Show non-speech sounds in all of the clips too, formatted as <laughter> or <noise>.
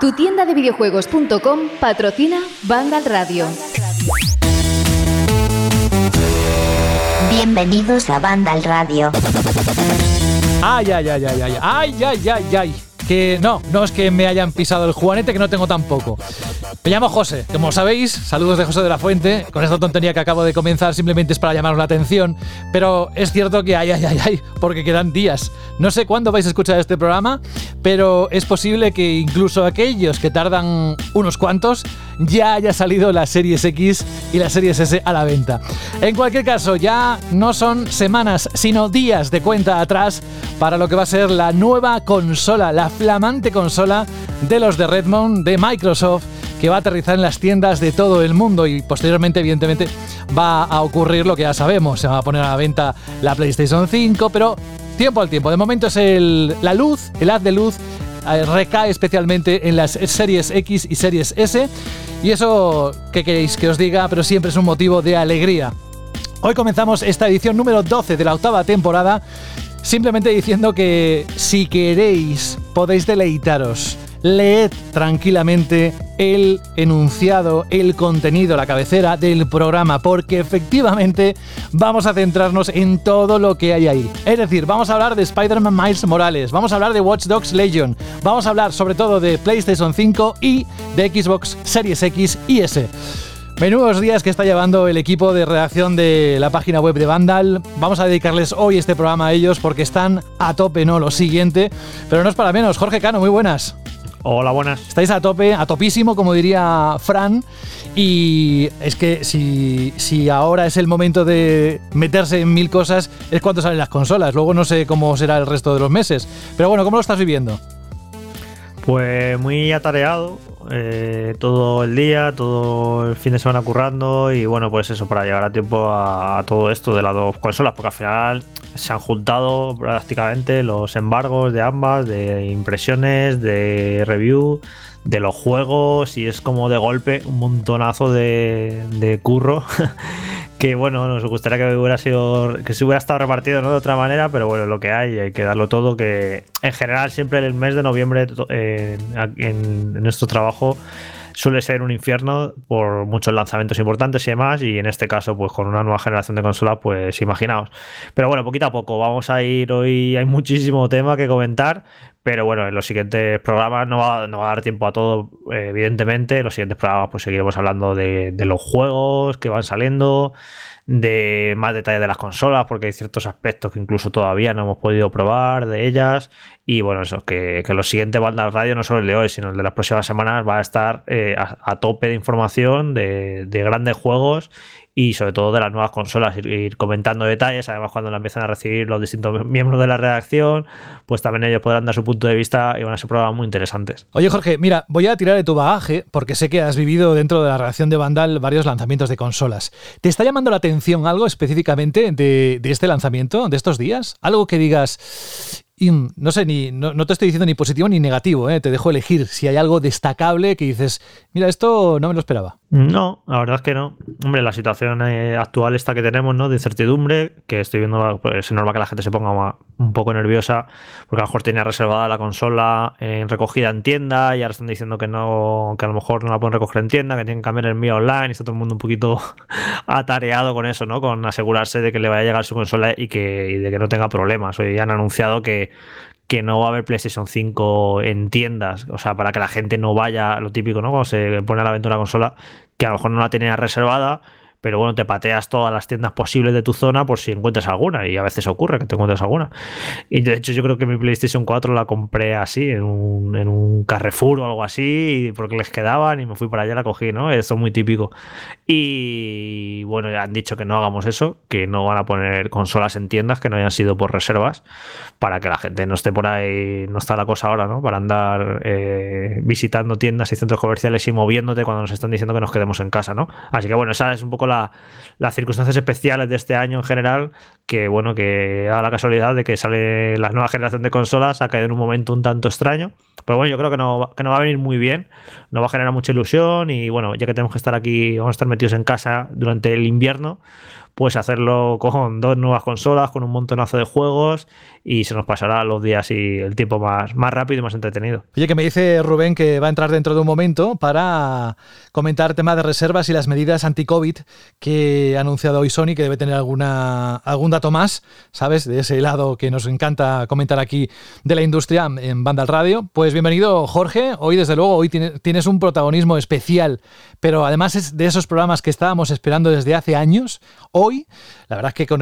Tu tienda de videojuegos.com patrocina Vandal Radio. Bienvenidos a Vandal Radio. Ay, ay, ay, ay, ay, ay, ay, ay, ay. Que no, no es que me hayan pisado el juanete, que no tengo tampoco. Me llamo José, como sabéis, saludos de José de la Fuente. Con esta tontería que acabo de comenzar simplemente es para llamaros la atención, pero es cierto que ay, ay, ay, ay, porque quedan días. No sé cuándo vais a escuchar este programa, pero es posible que incluso aquellos que tardan unos cuantos ya haya salido las series X y las series S a la venta. En cualquier caso, ya no son semanas, sino días de cuenta atrás para lo que va a ser la nueva consola, la flamante consola de los de Redmond, de Microsoft, que va a aterrizar en las tiendas de todo el mundo y posteriormente, evidentemente, va a ocurrir lo que ya sabemos. Se va a poner a la venta la PlayStation 5, pero tiempo al tiempo. De momento es la luz, el haz de luz eh, recae especialmente en las series X y series S. Y eso, ¿qué queréis que os diga? Pero siempre es un motivo de alegría. Hoy comenzamos esta edición número 12 de la octava temporada, simplemente diciendo que si queréis podéis deleitaros leed tranquilamente el enunciado, el contenido, la cabecera del programa, porque efectivamente vamos a centrarnos en todo lo que hay ahí. Es decir, vamos a hablar de Spider-Man Miles Morales, vamos a hablar de Watch Dogs Legion, vamos a hablar sobre todo de PlayStation 5 y de Xbox Series X y S. Menudos días que está llevando el equipo de redacción de la página web de Vandal. Vamos a dedicarles hoy este programa a ellos porque están a tope, ¿no? Lo siguiente. Pero no es para menos. Jorge Cano, muy buenas. Hola, buenas. Estáis a tope, a topísimo, como diría Fran. Y es que si, si ahora es el momento de meterse en mil cosas, es cuando salen las consolas. Luego no sé cómo será el resto de los meses. Pero bueno, ¿cómo lo estás viviendo? Pues muy atareado, eh, todo el día, todo el fin de semana currando y bueno, pues eso, para llegar a tiempo a, a, todo esto de las dos consolas, porque al final se han juntado prácticamente los embargos de ambas, de impresiones, de review, de los juegos y es como de golpe un montonazo de, de curro. <laughs> que bueno, nos gustaría que hubiera sido que se hubiera estado repartido ¿no? de otra manera, pero bueno, lo que hay, hay que darlo todo, que en general siempre el mes de noviembre eh, en, en nuestro trabajo suele ser un infierno por muchos lanzamientos importantes y demás, y en este caso, pues con una nueva generación de consolas, pues imaginaos. Pero bueno, poquito a poco, vamos a ir hoy, hay muchísimo tema que comentar, pero bueno, en los siguientes programas no va, no va a dar tiempo a todo, evidentemente. En los siguientes programas pues seguiremos hablando de los juegos que van saliendo, de más detalles de las consolas, porque hay ciertos aspectos que incluso todavía no hemos podido probar de ellas. Y bueno, eso, que, que los siguientes bandas radio, no solo el de hoy, sino el de las próximas semanas, va a estar eh, a, tope de información de grandes juegos y sobre todo de las nuevas consolas, ir, comentando detalles, además cuando la empiezan a recibir los distintos miembros de la redacción, pues también ellos podrán dar su punto de vista y van a ser programas muy interesantes. Oye Jorge, mira, voy a tirar de tu bagaje porque sé que has vivido dentro de la redacción de Vandal varios lanzamientos de consolas. ¿Te está llamando la atención algo específicamente de, de este lanzamiento, de estos días? Algo que digas, y no sé, ni, no, no, te estoy diciendo ni positivo ni negativo, ¿eh? te dejo elegir si hay algo destacable que dices, mira, esto no me lo esperaba. No, la verdad es que no. Hombre, la situación eh, actual esta que tenemos, ¿no? De incertidumbre, que estoy viendo, pues es que la gente se ponga un poco nerviosa, porque a lo mejor tenía reservada la consola en recogida en tienda y ahora están diciendo que no, que a lo mejor no la pueden recoger en tienda, que tienen que cambiar el mío online y está todo el mundo un poquito <laughs> atareado con eso, ¿no? Con asegurarse de que le vaya a llegar su consola y, que, y de que no tenga problemas. Hoy han anunciado que que no va a haber PlayStation 5 en tiendas, o sea, para que la gente no vaya, lo típico, ¿no? Cuando se pone a la venta una consola que a lo mejor no la tenía reservada, pero bueno, te pateas todas las tiendas posibles de tu zona por si encuentras alguna, y a veces ocurre que te encuentras alguna. Y de hecho yo creo que mi PlayStation 4 la compré así, en un, en un Carrefour o algo así, porque les quedaban y me fui para allá la cogí, ¿no? Eso es muy típico. Y bueno, ya han dicho que no hagamos eso, que no van a poner consolas en tiendas que no hayan sido por reservas, para que la gente no esté por ahí, no está la cosa ahora, ¿no? Para andar eh, visitando tiendas y centros comerciales y moviéndote cuando nos están diciendo que nos quedemos en casa, ¿no? Así que bueno, esa es un poco la, las circunstancias especiales de este año en general, que bueno, que da la casualidad de que sale la nueva generación de consolas, ha caído en un momento un tanto extraño, pero bueno, yo creo que no, que no va a venir muy bien, no va a generar mucha ilusión y bueno, ya que tenemos que estar aquí, vamos a estar metidos en casa durante el invierno, pues hacerlo con dos nuevas consolas, con un montonazo de juegos y se nos pasará los días y el tiempo más, más rápido y más entretenido. Oye, que me dice Rubén que va a entrar dentro de un momento para comentar tema de reservas y las medidas anti-COVID que ha anunciado hoy Sony, que debe tener alguna, algún dato más, ¿sabes? De ese lado que nos encanta comentar aquí de la industria en Banda al Radio. Pues bienvenido, Jorge. Hoy, desde luego, hoy tienes un protagonismo especial, pero además es de esos programas que estábamos esperando desde hace años. Hoy, la verdad es que con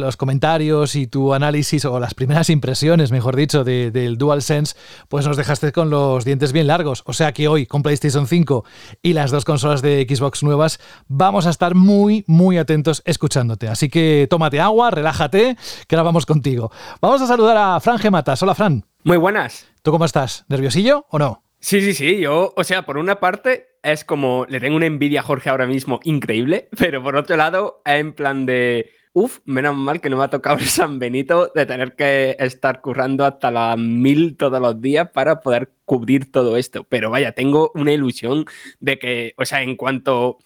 los comentarios y tu análisis o las primeras impresiones, mejor dicho, del DualSense, pues nos dejaste con los dientes bien largos. O sea que hoy, con PlayStation 5 y las dos consolas de Xbox nuevas, vamos a estar muy, muy atentos escuchándote. Así que tómate agua, relájate, que ahora vamos contigo. Vamos a saludar a Fran Gematas. Hola, Fran. Muy buenas. ¿Tú cómo estás? ¿Nerviosillo o no? Sí, sí, sí. Yo, o sea, por una parte, es como, le tengo una envidia a Jorge ahora mismo increíble, <laughs> pero por otro lado, en plan de, uff, menos mal que no me ha tocado el San Benito de tener que estar currando hasta las mil todos los días para poder cubrir todo esto. Pero vaya, tengo una ilusión de que, o sea, en cuanto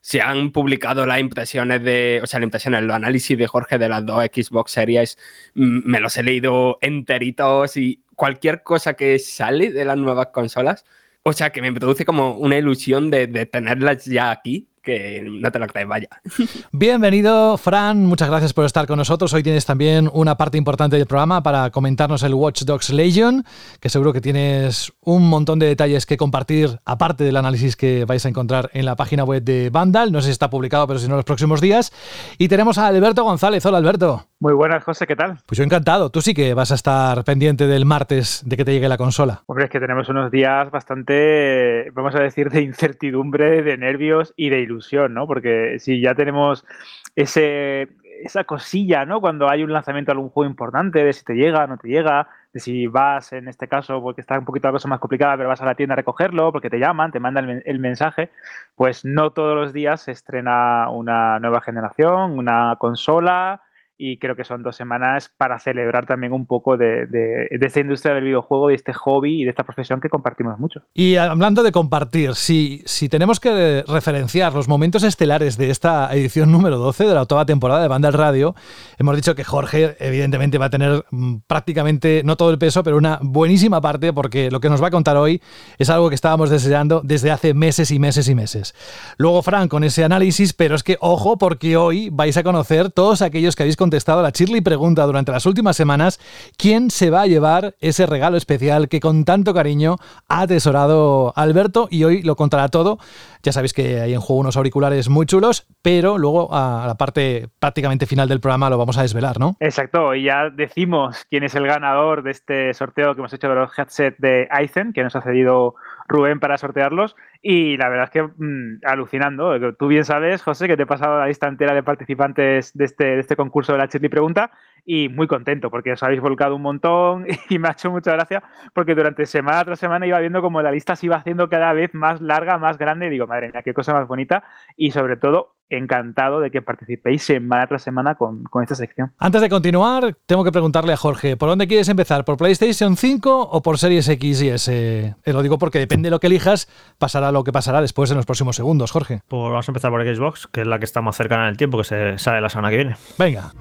se han publicado las impresiones de, o sea, las impresiones, los análisis de Jorge de las dos Xbox Series, me los he leído enteritos y cualquier cosa que sale de las nuevas consolas, o sea, que me produce como una ilusión de, tenerlas ya aquí, que no te lo crees, vaya. <laughs> Bienvenido, Fran. Muchas gracias por estar con nosotros. Hoy tienes también una parte importante del programa para comentarnos el Watch Dogs Legion, que seguro que tienes un montón de detalles que compartir, aparte del análisis que vais a encontrar en la página web de Vandal. No sé si está publicado, pero si no, los próximos días. Y tenemos a Alberto González. Hola, Alberto. Muy buenas, José, ¿qué tal? Pues yo encantado. Tú sí que vas a estar pendiente del martes de que te llegue la consola. Hombre, es que tenemos unos días bastante, vamos a decir, de incertidumbre, de nervios y de ilusión, ¿no? Porque si ya tenemos ese, esa cosilla, ¿no? Cuando hay un lanzamiento de algún juego importante, de si te llega, no te llega, de si vas, en este caso, porque está un poquito la cosa más complicada, pero vas a la tienda a recogerlo, porque te llaman, te mandan el, el mensaje, pues no todos los días se estrena una nueva generación, una consola y creo que son dos semanas para celebrar también un poco de, de, esta industria del videojuego, de este hobby y de esta profesión que compartimos mucho. Y hablando de compartir, si, si tenemos que referenciar los momentos estelares de esta edición número 12 de la octava temporada de Banda al Radio, hemos dicho que Jorge evidentemente va a tener mm, prácticamente, no todo el peso, pero una buenísima parte porque lo que nos va a contar hoy es algo que estábamos deseando desde hace meses y meses y meses. Luego Fran con ese análisis, pero es que ojo porque hoy vais a conocer todos aquellos que habéis contestado la Shirley pregunta durante las últimas semanas quién se va a llevar ese regalo especial que con tanto cariño ha atesorado Alberto y hoy lo contará todo. Ya sabéis que hay en juego unos auriculares muy chulos, pero luego a la parte prácticamente final del programa lo vamos a desvelar, ¿no? Exacto, y ya decimos quién es el ganador de este sorteo que hemos hecho de los headsets de Aizen, que nos ha cedido Rubén para sortearlos. Y la verdad es que mm, alucinando. Tú bien sabes, José, que te he pasado la lista entera de participantes de este, de este concurso de la Chitli Pregunta y muy contento porque os habéis volcado un montón <laughs> y me ha hecho mucha gracia porque durante semana tras semana iba viendo como la lista se iba haciendo cada vez más larga, más grande y digo, madre mía, qué cosa más bonita y sobre todo encantado de que participéis semana tras semana con, con, esta sección. Antes de continuar, tengo que preguntarle a Jorge, ¿por dónde quieres empezar? ¿Por PlayStation 5 o por Series X y S? Eh, lo digo porque depende de lo que elijas, pasará lo que pasará después en los próximos segundos, Jorge. Pues vamos a empezar por Xbox, que es la que está más cercana en el tiempo, que se sale la semana que viene. Venga.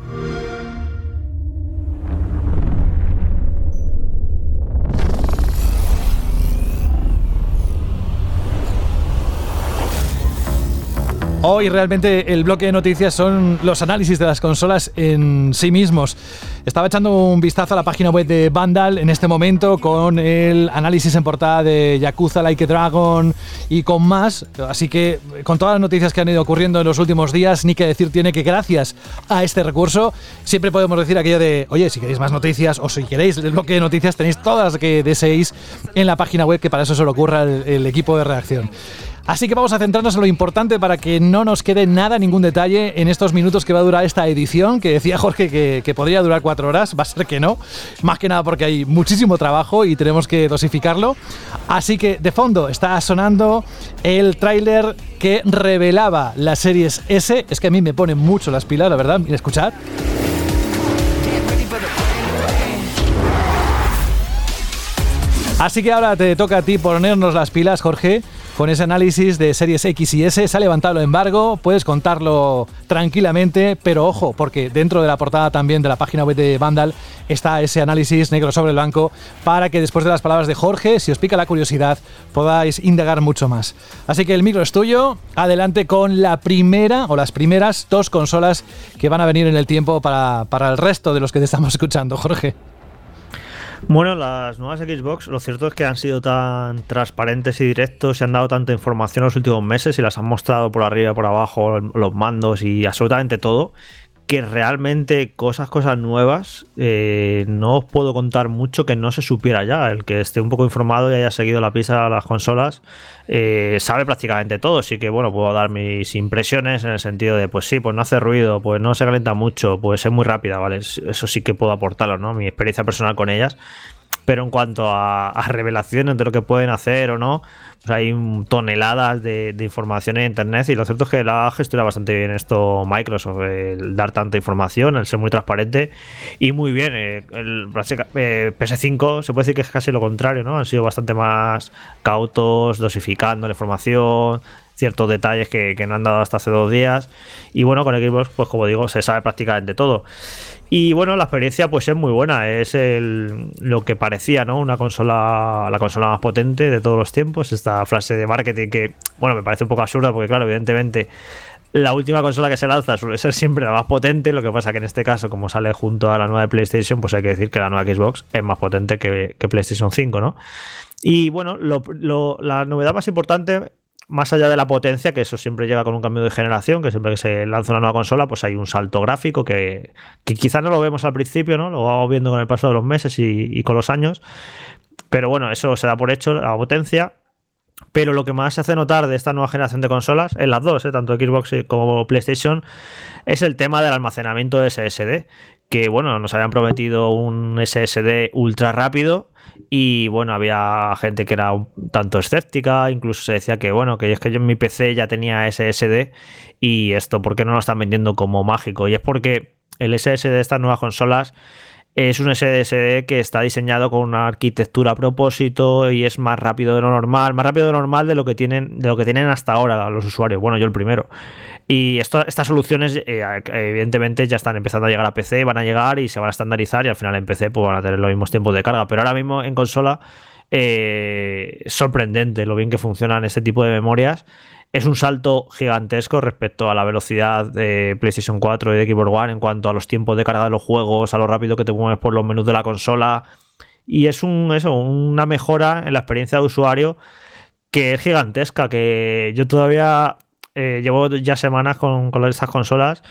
Hoy realmente el bloque de noticias son los análisis de las consolas en sí mismos. Estaba echando un vistazo a la página web de Vandal en este momento con el análisis en portada de Yakuza Like a Dragon y con más. Así que con todas las noticias que han ido ocurriendo en los últimos días, ni que decir tiene que gracias a este recurso siempre podemos decir aquello de, oye, si queréis más noticias o si queréis el bloque de noticias tenéis todas las que deseéis en la página web que para eso se lo ocurra el, el equipo de redacción. Así que vamos a centrarnos en lo importante para que no nos quede nada, ningún detalle en estos minutos que va a durar esta edición, que decía Jorge que, podría durar cuatro horas, va a ser que no, más que nada porque hay muchísimo trabajo y tenemos que dosificarlo. Así que de fondo está sonando el tráiler que revelaba las series S, es que a mí me pone mucho las pilas, la verdad, escuchad. Así que ahora te toca a ti ponernos las pilas, Jorge, con ese análisis de series X y S. Se ha levantado el embargo, puedes contarlo tranquilamente, pero ojo, porque dentro de la portada también de la página web de Vandal está ese análisis negro sobre el blanco para que después de las palabras de Jorge, si os pica la curiosidad, podáis indagar mucho más. Así que el micro es tuyo, adelante con la primera o las primeras dos consolas que van a venir en el tiempo para, para el resto de los que te estamos escuchando, Jorge. Bueno, las nuevas Xbox, lo cierto es que han sido tan transparentes y directos, se han dado tanta información en los últimos meses y las han mostrado por arriba por abajo, los mandos y absolutamente todo, que realmente cosas, cosas nuevas, eh, no os puedo contar mucho que no se supiera ya. El que esté un poco informado y haya seguido la pista a las consolas, eh, sabe prácticamente todo. Así que bueno, puedo dar mis impresiones en el sentido de, pues sí, pues no hace ruido, pues no se calienta mucho, pues es muy rápida, ¿vale? Eso sí que puedo aportarlo, ¿no? Mi experiencia personal con ellas. Pero en cuanto a, a revelaciones de lo que pueden hacer o no, hay toneladas de, información en internet y lo cierto es que la gestiona bastante bien esto Microsoft, el dar tanta información, el ser muy transparente y muy bien. Eh, el, eh, PS5 se puede decir que es casi lo contrario, ¿no? Han sido bastante más cautos, dosificando la información, ciertos detalles que, que no han dado hasta hace dos días. Y bueno, con Xbox, pues como digo, se sabe prácticamente todo. Y bueno, la experiencia pues es muy buena, es el, lo que parecía, ¿no? Una consola, la consola más potente de todos los tiempos, esta frase de marketing que, bueno, me parece un poco absurda porque claro, evidentemente la última consola que se lanza suele ser siempre la más potente, lo que pasa que en este caso, como sale junto a la nueva de PlayStation, pues hay que decir que la nueva Xbox es más potente que, PlayStation 5, ¿no? Y bueno, la novedad más importante más allá de la potencia, que eso siempre llega con un cambio de generación, que siempre que se lanza una nueva consola, pues hay un salto gráfico que, que quizás no lo vemos al principio, ¿no? Lo vamos viendo con el paso de los meses y, con los años. Pero bueno, eso se da por hecho, la potencia. Pero lo que más se hace notar de esta nueva generación de consolas, en las dos, ¿eh? tanto Xbox como PlayStation, es el tema del almacenamiento de SSD. Que bueno, nos habían prometido un SSD ultra rápido y bueno, había gente que era un tanto escéptica, incluso se decía que bueno, que es que yo en mi PC ya tenía SSD y esto, ¿por qué no lo están vendiendo como mágico? Y es porque el SSD de estas nuevas consolas es un SSD que está diseñado con una arquitectura a propósito y es más rápido de lo normal, más rápido de lo normal de lo que tienen, de lo que tienen hasta ahora los usuarios. Bueno, yo el primero. Y estas soluciones, eh, evidentemente, ya están empezando a llegar a PC, van a llegar y se van a estandarizar y al final en PC pues, van a tener los mismos tiempos de carga. Pero ahora mismo en consola eh, sorprendente lo bien que funcionan este tipo de memorias. Es un salto gigantesco respecto a la velocidad de PlayStation 4 y de Xbox One en cuanto a los tiempos de carga de los juegos, a lo rápido que te mueves por los menús de la consola. Y es un, eso, una mejora en la experiencia de usuario que es gigantesca, que yo todavía eh, llevo ya semanas con, con estas consolas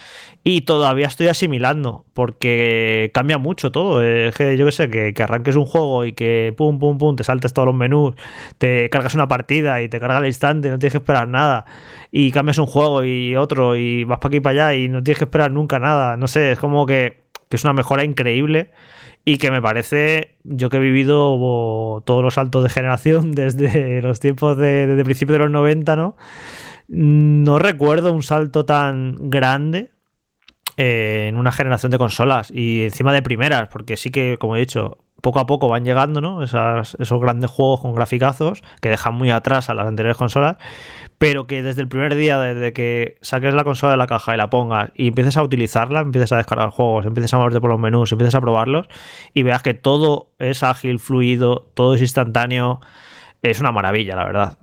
y todavía estoy asimilando porque cambia mucho todo. Es que yo que sé, que, arranques un juego y que pum, pum, pum, te saltes todos los menús, te cargas una partida y te carga al instante, no tienes que esperar nada. Y cambias un juego y otro y vas para aquí y para allá y no tienes que esperar nunca nada. No sé, es como que, es una mejora increíble y que me parece, yo que he vivido todos los saltos de generación <laughs> desde los tiempos de, desde principios de los 90, ¿no? No recuerdo un salto tan grande eh, en una generación de consolas y encima de primeras, porque sí que, como he dicho, poco a poco van llegando, ¿no? esos grandes juegos con graficazos que dejan muy atrás a las anteriores consolas, pero que desde el primer día, desde que saques la consola de la caja y la pongas y empieces a utilizarla, empieces a descargar juegos, empieces a moverte por los menús, empieces a probarlos y veas que todo es ágil, fluido, todo es instantáneo es una maravilla, la verdad.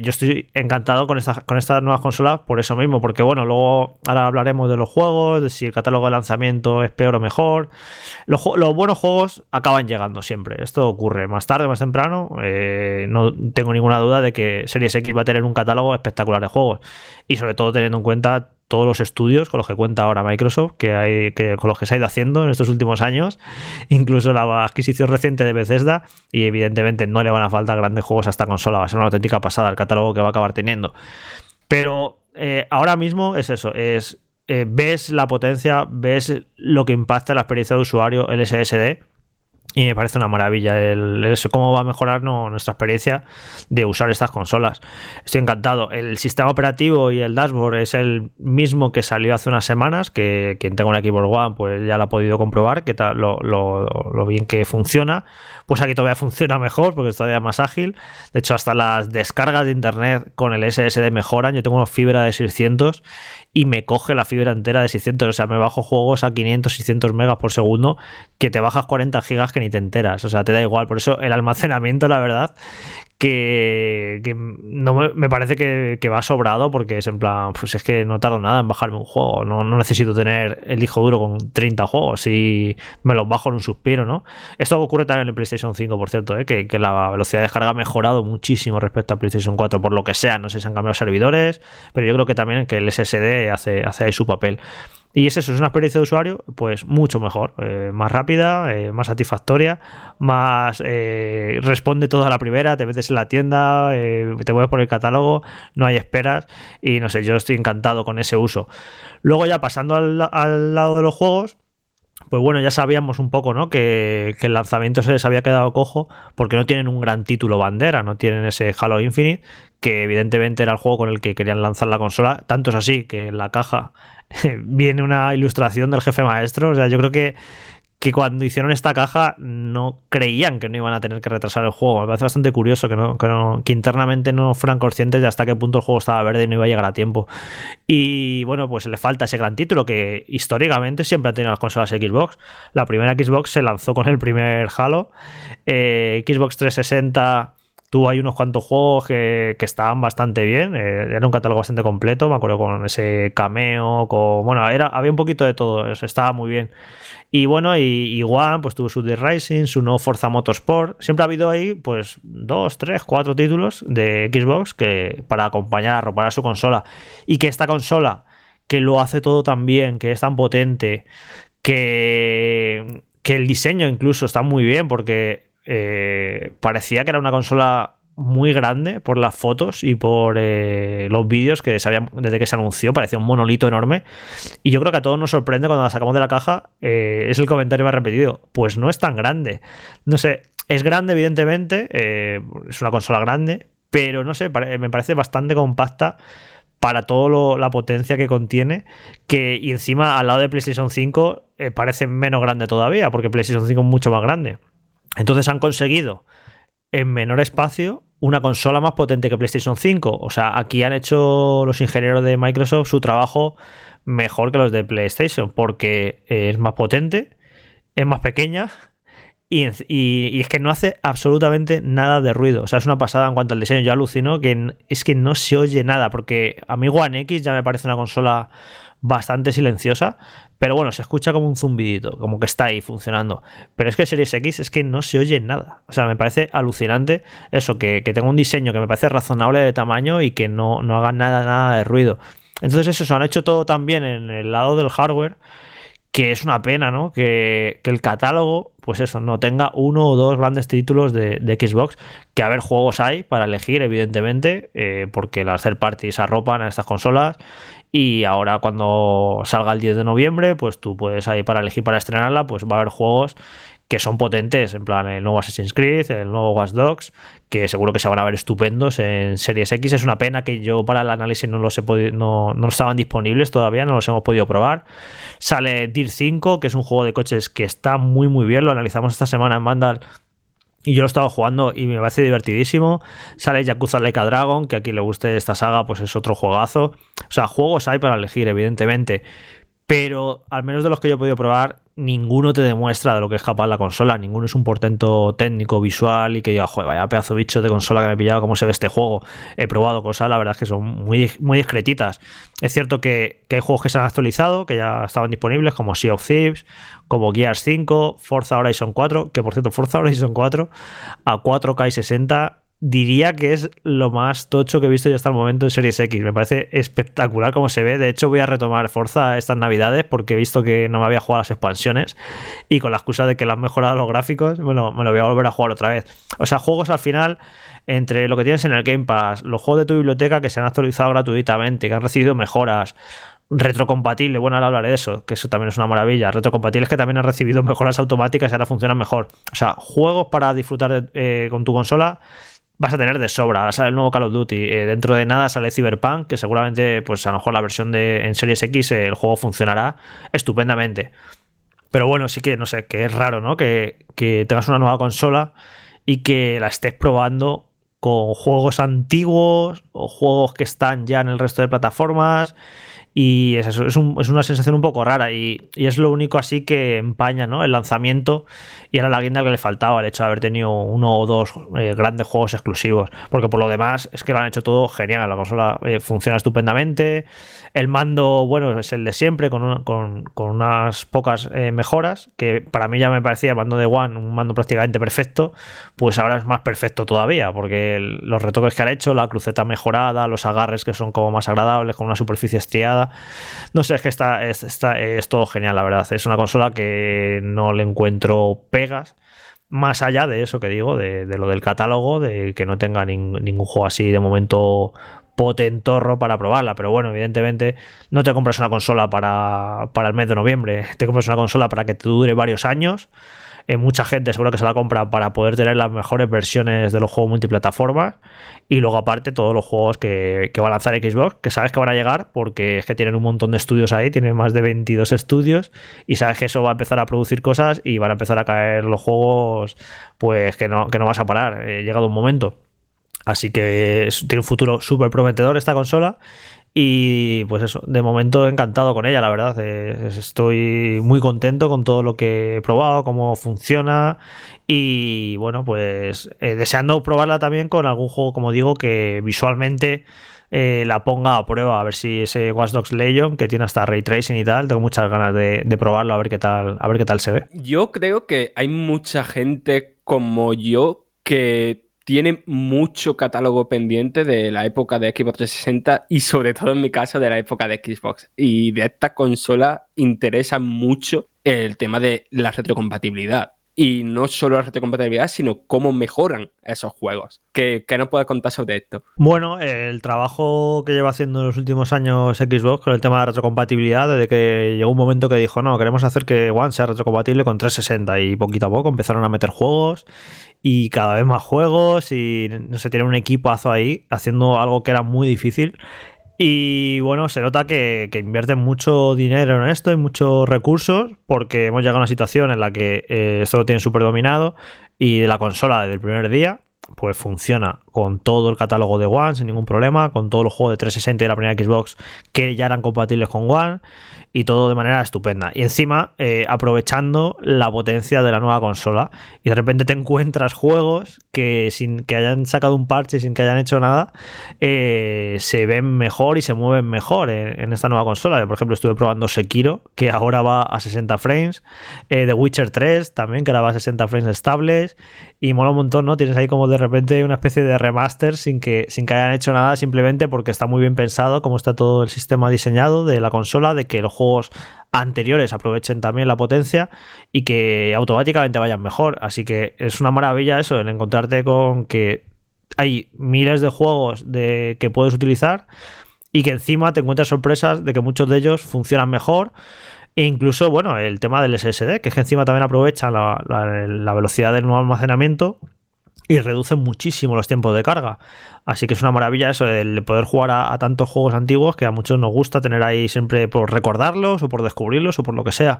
yo estoy encantado con, esta, con estas nuevas consolas por eso mismo, porque bueno, luego ahora hablaremos de los juegos, de si el catálogo de lanzamiento es peor o mejor. Los, buenos juegos acaban llegando siempre. Esto ocurre más tarde, más temprano. Eh, no tengo ninguna duda de que Series X va a tener un catálogo espectacular de juegos. Y sobre todo teniendo en cuenta todos los estudios con los que cuenta ahora Microsoft, que hay, que, con los que se ha ido haciendo en estos últimos años, <laughs> incluso la adquisición reciente de Bethesda, y evidentemente no le van a faltar grandes juegos a esta consola, va a ser una auténtica pasada el catálogo que va a acabar teniendo. Pero eh, ahora mismo es eso, es eh, ves la potencia, ves lo que impacta la experiencia de usuario el SSD, y me parece una maravilla el, eso, cómo va a mejorar nuestra experiencia de usar estas consolas. Estoy encantado. El sistema operativo y el dashboard es el mismo que salió hace unas semanas, que quien tenga un Xbox One pues ya lo ha podido comprobar, que tal, lo, lo, bien que funciona. Pues aquí todavía <laughs> funciona mejor porque es todavía más ágil. De hecho, hasta las descargas de internet con el SSD mejoran. Yo tengo una fibra de 600 y me coge la fibra entera de 600. O sea, me bajo juegos a 500, 600 megas por segundo, que te bajas 40 gigas que ni te enteras. O sea, te da igual. Por eso el almacenamiento, la verdad, que, no me, parece que, va sobrado porque es en plan, pues es que no tardo nada en bajarme un juego, no, necesito tener el disco duro con 30 juegos y me los bajo en un suspiro, ¿no? Esto ocurre también en el PlayStation 5, por cierto, ¿eh? que, la velocidad de descarga ha mejorado muchísimo respecto al PlayStation 4, por lo que sea, no sé si han cambiado servidores, pero yo creo que también que el SSD hace, hace ahí su papel. Y es eso, es una experiencia de usuario, pues mucho mejor, eh, más rápida, eh, más satisfactoria, más eh, responde todo a la primera, te metes en la tienda, te mueves por el catálogo, no hay esperas y no sé, yo estoy encantado con ese uso. Luego ya pasando al, lado de los juegos, pues bueno, ya sabíamos un poco, ¿no? Que, el lanzamiento se les había quedado cojo porque no tienen un gran título bandera, no tienen ese Halo Infinite, que evidentemente era el juego con el que querían lanzar la consola. Tanto es así que en la caja <laughs> viene una ilustración del jefe maestro. O sea, yo creo que, que cuando hicieron esta caja no creían que no iban a tener que retrasar el juego. Me parece bastante curioso que, no, que, internamente no fueran conscientes de hasta qué punto el juego estaba verde y no iba a llegar a tiempo. Y bueno, pues le falta ese gran título que históricamente siempre ha tenido las consolas Xbox. La primera Xbox se lanzó con el primer Halo. Eh, Xbox 360 Tuvo ahí unos cuantos juegos que, estaban bastante bien. Eh, era un catálogo bastante completo. Me acuerdo con ese cameo, con. Bueno, era, había un poquito de todo. Estaba muy bien. Y bueno, y, One pues tuvo su The Rising, su nuevo Forza Motorsport. Siempre ha habido ahí, pues, dos, tres, cuatro títulos de Xbox que para acompañar, arropar a su consola. Y que esta consola, que lo hace todo tan bien, que es tan potente, que, que el diseño incluso está muy bien, porque eh, parecía que era una consola muy grande por las fotos y por eh, los vídeos que se desde que se anunció, parecía un monolito enorme. Y yo creo que a todos nos sorprende cuando la sacamos de la caja, eh, es el comentario más repetido, pues no es tan grande. No sé, es grande evidentemente, es una consola grande, pero no sé, me parece bastante compacta para toda la potencia que contiene, que y encima al lado de PlayStation 5 parece menos grande todavía, porque PlayStation 5 es mucho más grande. Entonces han conseguido en menor espacio una consola más potente que PlayStation 5. O sea, aquí han hecho los ingenieros de Microsoft su trabajo mejor que los de PlayStation, porque es más potente, es más pequeña y, es que no hace absolutamente nada de ruido. O sea, es una pasada en cuanto al diseño. Yo alucino que es que no se oye nada, porque a mí One X ya me parece una consola bastante silenciosa, pero bueno, se escucha como un zumbidito, como que está ahí funcionando. Pero es que Series X es que no se oye nada. O sea, me parece alucinante eso, que, que tenga un diseño que me parece razonable de tamaño y que no, no haga nada, nada de ruido. Entonces, eso, se han hecho todo también en el lado del hardware, que es una pena, ¿no? Que, el catálogo, pues eso, no tenga uno o dos grandes títulos de, Xbox, que a ver, juegos hay para elegir, evidentemente, eh, porque las third parties arropan a estas consolas y ahora cuando salga el 10 de noviembre, pues tú puedes ahí para elegir para estrenarla, pues va a haber juegos que son potentes, en plan el nuevo Assassin's Creed, el nuevo Watch Dogs, que seguro que se van a ver estupendos en Series X. Es una pena que yo para el análisis no los he no, no estaban disponibles todavía, no los hemos podido probar. Sale Deer 5, que es un juego de coches que está muy muy bien, lo analizamos esta semana en Vandal y yo lo estaba jugando y me parece divertidísimo. Sale Yakuza Like Dragon, que a quien le guste esta saga, pues es otro juegazo. O sea, juegos hay para elegir, evidentemente. Pero al menos de los que yo he podido probar, ninguno te demuestra de lo que es capaz la consola. Ninguno es un portento técnico, visual y que diga, joder, vaya pedazo bicho de consola que me he pillado, cómo se ve este juego. He probado cosas, la verdad es que son muy, muy discretitas. Es cierto que, hay juegos que se han actualizado, que ya estaban disponibles, como Sea of Thieves, como Gears 5, Forza Horizon 4, que por cierto, Forza Horizon 4 a 4K y 60 diría que es lo más tocho que he visto yo hasta el momento en Series X. Me parece espectacular como se ve. De hecho, voy a retomar Forza estas navidades porque he visto que no me había jugado las expansiones y con la excusa de que le han mejorado los gráficos, bueno, me lo voy a volver a jugar otra vez. O sea, juegos al final, entre lo que tienes en el Game Pass, los juegos de tu biblioteca que se han actualizado gratuitamente, que han recibido mejoras, retrocompatible, bueno, ahora hablaré de eso, que eso también es una maravilla. Retrocompatible es que también han recibido mejoras automáticas y ahora funcionan mejor. O sea, juegos para disfrutar eh, con tu consola vas a tener de sobra. Sale el nuevo Call of Duty. Eh, dentro de nada sale Cyberpunk, que seguramente, pues a lo mejor la versión de en Series X el juego funcionará estupendamente. Pero bueno, sí que no sé, que es raro, ¿no? Que, que tengas una nueva consola y que la estés probando con juegos antiguos o juegos que están ya en el resto de plataformas y es, eso, es, una sensación un poco rara y, es lo único así que empaña ¿no? el lanzamiento y era la guinda que le faltaba el hecho de haber tenido uno o dos eh, grandes juegos exclusivos. Porque por lo demás es que lo han hecho todo genial. La consola eh, funciona estupendamente. El mando, bueno, es el de siempre, con, unas pocas eh, mejoras, que para mí ya me parecía el mando de One un mando prácticamente perfecto, pues ahora es más perfecto todavía, porque los retoques que han hecho, la cruceta mejorada, los agarres que son como más agradables, con una superficie estriada, no sé, es que está, está, es todo genial, la verdad. Es una consola que no le encuentro más allá de eso que digo, de, lo del catálogo, de que no tenga ningún juego así de momento potentorro para probarla. Pero bueno, evidentemente no te compras una consola para, para el mes de noviembre, te compras una consola para que te dure varios años. Eh, mucha gente seguro que se la compra para poder tener las mejores versiones de los juegos multiplataformas y luego aparte todos los juegos que, que, va a lanzar Xbox, que sabes que van a llegar porque es que tienen un montón de estudios ahí, tienen más de 22 estudios y sabes que eso va a empezar a producir cosas y van a empezar a caer los juegos pues que no, que no vas a parar, eh, llegado un momento. Así que tiene un futuro súper prometedor esta consola. Y pues eso, de momento encantado con ella, la verdad. estoy muy contento con todo lo que he probado, cómo funciona. Y bueno, pues eh, deseando probarla también con algún juego, como digo, que visualmente eh, la ponga a prueba. A ver si ese Watch Dogs Legion, que tiene hasta ray tracing y tal, tengo muchas ganas de, de probarlo, a ver qué tal, a ver qué tal se ve. Yo creo que hay mucha gente como yo que tiene mucho catálogo pendiente de la época de Xbox 360 y sobre todo en mi caso de la época de Xbox. Y de esta consola interesa mucho el tema de la retrocompatibilidad. Y no solo la retrocompatibilidad, sino cómo mejoran esos juegos. ¿Qué, qué nos puede contar sobre esto? Bueno, el trabajo que lleva haciendo en los últimos años Xbox con el tema de la retrocompatibilidad, desde que llegó un momento que dijo, no, queremos hacer que One sea retrocompatible con 360 y poquito a poco empezaron a meter juegos y cada vez más juegos y no sé, tiene un equipazo ahí haciendo algo que era muy difícil. Y bueno, se nota que, que, invierten mucho dinero en esto y muchos recursos porque hemos llegado a una situación en la que eh, esto lo tienen súper dominado y la consola desde el primer día pues funciona con todo el catálogo de One sin ningún problema, con todos los juegos de 360 y la primera Xbox que ya eran compatibles con One y todo de manera estupenda. Y encima, eh, aprovechando la potencia de la nueva consola. Y de repente te encuentras juegos que sin que hayan sacado un parche, sin que hayan hecho nada, eh, se ven mejor y se mueven mejor en, esta nueva consola. Por ejemplo, estuve probando Sekiro, que ahora va a 60 frames. Eh, The Witcher 3 también, que ahora va a 60 frames estables. Y mola un montón, ¿no? Tienes ahí como de repente una especie de remaster sin que, sin que hayan hecho nada, simplemente porque está muy bien pensado, cómo está todo el sistema diseñado de la consola, de que el juego anteriores aprovechen también la potencia y que automáticamente vayan mejor. Así que es una maravilla eso, el encontrarte con que hay miles de juegos de, que puedes utilizar y que encima te encuentras sorpresas de que muchos de ellos funcionan mejor. E incluso, bueno, el tema del SSD, que es que encima también aprovechan la, velocidad del nuevo almacenamiento y reducen muchísimo los tiempos de carga. Así que es una maravilla eso, el poder jugar a, tantos juegos antiguos que a muchos nos gusta tener ahí siempre por recordarlos o por descubrirlos o por lo que sea.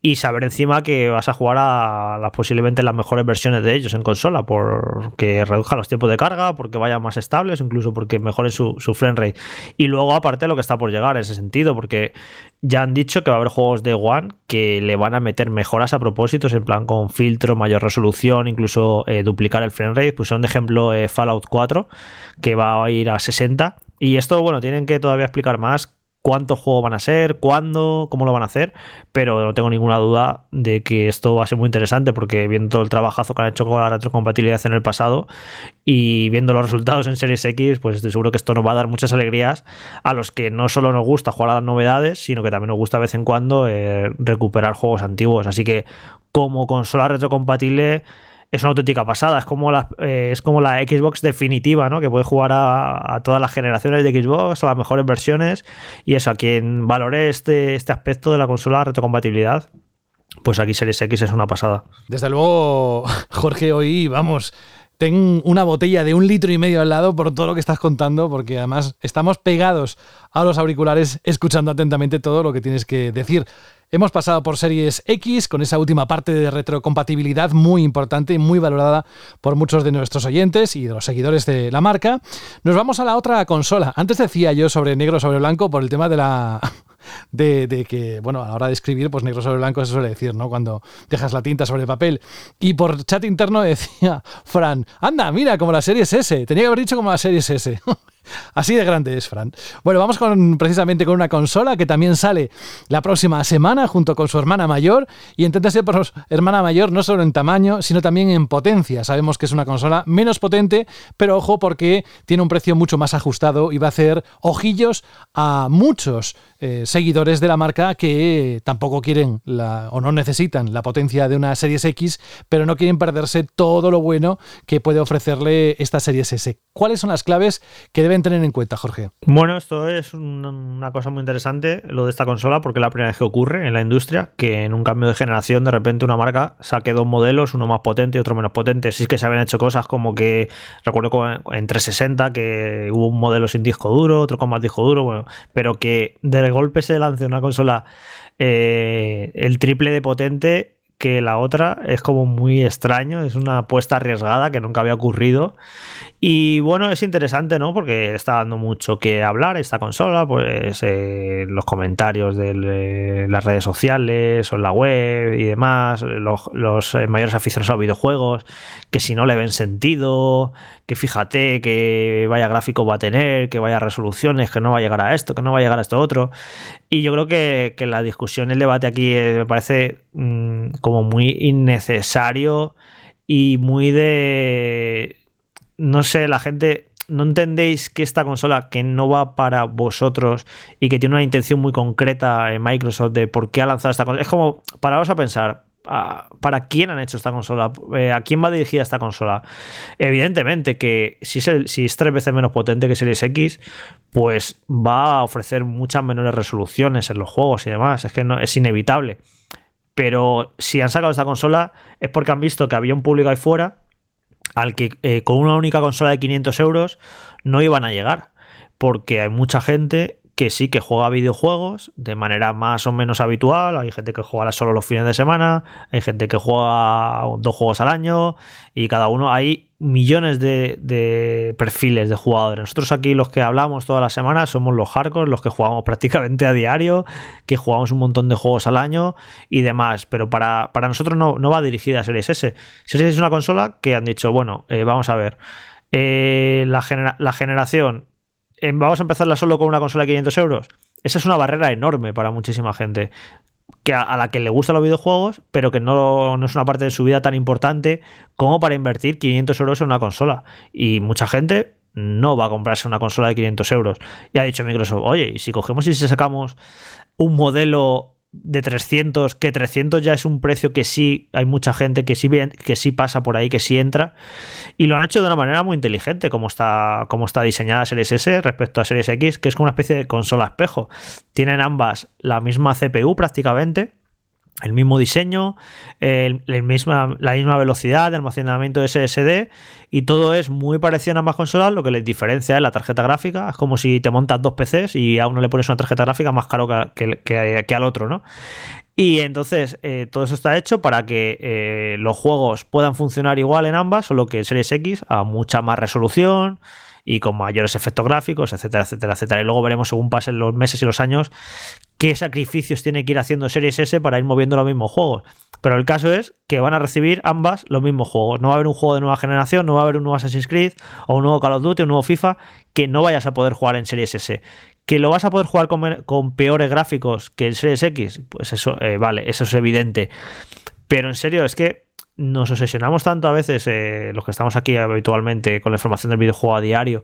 Y saber encima que vas a jugar a las posiblemente las mejores versiones de ellos en consola, porque reduzcan los tiempos de carga, porque vayan más estables, incluso porque mejoren su, su frame rate. Y luego, aparte, lo que está por llegar en ese sentido, porque ya han dicho que va a haber juegos de One que le van a meter mejoras a propósitos, en plan con filtro, mayor resolución, incluso eh, duplicar el frame rate. Pusieron de ejemplo eh, Fallout 4 que va a ir a 60. Y esto, bueno, tienen que todavía explicar más cuántos juegos van a ser, cuándo, cómo lo van a hacer, pero no tengo ninguna duda de que esto va a ser muy interesante porque viendo todo el trabajazo que han hecho con la retrocompatibilidad en el pasado y viendo los resultados en Series X, pues estoy seguro que esto nos va a dar muchas alegrías a los que no solo nos gusta jugar a las novedades, sino que también nos gusta de vez en cuando eh, recuperar juegos antiguos. Así que como consola retrocompatible es una auténtica pasada. Es como la, eh, es como la Xbox definitiva, ¿no? Que puede jugar a, todas las generaciones de Xbox, a las mejores versiones. Y eso, a quien valore este, este aspecto de la consola retrocompatibilidad, pues aquí Series X es una pasada. Desde luego, <laughs> Jorge, hoy vamos. Ten una botella de un litro y medio al lado por todo lo que estás contando, porque además estamos pegados a los auriculares escuchando atentamente todo lo que tienes que decir. Hemos pasado por Series X con esa última parte de retrocompatibilidad muy importante y muy valorada por muchos de nuestros oyentes y de los seguidores de la marca. Nos vamos a la otra consola. Antes decía yo sobre negro sobre blanco por el tema de la <laughs> de, que, bueno, a la hora de escribir, pues negro sobre blanco se suele decir, ¿no? Cuando dejas la tinta sobre el papel. Y por chat interno <laughs> decía Fran, anda, mira, como la serie S. Tenía que haber dicho como la serie S. <laughs> Así de grande es, Fran. Bueno, vamos con precisamente con una consola que también sale la próxima semana junto con su hermana mayor. Y ser por hermana mayor no solo en tamaño, sino también en potencia. Sabemos que es una consola menos potente, pero ojo porque tiene un precio mucho más ajustado y va a hacer ojillos a muchos eh, seguidores de la marca que tampoco quieren o no necesitan la potencia de una Series X, pero no quieren perderse todo lo bueno que puede ofrecerle esta Series S. ¿Cuáles son las claves que deben tener en cuenta, Jorge? Bueno, esto es una cosa muy interesante, lo de esta consola, porque es la primera vez que ocurre en la industria que en un cambio de generación de repente una marca saque dos modelos, uno más potente y otro menos potente. Si es que se habían hecho cosas como que, recuerdo en 360 que hubo un modelo sin disco duro, otro con más disco duro, bueno, pero que de golpe se lance una consola eh, el triple de potente que la otra es como muy extraño, es una apuesta arriesgada que nunca había ocurrido y bueno, es interesante, ¿no? Porque está dando mucho que hablar esta consola, pues eh, los comentarios de las redes sociales o en la web y demás, los, eh, mayores aficionados a los videojuegos, que si no le ven sentido, que fíjate que vaya gráfico va a tener, que vaya resoluciones, que no va a llegar a esto, que no va a llegar a esto otro. Y yo creo que, la discusión, el debate aquí eh, me parece mm, como muy innecesario y muy de no sé, la gente, ¿no entendéis que esta consola que no va para vosotros y que tiene una intención muy concreta en Microsoft de por qué ha lanzado esta consola? Es como, paraos a pensar, ¿para quién han hecho esta consola? Eh, ¿A quién va dirigida esta consola? Evidentemente que si es, si es tres veces menos potente que Series X, pues va a ofrecer muchas menores resoluciones en los juegos y demás. Es que no, es inevitable. Pero si han sacado esta consola es porque han visto que había un público ahí fuera al que eh, con una única consola de 500 euros no iban a llegar, porque hay mucha gente que sí que juega videojuegos de manera más o menos habitual. Hay gente que juega solo los fines de semana, hay gente que juega dos juegos al año y cada uno hay millones de, perfiles de jugadores. Nosotros aquí los que hablamos toda la semana somos los hardcore, los que jugamos <laughs> prácticamente a diario, que jugamos un montón de juegos al año y demás. Pero para, nosotros no, no, va dirigida a Series S. Series S es una consola que han dicho, bueno, eh, vamos a ver. Eh, la, la generación vamos a empezarla solo con una consola de 500 euros. Esa es una barrera enorme para muchísima gente que a, la que le gustan los videojuegos, pero que no, no, es una parte de su vida tan importante como para invertir 500 euros en una consola. Y mucha gente no va a comprarse una consola de 500 euros. Y ha dicho Microsoft, oye, y si cogemos y si sacamos un modelo de 300, que 300 ya es un precio que sí hay mucha gente que sí, que sí pasa por ahí, que sí entra, y lo han hecho de una manera muy inteligente, como está, como está diseñada Series S respecto a Series X, que es como una especie de consola espejo. Tienen ambas la misma CPU prácticamente, el mismo diseño, la misma velocidad de almacenamiento de SSD y todo es muy parecido a ambas consolas, lo que les diferencia es la tarjeta gráfica, es como si te montas dos PCs y a uno le pones una tarjeta gráfica más caro que, al otro, ¿no? Y entonces eh, todo eso está hecho para que eh, los juegos puedan funcionar igual en ambas, solo que Series X a mucha más resolución, y con mayores efectos gráficos, etcétera, etcétera, etcétera. Y luego veremos según pasen los meses y los años qué sacrificios tiene que ir haciendo Series S para ir moviendo los mismos juegos. Pero el caso es que van a recibir ambas los mismos juegos. No va a haber un juego de nueva generación, no va a haber un nuevo Assassin's Creed o un nuevo Call of Duty, un nuevo FIFA que no vayas a poder jugar en Series S. ¿Que lo vas a poder jugar con, peores gráficos que en Series X? Pues eso, eh, vale, eso es evidente. Pero en serio, es que nos obsesionamos tanto a veces, eh, los que estamos aquí habitualmente con la información del videojuego a diario,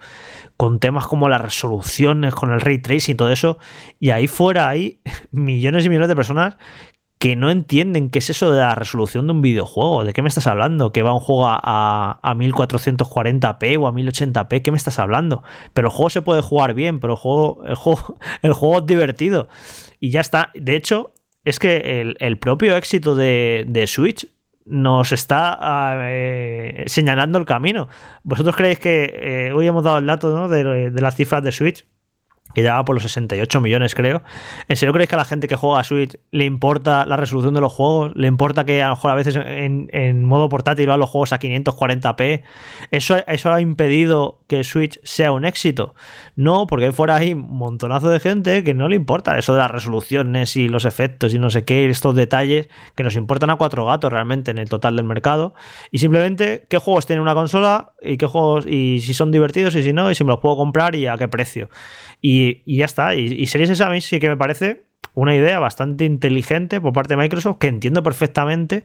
con temas como las resoluciones, con el ray tracing y todo eso, y ahí fuera hay <laughs> millones y millones de personas que no entienden qué es eso de la resolución de un videojuego. ¿De qué me estás hablando? ¿Que va un juego a, a 1440p o a 1080p? ¿Qué me estás hablando? Pero el juego se puede jugar bien, pero el juego, el juego, <laughs> el juego es divertido. Y ya está. De hecho, es que el, propio éxito de, Switch nos está eh, señalando el camino. ¿Vosotros creéis que eh, hoy hemos dado el dato de, de las cifras de Switch? Que ya va por los 68 millones, creo. ¿En serio creéis que a la gente que juega a Switch le importa la resolución de los juegos? ¿Le importa que a lo mejor a veces en, modo portátil van los juegos a 540p? ¿Eso, ¿Eso ha impedido que Switch sea un éxito? No, porque fuera ahí un montonazo de gente que no le importa eso de las resoluciones y los efectos y no sé qué, estos detalles que nos importan a cuatro gatos realmente en el total del mercado. Y simplemente qué juegos tiene una consola y qué juegos, y si son divertidos y si no, y si me los puedo comprar y a qué precio. Y, ya está. Y, Series S a mí sí que me parece una idea bastante inteligente por parte de Microsoft que entiendo perfectamente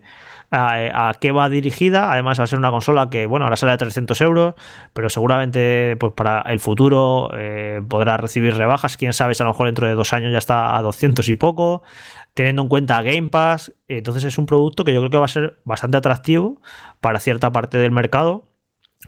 a, qué va dirigida. Además, va a ser una consola que, bueno, ahora sale a 300 euros, pero seguramente pues para el futuro eh, podrá recibir rebajas. Quién sabe a lo mejor dentro de dos años ya está a 200 y poco. Teniendo en cuenta Game Pass, entonces es un producto que yo creo que va a ser bastante atractivo para cierta parte del mercado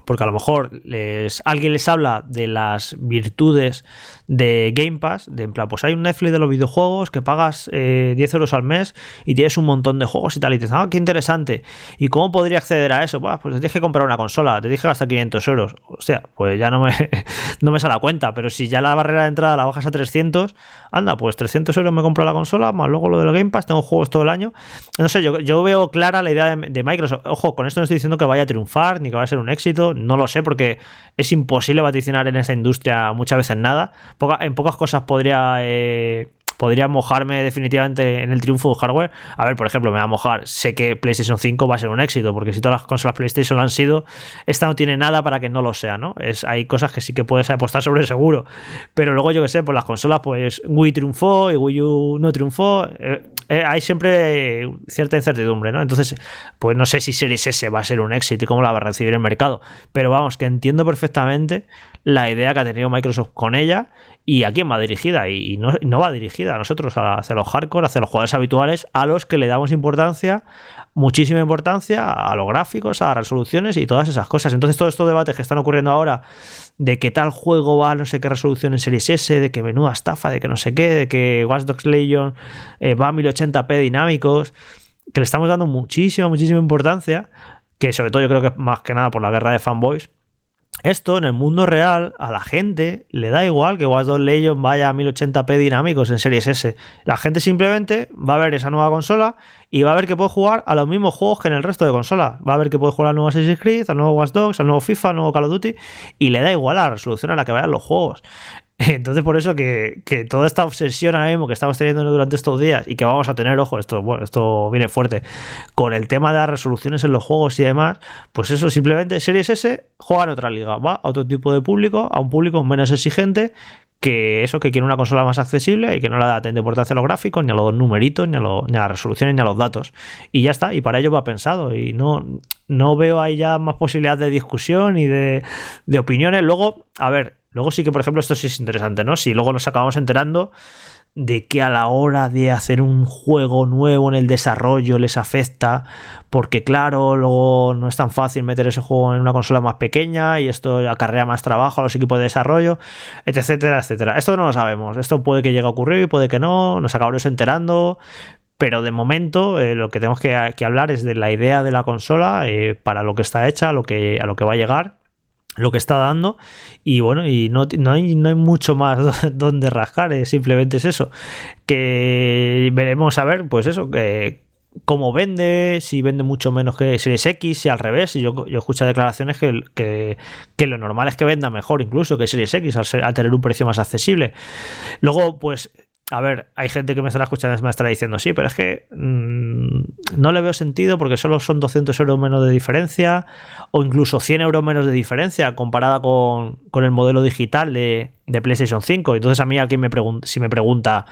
porque a lo mejor les, alguien les habla de las virtudes de Game Pass, de en plan, pues hay un Netflix de los videojuegos que pagas 10 eh, euros al mes y tienes un montón de juegos y tal, y te dicen, ah, qué interesante. ¿Y cómo podría acceder a eso? pues te tienes que comprar una consola, te dije hasta 500 euros. O sea, pues ya no me, <laughs> no me sale la cuenta, pero si ya la barrera de entrada la bajas a 300, anda, pues 300 euros me compro la consola, más luego lo del Game Pass, tengo juegos todo el año. No sé, yo, yo veo clara la idea de, de Microsoft. Ojo, con esto no estoy diciendo que vaya a triunfar ni que vaya a ser un éxito, no lo sé, porque es imposible vaticinar en esa industria muchas veces nada. en pocas cosas podría, eh, podría mojarme definitivamente en el triunfo de hardware. A ver, por ejemplo, me va a mojar. Sé que PlayStation 5 va a ser un éxito, porque si todas las consolas PlayStation han sido, esta no tiene nada para que no lo sea, ¿no? Es, hay cosas que sí que puedes apostar sobre seguro. Pero luego, yo que sé, por las consolas, pues Wii triunfó y Wii U no triunfó. Eh, eh, hay siempre cierta incertidumbre, ¿no? Entonces, pues no sé si Series S va a ser un éxito y cómo la va a recibir el mercado. Pero vamos, que entiendo perfectamente la idea que ha tenido Microsoft con ella y a quién va dirigida. Y, no, no, va dirigida a nosotros, hacia los hardcore, hacia los jugadores habituales, a los que le damos importancia, muchísima importancia, a los gráficos, a las resoluciones y todas esas cosas. Entonces, todos estos debates que están ocurriendo ahora de que tal juego va a no sé qué resolución en Series S, de que menuda estafa, de que no sé qué, de que Watch Dogs Legion eh, va a 1080p dinámicos, que le estamos dando muchísima, muchísima importancia, que sobre todo yo creo que más que nada por la guerra de fanboys, esto en el mundo real a la gente le da igual que Watch Dogs Legion vaya a 1080p dinámicos en Series S. La gente simplemente va a ver esa nueva consola y va a ver que puede jugar a los mismos juegos que en el resto de consolas. Va a ver que puede jugar al nuevo Assassin's Creed, al nuevo Watch Dogs, al nuevo FIFA, al nuevo Call of Duty y le da igual la resolución a la que vayan los juegos. <laughs> Entonces, por eso que, toda esta obsesión ahora mismo que estamos teniendo durante estos días y que vamos a tener, ojo, esto, bueno, esto viene fuerte, con el tema de las resoluciones en los juegos y demás, pues eso simplemente Series S juega en otra liga, va a otro tipo de público, a un público menos exigente que eso que quiere una consola más accesible y que no le da tanta importancia a los gráficos, ni a los numeritos, ni a, ni a las resoluciones, ni a los datos. Y ya está, y para ello va pensado. Y no, no veo ahí ya más posibilidades de discusión y de, de opiniones. Luego, a ver, Luego sí que, por ejemplo, esto sí es interesante, ¿no? Si luego nos acabamos enterando de que a la hora de hacer un juego nuevo en el desarrollo les afecta, porque claro, luego no es tan fácil meter ese juego en una consola más pequeña y esto acarrea más trabajo a los equipos de desarrollo, etcétera, etcétera. Esto no lo sabemos, esto puede que llegue a ocurrir y puede que no, nos acabamos enterando, pero de momento eh, lo que tenemos que, hablar es de la idea de la consola, eh, para lo que está hecha, a lo que va a llegar lo que está dando y bueno y no, no, hay, no hay mucho más <laughs> donde rascar simplemente es eso que veremos a ver pues eso que cómo vende, si vende mucho menos que Series X, si al revés. Yo, yo escucho declaraciones que, que, que, lo normal es que venda mejor incluso que Series X al, al, tener un precio más accesible. Luego, pues a ver, hay gente que me estará escuchando y me estará diciendo, sí, pero es que mmm, no le veo sentido porque solo son 200 euros menos de diferencia o incluso 100 euros menos de diferencia comparada con, con el modelo digital de, de, PlayStation 5. Entonces a mí alguien me pregunta, si me pregunta,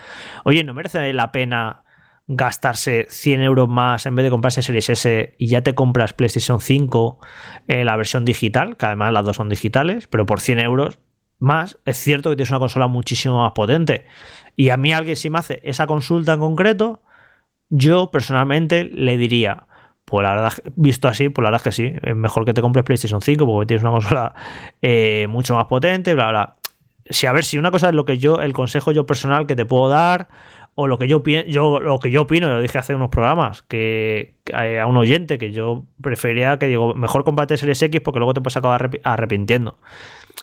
oye, ¿no merece la pena gastarse 100 euros más en vez de comprarse Series S y ya te compras PlayStation 5 eh, la versión digital, que además las dos son digitales, pero por 100 euros más, es cierto que tienes una consola muchísimo más potente. Y a mí alguien si me hace esa consulta en concreto, yo personalmente le diría, pues la verdad, visto así, pues la verdad es que sí, es mejor que te compres PlayStation 5 porque tienes una consola eh, mucho más potente, bla, bla. Si a ver, si una cosa es lo que yo, el consejo yo personal que te puedo dar, o lo que yo, yo lo que yo opino, lo dije hace unos programas, que eh, a un oyente que yo prefería que digo, mejor combate Series X porque luego te puedes acabar arrepintiendo.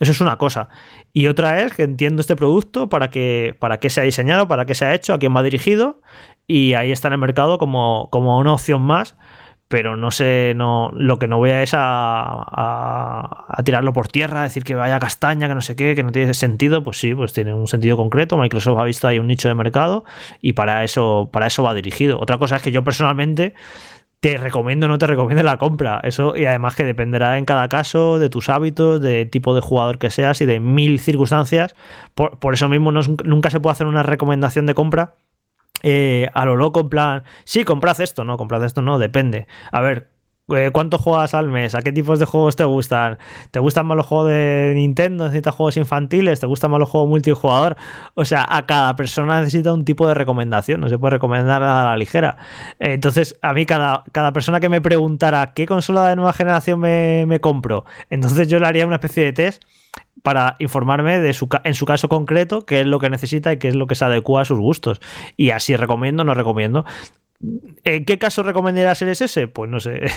Eso es una cosa. Y otra es que entiendo este producto para que, para qué se ha diseñado, para qué se ha hecho, a quién va dirigido, y ahí está en el mercado como, como una opción más pero no sé, no, lo que no voy a es a, tirarlo por tierra, decir que vaya castaña, que no sé qué, que no tiene sentido, pues sí, pues tiene un sentido concreto. Microsoft ha visto ahí un nicho de mercado y para eso, para eso va dirigido. Otra cosa es que yo personalmente te recomiendo o no te recomiendo la compra. Eso, y además que dependerá en cada caso de tus hábitos, de tipo de jugador que seas y de mil circunstancias. Por, eso mismo nunca se puede hacer una recomendación de compra eh, a lo loco, en plan, sí, comprad esto, no, comprad esto, no, depende. A ver, ¿cuánto juegas al mes? ¿A qué tipos de juegos te gustan? ¿Te gustan más los juegos de Nintendo? ¿Necesitas juegos infantiles? ¿Te gustan más los juegos multijugador? O sea, a cada persona necesita un tipo de recomendación, no se puede recomendar a la ligera. entonces, a mí, cada, cada persona que me preguntara qué consola de nueva generación me, me compro, entonces yo le haría una especie de test para informarme de su, en su caso concreto qué es lo que necesita y qué es lo que se adecua a sus gustos. Y así recomiendo, no recomiendo. ¿En qué caso recomendaría Series S? Pues no sé. <laughs>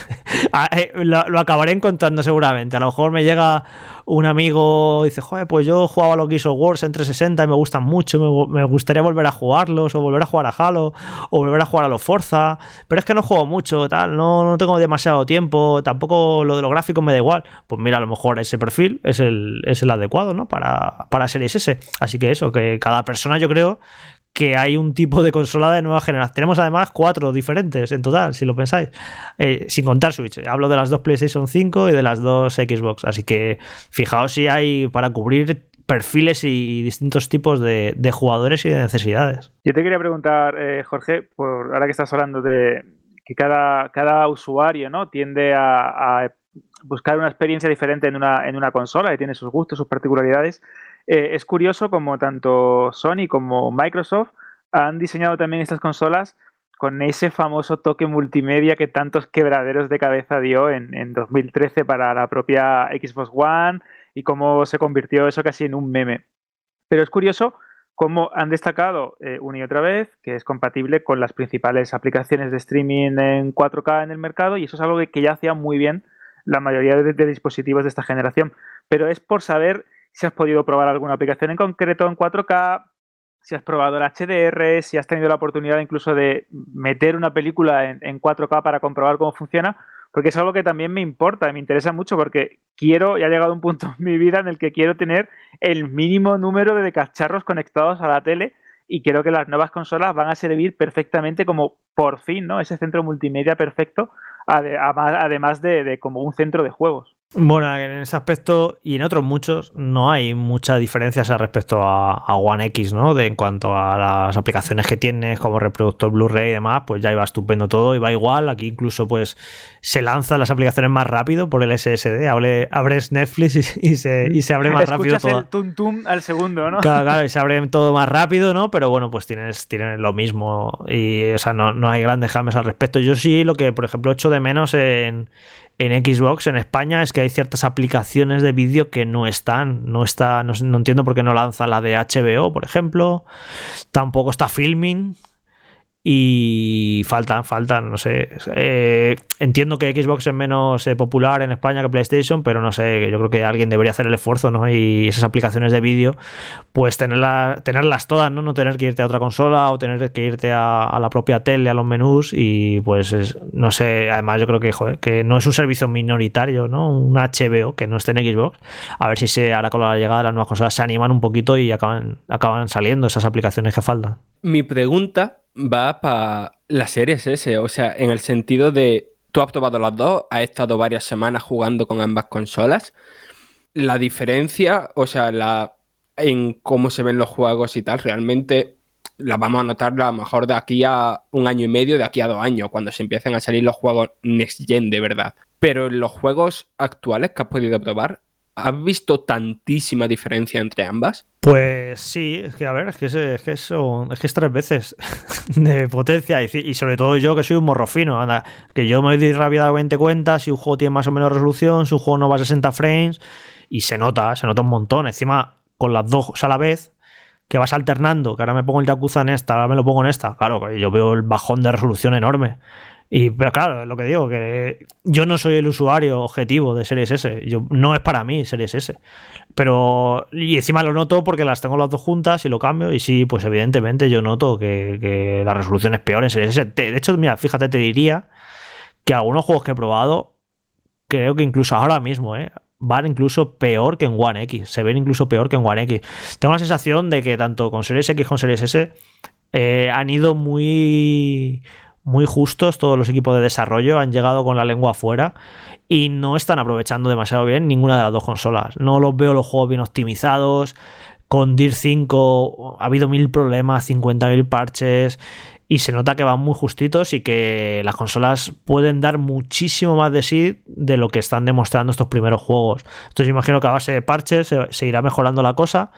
Ah, eh, lo, lo, acabaré encontrando seguramente. A lo mejor me llega un amigo y dice, joder, pues yo jugaba los Gears of Wars en 360 y me gustan mucho, me, gustaría volver a jugarlos, o volver a jugar a Halo, o volver a jugar a los Forza, pero es que no juego mucho, tal, no, no tengo demasiado tiempo, tampoco lo de los gráficos me da igual. Pues mira, a lo mejor ese perfil es el, es el adecuado, ¿no? Para, para Series S. Así que eso, que cada persona yo creo que hay un tipo de consola de nueva generación. Tenemos además cuatro diferentes en total, si lo pensáis, eh, sin contar Switch. Hablo de las dos PlayStation 5 y de las dos Xbox. Así que fijaos si hay para cubrir perfiles y distintos tipos de, jugadores y de necesidades. Yo te quería preguntar, eh, Jorge, por ahora que estás hablando de que cada, cada usuario ¿no? tiende a, buscar una experiencia diferente en una, en una consola, que tiene sus gustos, sus particularidades. Eh, es curioso como tanto Sony como Microsoft han diseñado también estas consolas con ese famoso toque multimedia que tantos quebraderos de cabeza dio en, 2013 para la propia Xbox One y cómo se convirtió eso casi en un meme. Pero es curioso cómo han destacado eh, una y otra vez que es compatible con las principales aplicaciones de streaming en 4K en el mercado y eso es algo que, ya hacía muy bien la mayoría de dispositivos de esta generación. Pero es por saber si has podido probar alguna aplicación en concreto en 4K, si has probado el HDR, si has tenido la oportunidad incluso de meter una película en, 4K para comprobar cómo funciona, porque es algo que también me importa, y me interesa mucho porque quiero, ya ha llegado un punto en mi vida en el que quiero tener el mínimo número de cacharros conectados a la tele y creo que las nuevas consolas van a servir perfectamente como por fin, ¿no? Ese centro multimedia perfecto, además de como un centro de juegos. Bueno, en ese aspecto y en otros muchos no hay mucha diferencia respecto a, One X, ¿no? De en cuanto a las aplicaciones que tienes como reproductor Blu-ray y demás, pues ya iba estupendo todo y va igual. Aquí incluso pues se lanzan las aplicaciones más rápido por el SSD. abres Netflix y, se, y se abre más rápido todo. el tum tum al segundo, ¿no? Claro, claro, y <laughs> se abre todo más rápido, ¿no? Pero bueno, pues tienes, tienes lo mismo y o sea, no, no hay grandes cambios al respecto. Yo sí lo que, por ejemplo, echo de menos en en Xbox en España es que hay ciertas aplicaciones de vídeo que no están. No está, no, entiendo por qué no lanza la de HBO, por ejemplo. Tampoco está Filming, y faltan, faltan, no sé. Eh, entiendo que Xbox es menos eh, popular en España que PlayStation, pero no sé, yo creo que alguien debería hacer el esfuerzo, ¿no? Y esas aplicaciones de vídeo, pues tenerlas, tenerlas todas, ¿no? No tener que irte a otra consola o tener que irte a, la propia tele, a los menús y pues no sé, además yo creo que, que no es un servicio minoritario, ¿no? Un HBO que no esté en Xbox. A ver si se ahora con la llegada de las nuevas consolas se animan un poquito y acaban, acaban saliendo esas aplicaciones que faltan. Mi pregunta va para la serie S, o sea, en el sentido de, tú has probado las dos, has estado varias semanas jugando con ambas consolas. La diferencia, o sea, la, en cómo se ven los juegos y tal, realmente la vamos a notar a lo mejor de aquí a un año y medio, de aquí a dos años, cuando se empiecen a salir los juegos Next Gen de verdad. Pero en los juegos actuales que has podido probar, ¿has visto tantísima diferencia entre ambas? Pues sí, es que a ver, es que es, es que, son, es, que es tres veces <laughs> de potencia y, sobre todo yo que soy un morro fino, anda, que yo me doy rápidamente cuenta si un juego tiene más o menos resolución, si un juego no va a 60 frames y se nota, se nota un montón. Encima, con las dos a la vez, que vas alternando, que ahora me pongo el Yakuza en esta, ahora me lo pongo en esta, claro, yo veo el bajón de resolución enorme. Y, pero claro, lo que digo, que yo no soy el usuario objetivo de Series S. Yo, no es para mí Series S. Pero, y encima lo noto porque las tengo las dos juntas y lo cambio. Y sí, pues evidentemente yo noto que, la resolución es peor en Series S. De hecho, mira, fíjate, te diría que algunos juegos que he probado, creo que incluso ahora mismo, ¿eh? van incluso peor que en One X. Se ven incluso peor que en One X. Tengo la sensación de que tanto con Series X como con Series S eh, han ido muy muy justos todos los equipos de desarrollo, han llegado con la lengua afuera y no están aprovechando demasiado bien ninguna de las dos consolas. No los veo los juegos bien optimizados. Con DIR 5 ha habido mil problemas, 50.000 parches y se nota que van muy justitos y que las consolas pueden dar muchísimo más de sí de lo que están demostrando estos primeros juegos. Entonces imagino que a base de parches se irá mejorando la cosa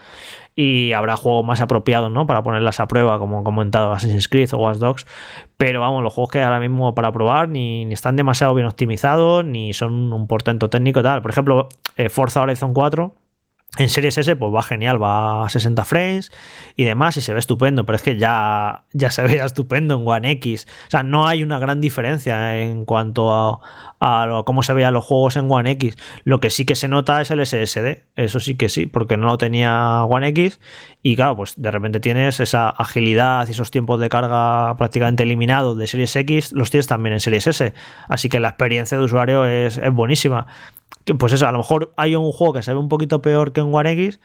y habrá juegos más apropiados, ¿no? Para ponerlas a prueba, como he comentado, Assassin's Creed o Watch Dogs. Pero vamos, los juegos que ahora mismo para probar ni, están demasiado bien optimizados, ni son un portento técnico tal. Por ejemplo, eh, Forza Horizon 4 en Series S pues va genial, va a 60 frames y demás y se ve estupendo, pero es que ya, ya se veía estupendo en One X. O sea, no hay una gran diferencia en cuanto a, a cómo se veían los juegos en One X. Lo que sí que se nota es el SSD, eso sí que sí, porque no lo tenía One X y claro, pues de repente tienes esa agilidad y esos tiempos de carga prácticamente eliminados de Series X, los tienes también en Series S. Así que la experiencia de usuario es, es buenísima pues eso, a lo mejor hay un juego que se ve un poquito peor que en One X,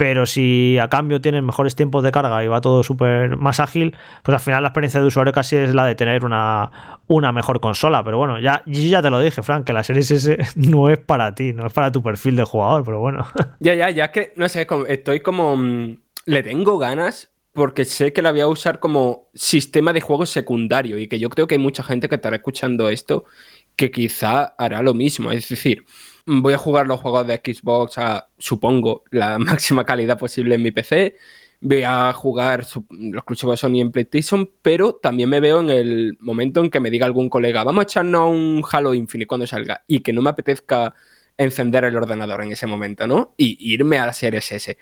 pero si a cambio tienen mejores tiempos de carga y va todo súper más ágil, pues al final la experiencia de usuario casi es la de tener una, una mejor consola. Pero bueno, ya, ya te lo dije, Frank, que la Series S <laughs> no es para ti, no es para tu perfil de jugador, pero bueno. <laughs> Ya, ya, ya que, no sé, estoy como... Mm, le tengo ganas porque sé que la voy a usar como sistema de juego secundario y que yo creo que hay mucha gente que estará escuchando esto que quizá hará lo mismo. Es decir, voy a jugar los juegos de Xbox a, supongo, la <laughs> máxima calidad posible en mi PC. Voy a jugar los exclusivos de Sony en PlayStation, pero también me veo en el momento en que me diga algún colega, vamos a echarnos un Halo Infinite cuando salga y que no me apetezca encender el ordenador en ese momento, ¿no? Y irme a la Series S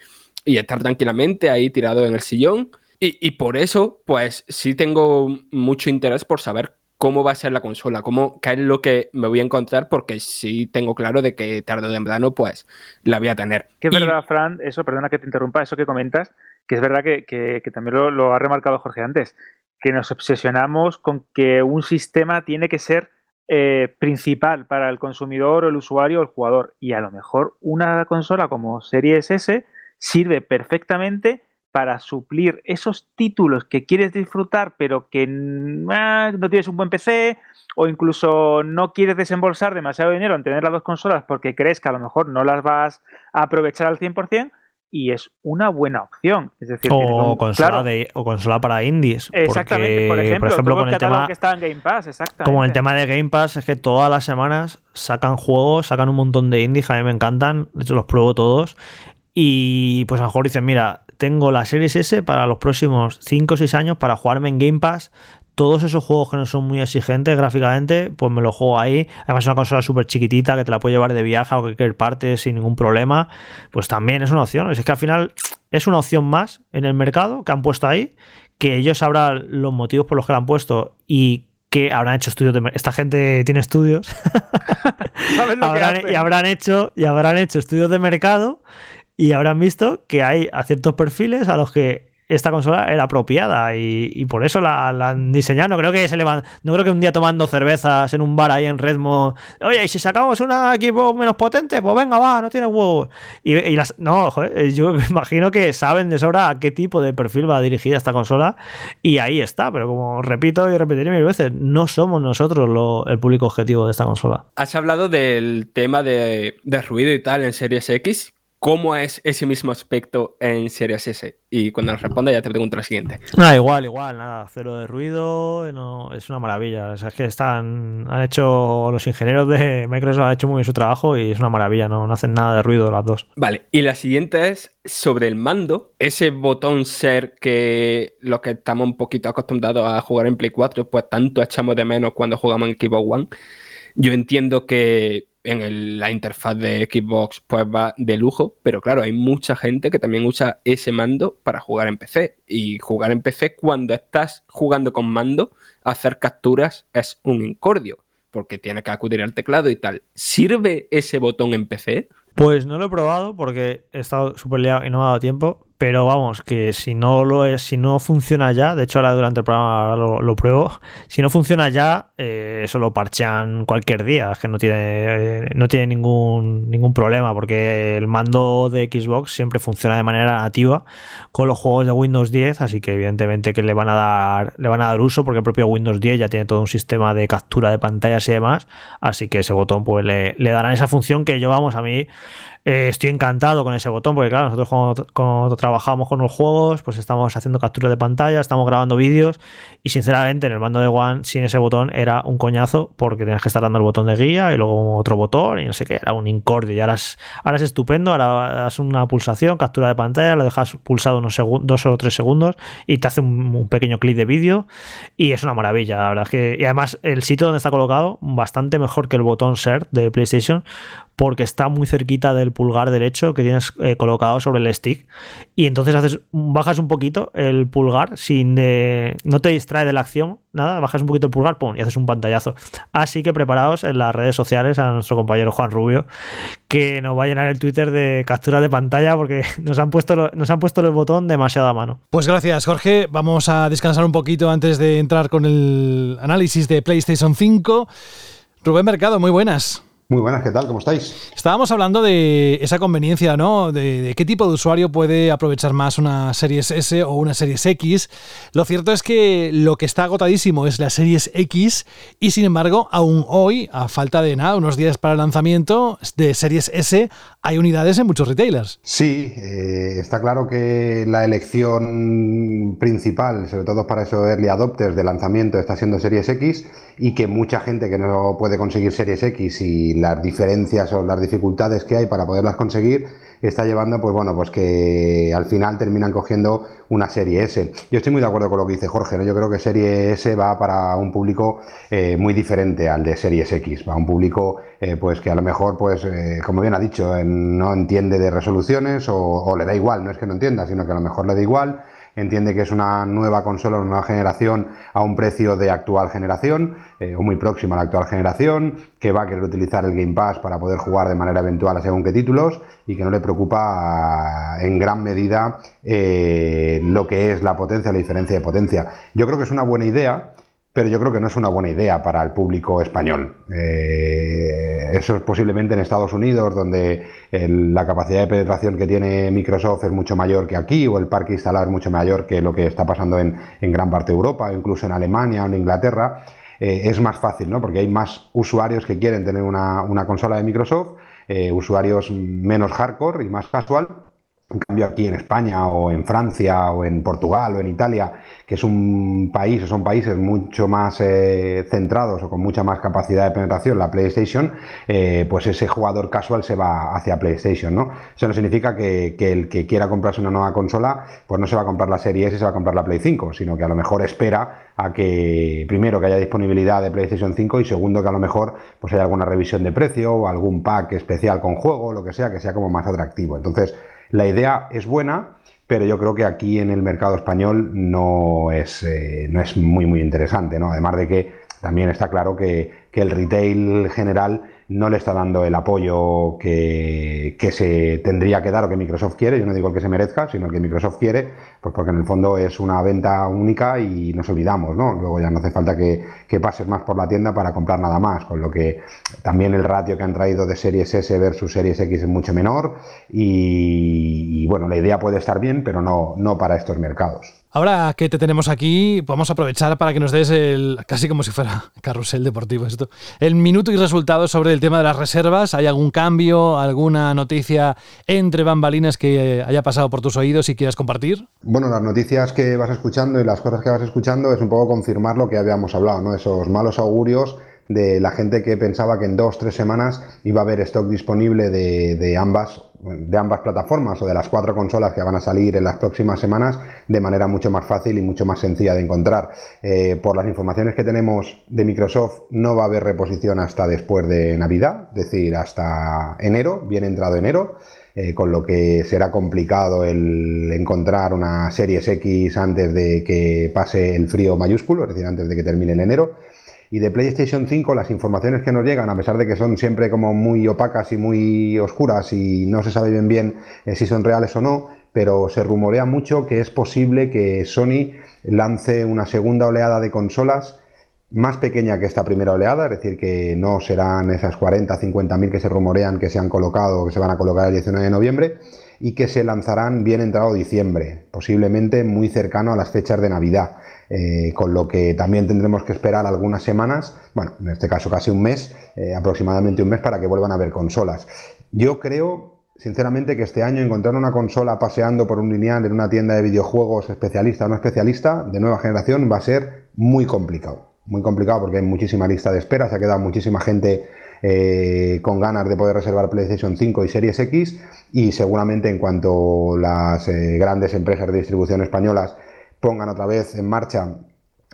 y estar tranquilamente ahí tirado en el sillón. Y, y por eso, pues sí tengo mucho interés por saber cómo va a ser la consola, cómo, qué es lo que me voy a encontrar, porque sí tengo claro de que tarde o temprano pues la voy a tener. Que es verdad, Fran, eso, perdona que te interrumpa, eso que comentas, que es verdad que, también lo, ha remarcado Jorge antes, que nos obsesionamos con que un sistema tiene que ser eh, principal para el consumidor el usuario o el jugador. Y a lo mejor una consola como Series S sirve perfectamente para suplir esos títulos que quieres disfrutar, pero que ah, no tienes un buen PC o incluso no quieres desembolsar demasiado dinero en tener las dos consolas porque crees que a lo mejor no las vas a aprovechar al 100%, y es una buena opción. Es decir, o, consola, de, o consola para indies. Exactamente, por ejemplo, con el tema que está en Game Pass, exactamente. Como el tema de Game Pass es que todas las semanas sacan juegos, sacan un montón de indies, a mí me encantan, de hecho los pruebo todos. Y pues a lo mejor dicen, mira, tengo la Series S para los próximos 5 o 6 años para jugarme en Game Pass. Todos esos juegos que no son muy exigentes gráficamente, pues me los juego ahí. Además, es una consola súper chiquitita que te la puede llevar de viaje a cualquier parte sin ningún problema. Pues también es una opción. Es que al final es una opción más en el mercado que han puesto ahí, que ellos sabrán los motivos por los que la han puesto y que habrán hecho estudios de esta gente tiene estudios <laughs> y habrán hecho y habrán hecho estudios de mercado y habrán visto que hay ciertos perfiles a los que esta consola era apropiada y, por eso la, han diseñado. No creo que se le no creo que un día tomando cervezas en un bar ahí en Redmo, oye, y si sacamos un equipo menos potente, pues venga, va, no tiene huevos. Y, las, no, joder, yo <laughs> me imagino que saben de sobra a qué tipo de perfil va dirigida esta consola y ahí está. Pero como repito y repetiré mil veces, no somos nosotros el público objetivo de esta consola. Has hablado del tema de, de ruido y tal en Series X ¿Cómo es ese mismo aspecto en Series S? Y cuando nos responda ya te pregunto la siguiente. Nada, igual, igual, nada, cero de ruido, no, es una maravilla. O sea, es que están, han hecho, los ingenieros de Microsoft han hecho muy bien su trabajo y es una maravilla, no, no hacen nada de ruido las dos. Vale, y la siguiente es sobre el mando, ese botón ser que los que estamos un poquito acostumbrados a jugar en Play 4, pues tanto echamos de menos cuando jugamos en Xbox One. Yo entiendo que en el- la interfaz de Xbox pues va de lujo, pero claro, hay mucha gente que también usa ese mando para jugar en PC. Y jugar en PC cuando estás jugando con mando, hacer capturas es un incordio, porque tienes que acudir al teclado y tal. ¿Sirve ese botón en PC? Pues no lo he probado porque he estado súper liado y no me ha dado tiempo. Pero vamos, que si no lo es, si no funciona ya, de hecho ahora durante el programa lo, lo pruebo, <laughs> si no funciona ya, eh, eso lo parchean cualquier día, es que no tiene, eh, no tiene ningún, ningún problema, porque el mando de Xbox siempre funciona de manera nativa con los juegos de Windows 10, así que evidentemente que le van a dar, le van a dar uso, porque el propio Windows 10 ya tiene todo un sistema de captura de pantallas y demás, así que ese botón pues le, le darán esa función que yo, vamos, a mí eh, estoy encantado con ese botón porque, claro, nosotros cuando, cuando trabajamos con los juegos, pues estamos haciendo captura de pantalla, estamos grabando vídeos y, sinceramente, en el mando de One sin ese botón era un coñazo porque tenías que estar dando el botón de guía y luego otro botón y no sé qué, era un incordio. Y ahora es, ahora es estupendo, ahora das una pulsación, captura de pantalla, lo dejas pulsado unos dos o tres segundos y te hace un, pequeño clip de vídeo y es una maravilla, la verdad es que... Y además, el sitio donde está colocado, bastante mejor que el botón Share de PlayStation porque está muy cerquita del pulgar derecho que tienes eh, colocado sobre el stick y entonces haces bajas un poquito el pulgar sin eh, no te distrae de la acción nada bajas un poquito el pulgar pum, y haces un pantallazo así que preparaos en las redes sociales a nuestro compañero Juan Rubio que nos va a llenar el Twitter de captura de pantalla porque <laughs> nos han puesto nos han puesto el botón demasiado a mano Pues gracias, Jorge. Vamos a descansar un poquito antes de entrar con el análisis de PlayStation 5. Rubén Mercado, muy buenas. Muy buenas, ¿qué tal? ¿Cómo estáis? Estábamos hablando de esa conveniencia, ¿no? De, de qué tipo de usuario puede aprovechar más una Series S o una Series X. Lo cierto es que lo que está agotadísimo es la Series X y sin embargo, aún hoy, a falta de nada, unos días para el lanzamiento de Series S, hay unidades en muchos retailers. Sí, eh, está claro que la elección principal, sobre todo para esos early adopters de lanzamiento, está siendo Series X y que mucha gente que no puede conseguir Series X y las diferencias o las dificultades que hay para poderlas conseguir está llevando, pues bueno, pues que al final terminan cogiendo una serie S. Yo estoy muy de acuerdo con lo que dice Jorge, ¿no? Yo creo que serie S va para un público eh, muy diferente al de series X, va un público eh, pues que a lo mejor, pues, eh, como bien ha dicho, no entiende de resoluciones o le da igual, no es que no entienda, sino que a lo mejor le da igual entiende que es una nueva consola, una nueva generación a un precio de actual generación eh, o muy próxima a la actual generación, que va a querer utilizar el Game Pass para poder jugar de manera eventual a según qué títulos y que no le preocupa en gran medida eh, lo que es la potencia, la diferencia de potencia. Yo creo que es una buena idea, pero yo creo que no es una buena idea para el público español. Eh, eso es posiblemente en Estados Unidos, donde la capacidad de penetración que tiene Microsoft es mucho mayor que aquí, o el parque instalado es mucho mayor que lo que está pasando en, gran parte de Europa, o incluso en Alemania o en Inglaterra. Eh, es más fácil, ¿no? Porque hay más usuarios que quieren tener una, una consola de Microsoft, eh, usuarios menos hardcore y más casual, en cambio, aquí en España o en Francia o en Portugal o en Italia, que es un país o son países mucho más eh, centrados o con mucha más capacidad de penetración, la PlayStation, eh, pues ese jugador casual se va hacia PlayStation, ¿no? Eso no significa que, el que quiera comprarse una nueva consola, pues no se va a comprar la Serie S, se va a comprar la Play 5, sino que a lo mejor espera a que, primero, que haya disponibilidad de PlayStation 5 y segundo, que a lo mejor pues haya alguna revisión de precio o algún pack especial con juego, lo que sea, que sea como más atractivo. Entonces, la idea es buena, pero yo creo que aquí en el mercado español no es, eh, no es muy, muy interesante, ¿no? Además de que también está claro que, que el retail general no le está dando el apoyo que, que se tendría que dar o que Microsoft quiere. Yo no digo el que se merezca, sino el que Microsoft quiere, pues porque en el fondo es una venta única y nos olvidamos, ¿no? Luego ya no hace falta que, que pases más por la tienda para comprar nada más, con lo que también el ratio que han traído de series S versus series X es mucho menor y, y, bueno, la idea puede estar bien, pero no, no para estos mercados. Ahora que te tenemos aquí, vamos a aprovechar para que nos des el, casi como si fuera carrusel deportivo esto, el minuto y resultados sobre el tema de las reservas. ¿Hay algún cambio, alguna noticia entre bambalinas que haya pasado por tus oídos y quieras compartir? Bueno, las noticias que vas escuchando y las cosas que vas escuchando es un poco confirmar lo que habíamos hablado, ¿no? Esos malos augurios de la gente que pensaba que en dos, tres semanas iba a haber stock disponible de, ambas, de ambas plataformas o de las cuatro consolas que van a salir en las próximas semanas de manera mucho más fácil y mucho más sencilla de encontrar. Eh, por las informaciones que tenemos de Microsoft, no va a haber reposición hasta después de Navidad, es decir, hasta enero, bien entrado enero. Eh, con lo que será complicado el encontrar una Series X antes de que pase el frío mayúsculo, es decir, antes de que termine el enero. Y de PlayStation 5 las informaciones que nos llegan, a pesar de que son siempre como muy opacas y muy oscuras y no se sabe bien bien eh, si son reales o no, pero se rumorea mucho que es posible que Sony lance una segunda oleada de consolas más pequeña que esta primera oleada, es decir, que no serán esas 40, 50 mil que se rumorean que se han colocado, que se van a colocar el 19 de noviembre, y que se lanzarán bien entrado diciembre, posiblemente muy cercano a las fechas de Navidad. Eh, con lo que también tendremos que esperar algunas semanas, bueno, en este caso casi un mes, eh, aproximadamente un mes para que vuelvan a haber consolas. Yo creo, sinceramente, que este año encontrar una consola paseando por un lineal en una tienda de videojuegos especialista o no especialista de nueva generación va a ser muy complicado. Muy complicado porque hay muchísima lista de espera, se ha quedado muchísima gente eh, con ganas de poder reservar PlayStation 5 y Series X y seguramente en cuanto las grandes empresas de distribución españolas pongan otra vez en marcha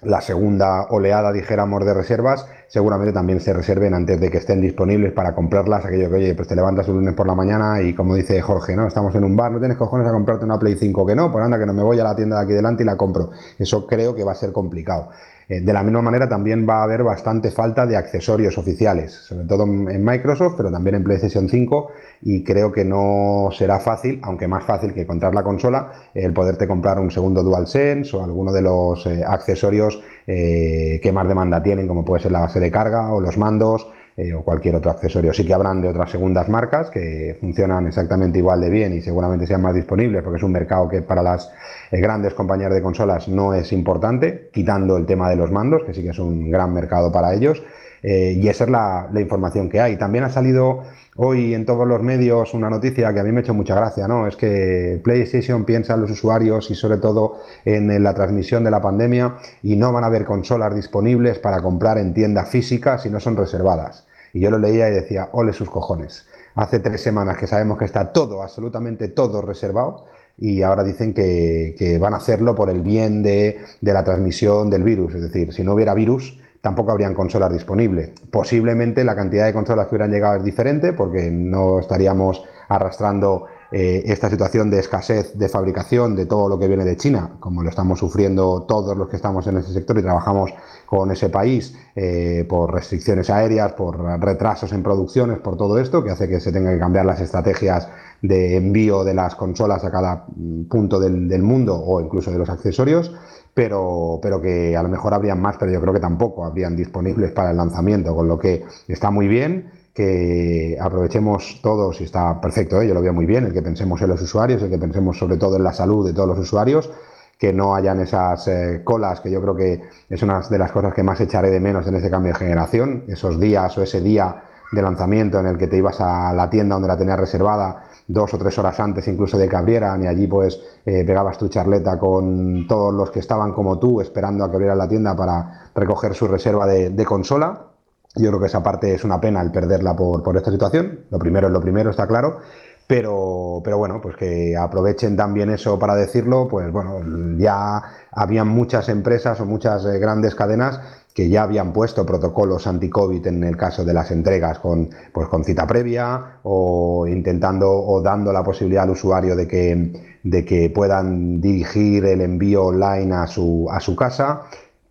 la segunda oleada, dijéramos, de reservas, seguramente también se reserven antes de que estén disponibles para comprarlas. Aquello que, oye, pues te levantas un lunes por la mañana y como dice Jorge, ¿no? Estamos en un bar, no tienes cojones a comprarte una Play 5 que no, pues anda que no me voy a la tienda de aquí delante y la compro. Eso creo que va a ser complicado. Eh, de la misma manera también va a haber bastante falta de accesorios oficiales, sobre todo en Microsoft, pero también en PlayStation 5 y creo que no será fácil, aunque más fácil que encontrar la consola, el poderte comprar un segundo DualSense o alguno de los eh, accesorios eh, que más demanda tienen, como puede ser la base de carga o los mandos eh, o cualquier otro accesorio. Sí que habrán de otras segundas marcas que funcionan exactamente igual de bien y seguramente sean más disponibles porque es un mercado que para las eh, grandes compañías de consolas no es importante, quitando el tema de los mandos, que sí que es un gran mercado para ellos. Eh, y esa es la, información que hay. También ha salido hoy en todos los medios una noticia que a mí me ha hecho mucha gracia, ¿no? Es que PlayStation piensa en los usuarios y sobre todo en la transmisión de la pandemia y no van a haber consolas disponibles para comprar en tienda física si no son reservadas. Y yo lo leía y decía, ole sus cojones. Hace tres semanas que sabemos que está todo, absolutamente todo reservado y ahora dicen que, van a hacerlo por el bien de, de, la transmisión del virus. Es decir, si no hubiera virus, tampoco habrían consolas disponibles. Posiblemente la cantidad de consolas que hubieran llegado es diferente porque no estaríamos arrastrando eh, esta situación de escasez de fabricación de todo lo que viene de China, como lo estamos sufriendo todos los que estamos en ese sector y trabajamos con ese país eh, por restricciones aéreas, por retrasos en producciones, por todo esto, que hace que se tengan que cambiar las estrategias de envío de las consolas a cada punto del, del mundo o incluso de los accesorios. Pero, pero, que a lo mejor habrían más, pero yo creo que tampoco habrían disponibles para el lanzamiento, con lo que está muy bien que aprovechemos todos, y está perfecto, ¿eh? yo lo veo muy bien, el que pensemos en los usuarios, el que pensemos sobre todo en la salud de todos los usuarios, que no hayan esas eh, colas, que yo creo que es una de las cosas que más echaré de menos en este cambio de generación, esos días o ese día de lanzamiento en el que te ibas a la tienda donde la tenías reservada dos o tres horas antes incluso de que abrieran y allí pues eh, pegabas tu charleta con todos los que estaban como tú esperando a que abriera la tienda para recoger su reserva de consola yo creo que esa parte es una pena el perderla por, por esta situación. Lo primero es lo primero, está claro. Pero, pero bueno, pues que aprovechen también eso para decirlo, pues bueno, ya habían muchas empresas o muchas eh, grandes cadenas que ya habían puesto protocolos anti-COVID en el caso de las entregas con, pues con cita previa o intentando o dando la posibilidad al usuario de que, de que puedan dirigir el envío online a su, a su casa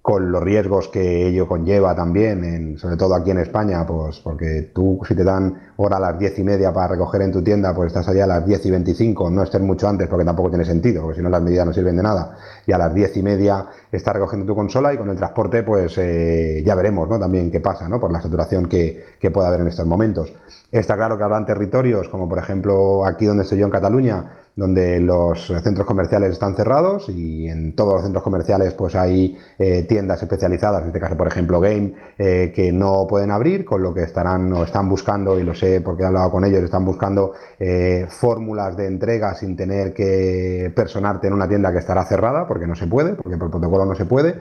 con los riesgos que ello conlleva también, en, sobre todo aquí en España, pues porque tú si te dan hora a las diez y media para recoger en tu tienda, pues estás allá a las diez y veinticinco, no estés mucho antes porque tampoco tiene sentido, porque si no las medidas no sirven de nada, y a las diez y media estás recogiendo tu consola y con el transporte pues eh, ya veremos ¿no? también qué pasa ¿no? por la saturación que, que pueda haber en estos momentos. Está claro que habrán territorios, como por ejemplo aquí donde estoy yo en Cataluña, donde los centros comerciales están cerrados y en todos los centros comerciales pues hay eh, tiendas especializadas, en este caso por ejemplo Game, eh, que no pueden abrir, con lo que estarán o están buscando, y lo sé porque he hablado con ellos, están buscando eh, fórmulas de entrega sin tener que personarte en una tienda que estará cerrada, porque no se puede, porque por protocolo no se puede,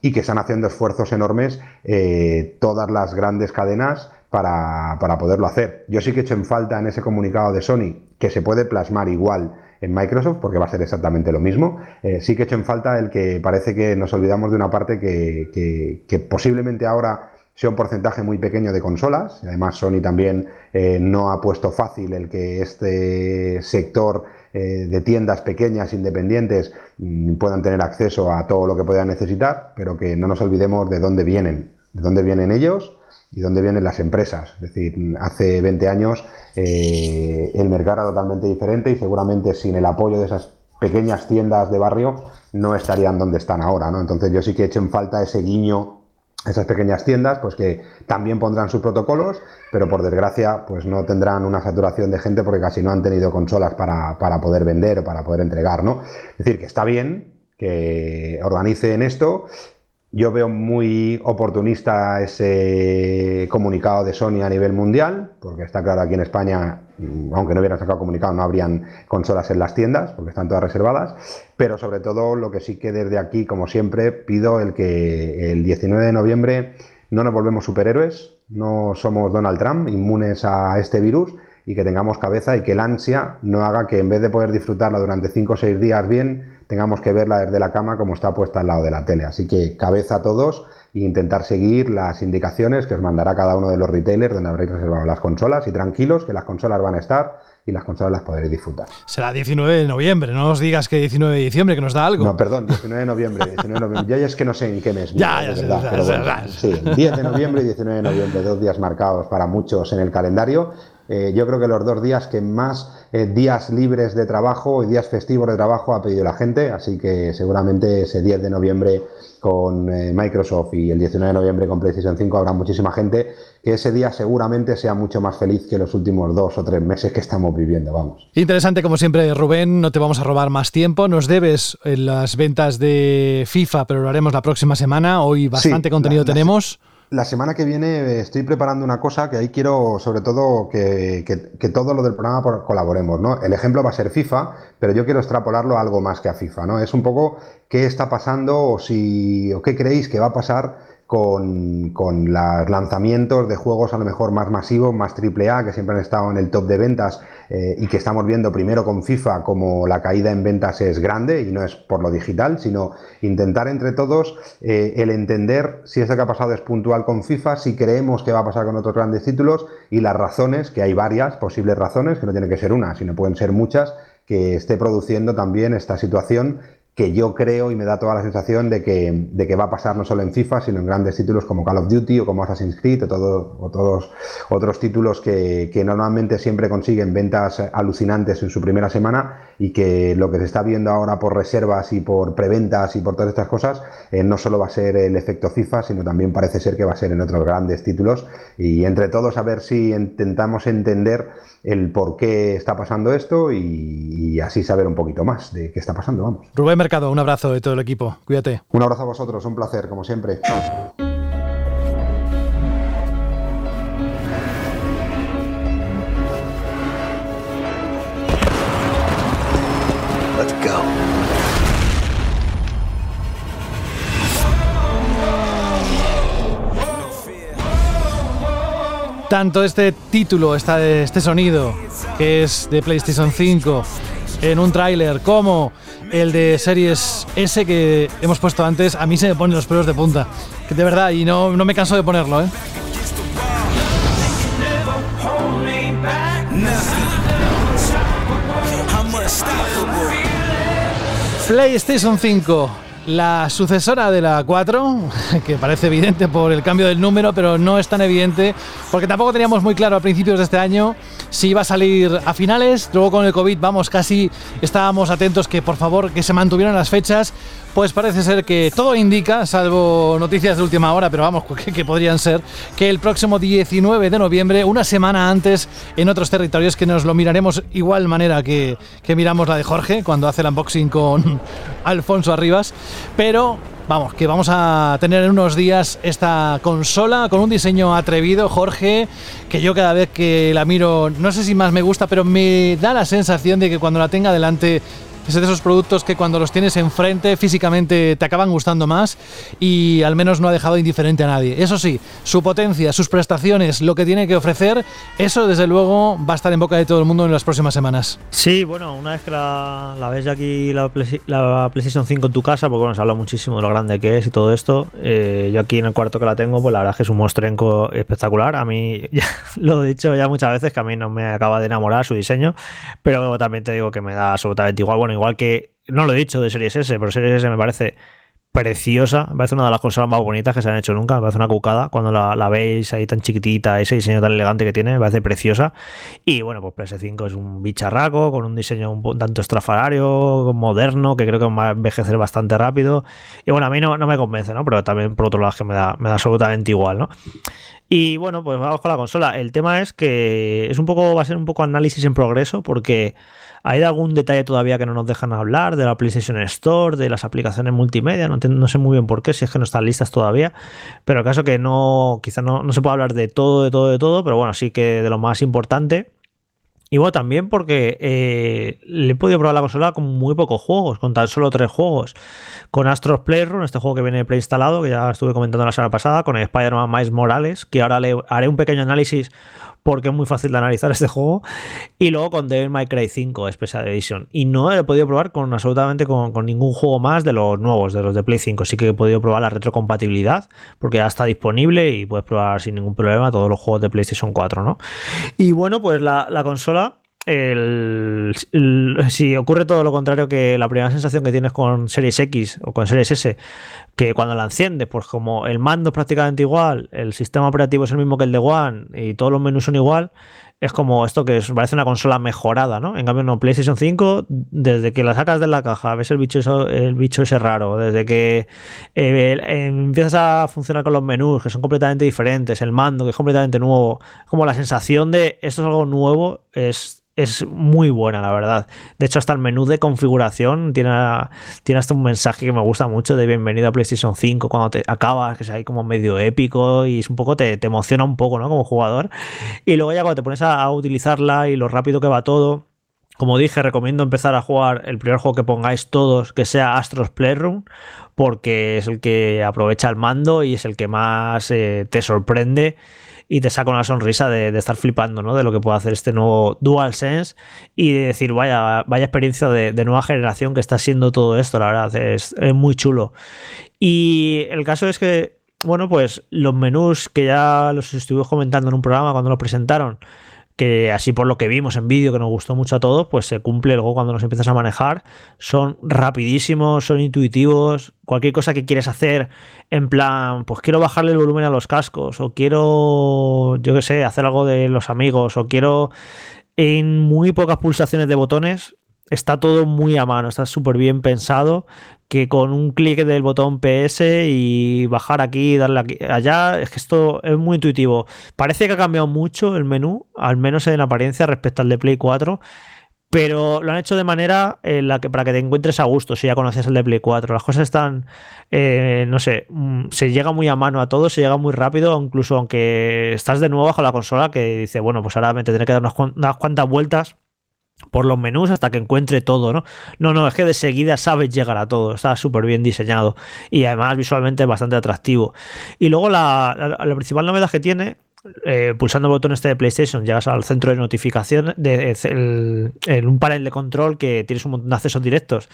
y que están haciendo esfuerzos enormes todas las grandes cadenas para, para, poderlo hacer. Yo sí que he hecho en falta en ese comunicado de Sony que se puede plasmar igual en Microsoft, porque va a ser exactamente lo mismo. Eh, sí que he hecho en falta el que parece que nos olvidamos de una parte que, que, posiblemente ahora sea un porcentaje muy pequeño de consolas. Además, Sony también eh, no ha puesto fácil el que este sector eh, de tiendas pequeñas, independientes, mm, puedan tener acceso a todo lo que puedan necesitar, pero que no nos olvidemos de dónde vienen, de dónde vienen ellos y dónde vienen las empresas. Es decir, hace 20 años eh, el mercado era totalmente diferente y seguramente sin el apoyo de esas pequeñas tiendas de barrio no estarían donde están ahora. ¿no? Entonces yo sí que he hecho en falta ese guiño esas pequeñas tiendas, pues que también pondrán sus protocolos, pero por desgracia pues no tendrán una saturación de gente porque casi no han tenido consolas para, para poder vender o para poder entregar. ¿no? Es decir, que está bien que organicen esto, yo veo muy oportunista ese comunicado de Sony a nivel mundial, porque está claro aquí en España, aunque no hubieran sacado comunicado, no habrían consolas en las tiendas, porque están todas reservadas. Pero sobre todo, lo que sí que desde aquí, como siempre, pido el que el 19 de noviembre no nos volvemos superhéroes, no somos Donald Trump inmunes a este virus y que tengamos cabeza y que el ansia no haga que en vez de poder disfrutarla durante 5 o 6 días bien, tengamos que verla desde la cama como está puesta al lado de la tele. Así que cabeza a todos e intentar seguir las indicaciones que os mandará cada uno de los retailers donde habréis reservado las consolas y tranquilos que las consolas van a estar y las consolas las podréis disfrutar. Será 19 de noviembre, no os digas que 19 de diciembre, que nos da algo. No, perdón, 19 de noviembre. 19 de noviembre. Ya es que no sé en qué mes. ya, ya, verdad, Sí, 10 de noviembre y 19 de noviembre, dos días marcados para muchos en el calendario. Eh, yo creo que los dos días que más eh, días libres de trabajo y días festivos de trabajo ha pedido la gente, así que seguramente ese 10 de noviembre con eh, Microsoft y el 19 de noviembre con PlayStation 5 habrá muchísima gente que ese día seguramente sea mucho más feliz que los últimos dos o tres meses que estamos viviendo, vamos. Interesante como siempre, Rubén, no te vamos a robar más tiempo, nos debes las ventas de FIFA, pero lo haremos la próxima semana, hoy bastante contenido tenemos. La semana que viene eh, estoy preparando una cosa que ahí quiero, sobre todo, que, todo lo del programa colaboremos, ¿no? El ejemplo va a ser FIFA, pero yo quiero extrapolarlo a algo más que a FIFA, ¿no? Es un poco qué está pasando o, si, o qué creéis que va a pasar con, con los lanzamientos de juegos a lo mejor más masivos, más AAA, que siempre han estado en el top de ventas eh, y que estamos viendo primero con FIFA como la caída en ventas es grande y no es por lo digital, sino intentar entre todos eh, el entender si eso que ha pasado es puntual con FIFA, si creemos que va a pasar con otros grandes títulos y las razones, que hay varias posibles razones, que no tiene que ser una, sino pueden ser muchas, que esté produciendo también esta situación que yo creo y me da toda la sensación de que, de que va a pasar no solo en FIFA, sino en grandes títulos como Call of Duty o como Assassin's Creed o, todo, o todos otros títulos que, que, normalmente siempre consiguen ventas alucinantes en su primera semana y que lo que se está viendo ahora por reservas y por preventas y por todas estas cosas eh, no solo va a ser el efecto FIFA, sino también parece ser que va a ser en otros grandes títulos. Y entre todos a ver si intentamos entender el por qué está pasando esto y, y así saber un poquito más de qué está pasando, vamos. Rubén un abrazo de todo el equipo. Cuídate. Un abrazo a vosotros, un placer, como siempre. Tanto este título, este sonido, que es de PlayStation 5, en un tráiler, como el de Series S que hemos puesto antes, a mí se me ponen los pelos de punta. De verdad, y no, no me canso de ponerlo, ¿eh? PlayStation 5, la sucesora de la 4, <laughs> que parece evidente por el cambio del número, pero no es tan evidente, porque tampoco teníamos muy claro a principios de este año si iba a salir a finales. Luego con el COVID, vamos, casi estábamos atentos que por favor que se mantuvieran las fechas. Pues parece ser que todo indica, salvo noticias de última hora, pero vamos, <laughs> que, podrían ser, que el próximo 19 de noviembre, una semana antes, en otros territorios, que nos lo miraremos igual manera que, miramos la de Jorge cuando hace el unboxing con <laughs> Alfonso Arribas, pero vamos, que vamos a tener en unos días esta consola con un diseño atrevido, Jorge, que yo cada vez que la miro, no sé si más me gusta, pero me da la sensación de que cuando la tenga delante es de esos productos que cuando los tienes enfrente físicamente te acaban gustando más y al menos no ha dejado indiferente a nadie. Eso sí, su potencia, sus prestaciones, lo que tiene que ofrecer, eso desde luego va a estar en boca de todo el mundo en las próximas semanas. Sí, bueno, una vez que la, ves aquí la, PlayStation 5 en tu casa, porque bueno, se habla muchísimo de lo grande que es y todo esto, eh, yo aquí en el cuarto que la tengo, pues la verdad es que es un monstrenco espectacular. A mí, <laughs> ya, lo he dicho ya muchas veces, que a mí no me acaba de enamorar su diseño, pero también te digo que me da absolutamente igual. Igual que, no lo he dicho de Series S, pero Series S me parece preciosa, me parece una de las consolas más bonitas que se han hecho nunca, me parece una cucada cuando la, veis ahí tan chiquitita, ese diseño tan elegante que tiene, me parece preciosa. Y bueno, pues PS5 es un bicharraco con un diseño un tanto estrafalario, moderno, que creo que va a envejecer bastante rápido. Y bueno, a mí no, no me convence, ¿no? Pero también por otro lado es que me da, me da absolutamente igual, ¿no? Y bueno, pues vamos con la consola. El tema es que es un poco, va a ser un poco análisis en progreso, porque ¿Hay algún detalle todavía que no nos dejan hablar de la PlayStation Store, de las aplicaciones multimedia? No, sé muy bien por qué, si es que no están listas todavía. Pero el caso que no, quizás no, se puede hablar de todo, de todo, de todo, pero bueno, sí que de lo más importante. Y bueno, también porque eh, le he podido probar la consola con muy pocos juegos, con tan solo tres juegos. Con Astros Playroom, este juego que viene preinstalado, que ya estuve comentando la semana pasada, con Spider-Man Miles Morales, que ahora le haré un pequeño análisis porque es muy fácil de analizar <laughs> este juego. Y luego con Devil May Cry 5 Special Edition. Y no he podido probar con absolutamente con, ningún juego más de los nuevos, de los de Play 5. Sí que he podido probar la retrocompatibilidad, porque ya está disponible y puedes probar sin ningún problema todos los juegos de PlayStation 4, ¿no? Y bueno, pues la, consola. Si ocurre todo lo contrario que la primera sensación que tienes con Series X o con Series S, que cuando la enciendes, pues como el mando es prácticamente igual, el sistema operativo es el mismo que el de One y todos los menús son igual, es como esto que parece una consola mejorada, ¿no? En cambio, no, PlayStation 5, desde que la sacas de la caja, ves el bicho, el bicho ese raro, desde que eh, empiezas a funcionar con los menús, que son completamente diferentes, el mando, que es completamente nuevo, como la sensación de esto es algo nuevo, es es muy buena, la verdad. De hecho, hasta el menú de configuración tiene, tiene hasta un mensaje que me gusta mucho de bienvenido a PlayStation 5 cuando te acabas, que es ahí como medio épico y es un poco, te, emociona un poco, ¿no? Como jugador. Y luego ya cuando te pones a, utilizarla y lo rápido que va todo, como dije, recomiendo empezar a jugar el primer juego que pongáis todos, que sea Astros Playroom, porque es el que aprovecha el mando y es el que más eh, te sorprende y te saca una sonrisa de, estar flipando, ¿no? De lo que puede hacer este nuevo DualSense y de decir, vaya, vaya experiencia de, nueva generación que está siendo todo esto, la verdad, es, muy chulo. Y el caso es que, bueno, pues los menús que ya los estuvimos comentando en un programa cuando lo presentaron, que así por lo que vimos en vídeo, que nos gustó mucho a todos, pues se cumple luego cuando nos empiezas a manejar. Son rapidísimos, son intuitivos. Cualquier cosa que quieres hacer, en plan, pues quiero bajarle el volumen a los cascos, o quiero, yo qué sé, hacer algo de los amigos, o quiero en muy pocas pulsaciones de botones. Está todo muy a mano, está súper bien pensado que con un clic del botón PS y bajar aquí, darle aquí, allá, es que esto es muy intuitivo. Parece que ha cambiado mucho el menú, al menos en apariencia respecto al de Play 4, pero lo han hecho de manera en la que para que te encuentres a gusto si ya conoces el de Play 4. Las cosas están, eh, no sé, mm, se llega muy a mano a todo, se llega muy rápido, incluso aunque estás de nuevo bajo la consola que dice, bueno, pues ahora me tendré que dar unas cuantas vueltas por los menús hasta que encuentre todo, ¿no? No, no, es que de seguida sabes llegar a todo, está súper bien diseñado y además visualmente bastante atractivo. Y luego la, principal novedad que tiene, eh, pulsando el botón este de PlayStation, llegas al centro de notificación, de, en un panel de control que tienes un montón de accesos directos.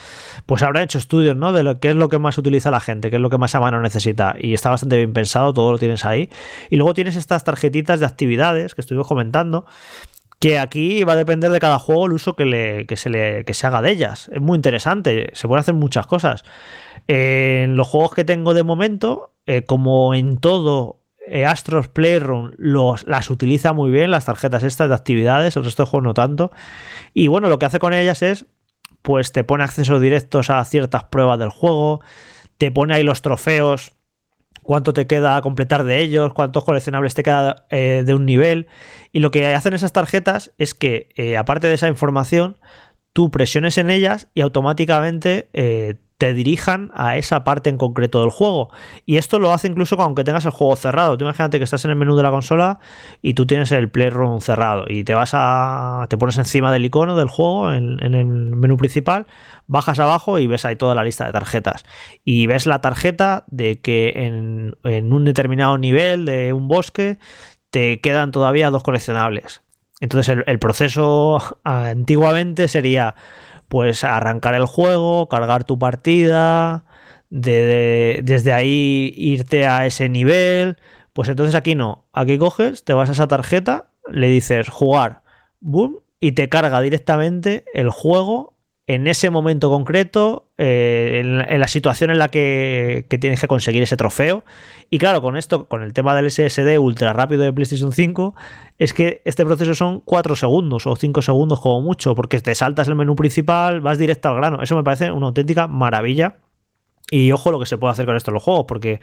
Pues habrá hecho estudios, ¿no? De lo que es lo que más utiliza la gente, qué es lo que más a mano necesita. Y está bastante bien pensado, todo lo tienes ahí. Y luego tienes estas tarjetitas de actividades que estuvimos comentando que aquí va a depender de cada juego el uso que, le, se, le, se haga de ellas. Es muy interesante, se pueden hacer muchas cosas. En los juegos que tengo de momento, eh, como en todo, eh, Astros Playroom las utiliza muy bien, las tarjetas estas de actividades, el resto de juegos no tanto. Y bueno, lo que hace con ellas es pues te pone accesos directos a ciertas pruebas del juego, te pone ahí los trofeos, cuánto te queda a completar de ellos, cuántos coleccionables te queda eh, de un nivel. Y lo que hacen esas tarjetas es que, eh, aparte de esa información, tú presiones en ellas y automáticamente eh, te dirijan a esa parte en concreto del juego. Y esto lo hace incluso aunque tengas el juego cerrado. Tú imagínate que estás en el menú de la consola y tú tienes el Playroom cerrado y te vas a. te pones encima del icono del juego en, el menú principal, bajas abajo y ves ahí toda la lista de tarjetas. Y ves la tarjeta de que en, un determinado nivel de un bosque te quedan todavía dos coleccionables. Entonces el proceso <laughs> antiguamente sería pues arrancar el juego, cargar tu partida, de, de, desde ahí irte a ese nivel. Pues entonces aquí no. Aquí coges, te vas a esa tarjeta, le dices jugar, boom, y te carga directamente el juego en ese momento concreto, eh, en, en, la situación en la que, tienes que conseguir ese trofeo. Y claro, con esto, con el tema del SSD ultra rápido de PlayStation 5, es que este proceso son 4 segundos o 5 segundos como mucho, porque te saltas el menú principal, vas directo al grano. Eso me parece una auténtica maravilla. Y ojo lo que se puede hacer con esto en los juegos, porque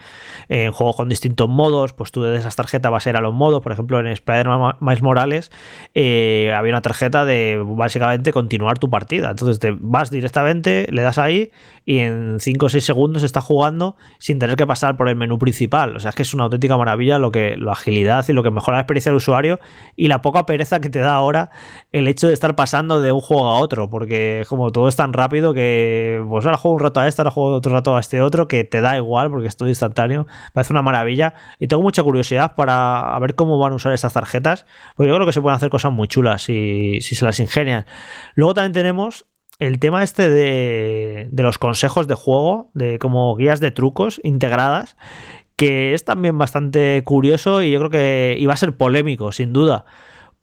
en juegos con distintos modos, pues tú de esas tarjetas vas a ir a los modos. Por ejemplo, en Spider-Man Morales eh, había una tarjeta de básicamente continuar tu partida. Entonces te vas directamente, le das ahí y en 5 o 6 segundos estás jugando sin tener que pasar por el menú principal. O sea, es que es una auténtica maravilla lo que la agilidad y lo que mejora la experiencia del usuario y la poca pereza que te da ahora el hecho de estar pasando de un juego a otro, porque como todo es tan rápido que pues ahora juego un rato a este, ahora juego otro rato a este otro, que te da igual porque es todo instantáneo. Parece una maravilla y tengo mucha curiosidad para ver cómo van a usar estas tarjetas, porque yo creo que se pueden hacer cosas muy chulas si, si se las ingenian. Luego también tenemos el tema este de, de, los consejos de juego, de como guías de trucos integradas, que es también bastante curioso y yo creo que iba a ser polémico, sin duda.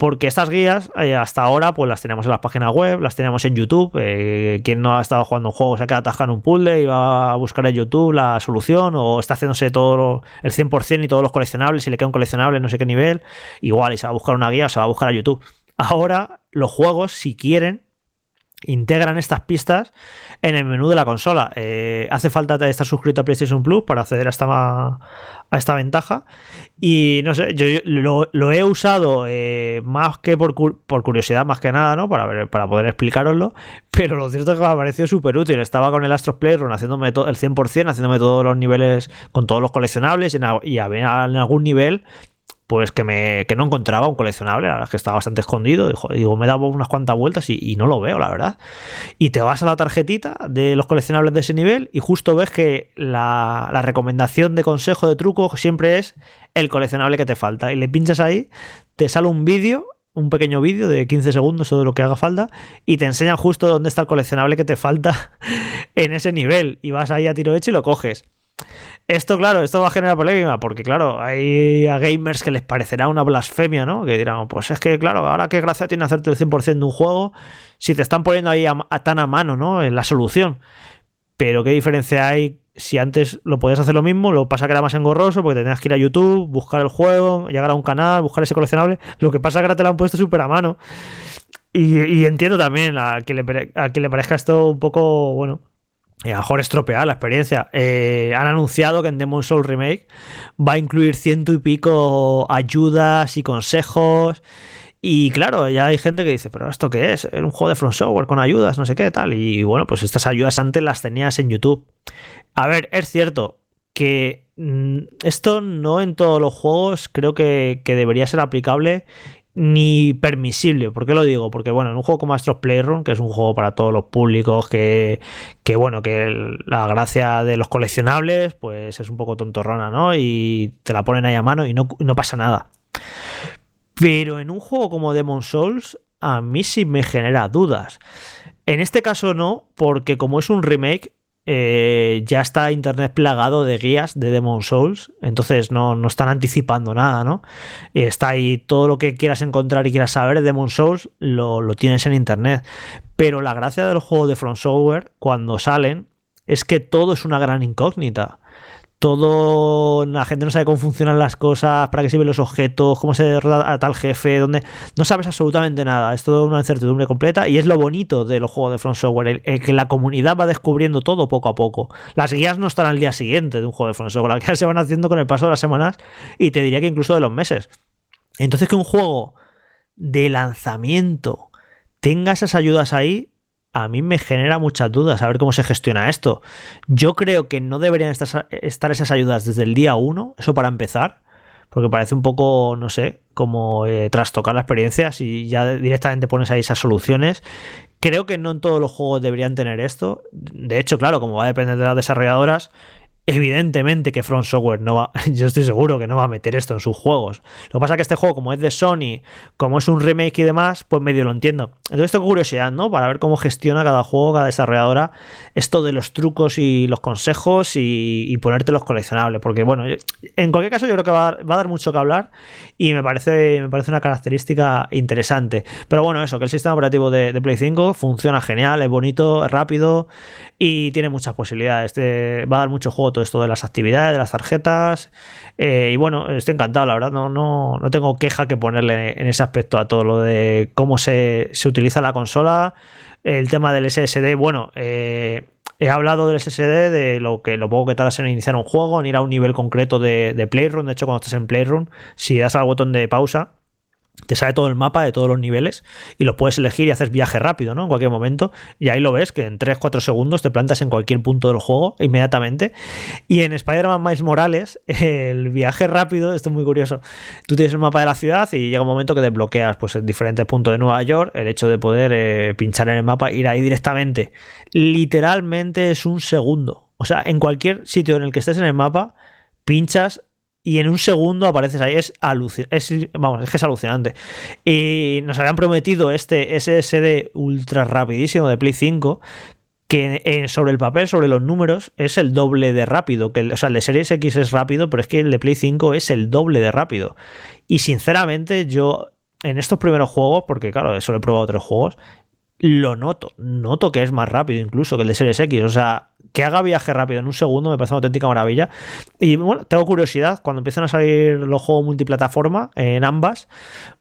Porque estas guías, eh, hasta ahora, pues las tenemos en las páginas web, las tenemos en YouTube. Eh, quien no ha estado jugando un juego se ha quedado atascado en un puzzle y va a buscar en YouTube la solución, o está haciéndose todo lo, el 100% y todos los coleccionables, si le queda un coleccionable, no sé qué nivel, igual, y se va a buscar una guía, se va a buscar a YouTube. Ahora, los juegos, si quieren, integran estas pistas en el menú de la consola. Eh, hace falta estar suscrito a PlayStation Plus para acceder a esta, a esta ventaja. Y no sé, yo, lo, he usado eh, más que por, por, curiosidad, más que nada, ¿no? Para, ver, para poder explicaroslo. Pero lo cierto es que me ha parecido súper útil. Estaba con el Astros Playroom haciéndome el 100%, haciéndome todos los niveles con todos los coleccionables y en, y en algún nivel pues que, me, que no encontraba un coleccionable, la verdad es que estaba bastante escondido. Digo, me he dado unas cuantas vueltas y, y, no lo veo, la verdad. Y te vas a la tarjetita de los coleccionables de ese nivel y justo ves que la, la recomendación de consejo de truco siempre es el coleccionable que te falta. Y le pinchas ahí, te sale un vídeo un pequeño vídeo de 15 segundos de lo que haga falta y te enseñan justo dónde está el coleccionable que te falta <laughs> en ese nivel y vas ahí a tiro hecho y lo coges. Esto, claro, esto va a generar polémica, porque, claro, hay a gamers que les parecerá una blasfemia, ¿no? Que dirán, pues es que, claro, ahora qué gracia tiene hacerte el 100% de un juego si te están poniendo ahí a, tan a mano, ¿no? En la solución. Pero qué diferencia hay si antes lo podías hacer lo mismo, lo pasa que era más engorroso porque tenías que ir a YouTube, buscar el juego, llegar a un canal, buscar ese coleccionable. Lo que pasa es que ahora te lo han puesto súper a mano. Y, entiendo también a que, le, le parezca esto un poco, bueno, a lo mejor estropear la experiencia. Eh, han anunciado que en Demon Soul Remake va a incluir ciento y pico ayudas y consejos. Y claro, ya hay gente que dice, pero ¿esto qué es? Era un juego de Front Software con ayudas, no sé qué, tal. Y bueno, pues estas ayudas antes las tenías en YouTube. A ver, es cierto que mmm, esto no en todos los juegos creo que debería ser aplicable ni permisible. ¿Por qué lo digo? Porque, bueno, en un juego como Astros Playroom, que es un juego para todos los públicos, que, que bueno, que la gracia de los coleccionables, pues es un poco tontorrona, ¿no? Y te la ponen ahí a mano y no, no pasa nada. Pero en un juego como Demon Souls, a mí sí me genera dudas. En este caso no, porque como es un remake, eh, ya está Internet plagado de guías de Demon Souls, entonces no, no están anticipando nada, ¿no? Está ahí todo lo que quieras encontrar y quieras saber de Demon Souls, lo, lo tienes en Internet. Pero la gracia de los juegos de From Software, cuando salen, es que todo es una gran incógnita todo, la gente no sabe cómo funcionan las cosas, para qué sirven los objetos, cómo se derrota a tal jefe, donde no sabes absolutamente nada. Es todo una incertidumbre completa y es lo bonito de los juegos de Front Software, el, que la comunidad va descubriendo todo poco a poco. Las guías no están al día siguiente de un juego de Front Software, las guías se van haciendo con el paso de las semanas y te diría que incluso de los meses. Entonces que un juego de lanzamiento tenga esas ayudas ahí, a mí me genera muchas dudas a ver cómo se gestiona esto. Yo creo que no deberían estar, esas ayudas desde el día uno, eso para empezar, porque parece un poco, no sé, como eh, trastocar la experiencia si ya directamente pones ahí esas soluciones. Creo que no en todos los juegos deberían tener esto. De hecho, claro, como va a depender de las desarrolladoras, Evidentemente que Front Software no va, <laughs> yo estoy seguro que no va a meter esto en sus juegos. Lo que pasa es que este juego, como es de Sony, como es un remake y demás, pues medio lo entiendo. Entonces tengo curiosidad, ¿no? Para ver cómo gestiona cada juego, cada desarrolladora, esto de los trucos y los consejos y, ponerte los coleccionables. Porque, bueno, en cualquier caso yo creo que va a, dar, mucho que hablar y me parece, me parece una característica interesante. Pero bueno, eso, que el sistema operativo de, de Play 5 funciona genial, es bonito, es rápido, y tiene muchas posibilidades. va a dar mucho juego todo esto de las actividades, de las tarjetas. Eh, y bueno, estoy encantado, la verdad. No, no, no tengo queja que ponerle en ese aspecto a todo lo de cómo se, se utiliza la consola. El tema del SSD, bueno, eh, he hablado del SSD, de lo que lo poco que tardas en iniciar un juego, en ir a un nivel concreto de, de Playroom. De hecho, cuando estás en Playroom, si das al botón de pausa, te sale todo el mapa de todos los niveles y lo puedes elegir y haces viaje rápido, ¿no? En cualquier momento. Y ahí lo ves, que en 3-4 segundos te plantas en cualquier punto del juego inmediatamente. Y en Spider-Man Miles Morales, <laughs> el viaje rápido, esto es muy curioso. Tú tienes el mapa de la ciudad y llega un momento que desbloqueas pues, en diferentes puntos de Nueva York el hecho de poder eh, pinchar en el mapa, ir ahí directamente. Literalmente es un segundo. O sea, en cualquier sitio en el que estés en el mapa, pinchas y en un segundo apareces ahí. Es alucinante. vamos, es que es alucinante. Y nos habían prometido este SSD ultra rapidísimo de Play 5. Que sobre el papel, sobre los números, es el doble de rápido. Que o sea, el de Series X es rápido, pero es que el de Play 5 es el doble de rápido. Y sinceramente, yo en estos primeros juegos, porque claro, solo he probado tres juegos, lo noto. Noto que es más rápido incluso que el de Series X. O sea, que haga viaje rápido en un segundo me parece una auténtica maravilla. Y bueno, tengo curiosidad, cuando empiezan a salir los juegos multiplataforma en ambas,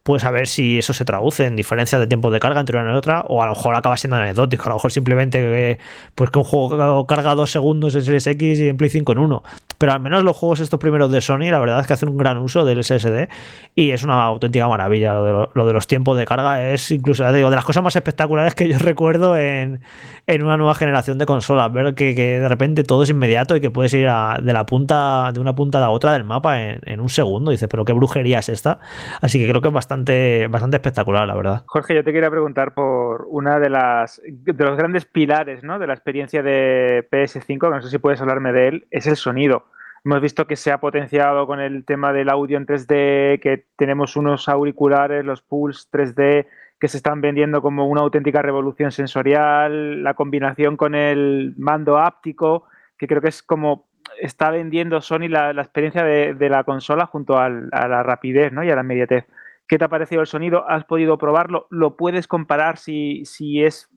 pues a ver si eso se traduce en diferencias de tiempo de carga entre una y otra, o a lo mejor acaba siendo anecdótico, a lo mejor simplemente que, pues que un juego carga dos segundos en Series X y en Play 5 en uno. Pero al menos los juegos estos primeros de Sony, la verdad es que hacen un gran uso del SSD y es una auténtica maravilla. Lo de, los tiempos de carga es incluso, digo, de las cosas más espectaculares que yo <laughs> recuerdo en, en una nueva generación de consolas, ver que de repente todo es inmediato y que puedes ir de la punta, de una punta a la otra del mapa en, un segundo. Dices, pero qué brujería es esta. Así que creo que es bastante, bastante espectacular, la verdad. Jorge, yo te quería preguntar por una de las de los grandes pilares ¿no? de la experiencia de PS5, que no sé si puedes hablarme de él, es el sonido. Hemos visto que se ha potenciado con el tema del audio en 3D, que tenemos unos auriculares, los Pulse 3D, que se están vendiendo como una auténtica revolución sensorial, la combinación con el mando áptico, que creo que es como está vendiendo Sony la, experiencia de, la consola junto a la rapidez ¿no? y a la inmediatez. ¿Qué te ha parecido el sonido? ¿Has podido probarlo? ¿Lo puedes comparar si, si es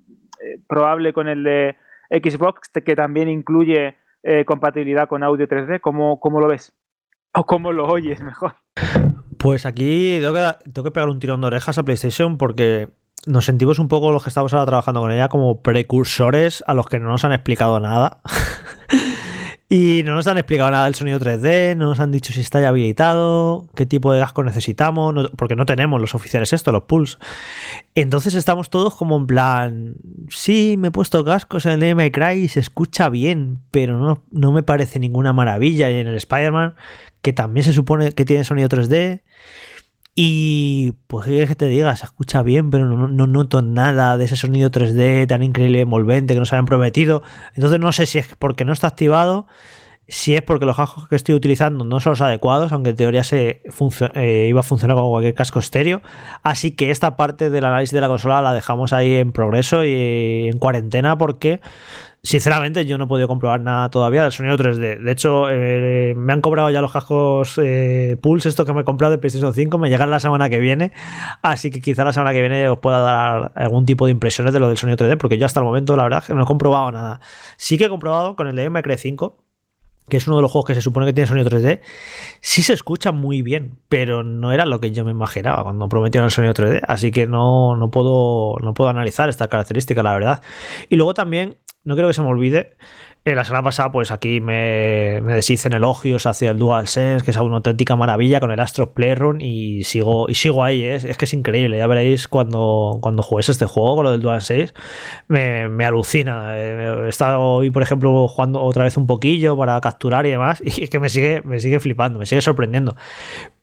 eh, probable con el de Xbox, que también incluye eh, compatibilidad con audio 3D? ¿Cómo, ¿Cómo lo ves? ¿O cómo lo oyes mejor? Pues aquí tengo que, pegar un tirón de orejas a PlayStation porque nos sentimos un poco los que estamos ahora trabajando con ella como precursores a los que no nos han explicado nada. <laughs> y no nos han explicado nada del sonido 3D, no nos han dicho si está ya habilitado, qué tipo de casco necesitamos, porque no tenemos los oficiales esto, los pools. Entonces estamos todos como en plan, sí, me he puesto cascos en el DMI y se escucha bien, pero no, no me parece ninguna maravilla. Y en el Spider-Man, que también se supone que tiene sonido 3D. Y pues que te diga, se escucha bien, pero no, noto nada de ese sonido 3D tan increíble, envolvente que nos habían prometido. Entonces no sé si es porque no está activado, si es porque los cascos que estoy utilizando no son los adecuados, aunque en teoría se eh, iba a funcionar con cualquier casco estéreo. Así que esta parte del análisis de la consola la dejamos ahí en progreso y en cuarentena porque Sinceramente, yo no he podido comprobar nada todavía del sonido 3D. De hecho, eh, me han cobrado ya los cascos eh, Pulse, esto que me he comprado de PlayStation 5, me llegan la semana que viene. Así que quizá la semana que viene os pueda dar algún tipo de impresiones de lo del sonido 3D, porque yo hasta el momento, la verdad, no he comprobado nada. Sí que he comprobado con el de 5 que es uno de los juegos que se supone que tiene sonido 3D, sí se escucha muy bien, pero no era lo que yo me imaginaba cuando prometieron el sonido 3D, así que no, no, puedo, no puedo analizar esta característica, la verdad. Y luego también, no creo que se me olvide, eh, la semana pasada, pues aquí me, me deshicen elogios hacia el DualSense, que es una auténtica maravilla con el Astro Playroom y sigo, y sigo ahí, ¿eh? es que es increíble. Ya veréis cuando, cuando juguéis este juego con lo del DualSense, me, me alucina. Eh, he estado hoy, por ejemplo, jugando otra vez un poquillo para capturar y demás, <laughs> y es que me sigue, me sigue flipando, me sigue sorprendiendo.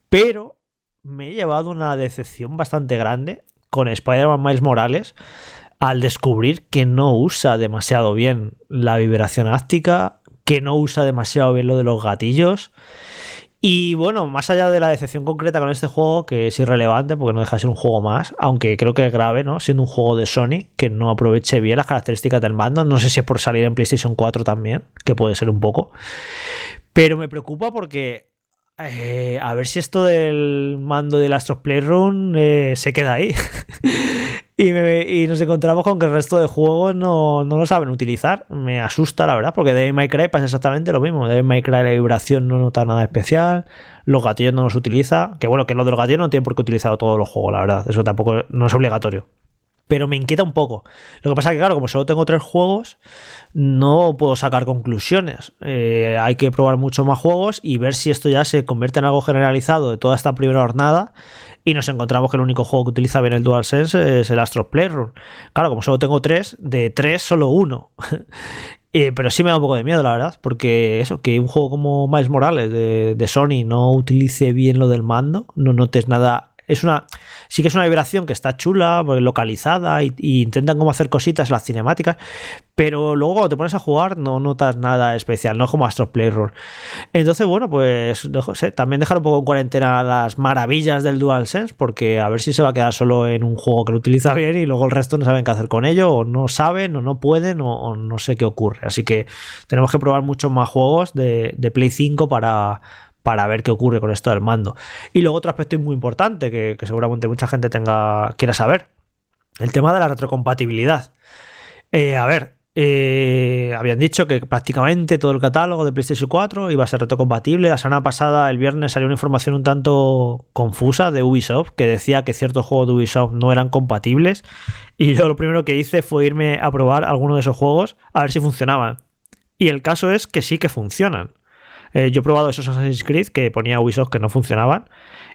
Pero me he llevado una decepción bastante grande con Spider-Man Miles Morales al descubrir que no usa demasiado bien la vibración áctica, que no usa demasiado bien lo de los gatillos. Y bueno, más allá de la decepción concreta con este juego, que es irrelevante porque no deja de ser un juego más, aunque creo que es grave, ¿no? Siendo un juego de Sony que no aproveche bien las características del mando. No sé si es por salir en PlayStation 4 también, que puede ser un poco. Pero me preocupa porque eh, a ver si esto del mando del Astro Playroom eh, se queda ahí. <laughs> y, nos encontramos con que el resto de juegos no, lo saben utilizar. Me asusta, la verdad, porque de My Cry pasa exactamente lo mismo. De My Cry la vibración no nota nada especial, los gatillos no los utiliza. Que bueno, que lo de los gatillos no tiene por qué utilizar todos los juegos, la verdad. Eso tampoco no es obligatorio pero me inquieta un poco. Lo que pasa es que, claro, como solo tengo tres juegos, no puedo sacar conclusiones. Eh, hay que probar muchos más juegos y ver si esto ya se convierte en algo generalizado de toda esta primera jornada y nos encontramos que el único juego que utiliza bien el DualSense es el Astro Playroom. Claro, como solo tengo tres, de tres solo uno. <laughs> Eh, pero sí me da un poco de miedo, la verdad, porque eso, que un juego como Miles Morales de, de Sony no utilice bien lo del mando, no notes nada. Es una sí que es una vibración que está chula, localizada y, intentan como hacer cositas las cinemáticas, pero luego cuando te pones a jugar no notas nada especial, no es como Astro Playroom. Entonces, bueno, pues también dejar un poco en cuarentena las maravillas del DualSense, porque a ver si se va a quedar solo en un juego que lo utiliza bien y luego el resto no saben qué hacer con ello, o no saben, o no pueden, o, no sé qué ocurre. Así que tenemos que probar muchos más juegos de, de Play 5 para para ver qué ocurre con esto del mando. Y luego otro aspecto muy importante que, seguramente mucha gente tenga quiera saber, el tema de la retrocompatibilidad. Eh, a ver, eh, habían dicho que prácticamente todo el catálogo de PlayStation 4 iba a ser retrocompatible. La semana pasada, el viernes, salió una información un tanto confusa de Ubisoft que decía que ciertos juegos de Ubisoft no eran compatibles. Y yo lo primero que hice fue irme a probar alguno de esos juegos a ver si funcionaban. Y el caso es que sí que funcionan. Eh, yo he probado esos Assassin's Creed que ponía Ubisoft que no funcionaban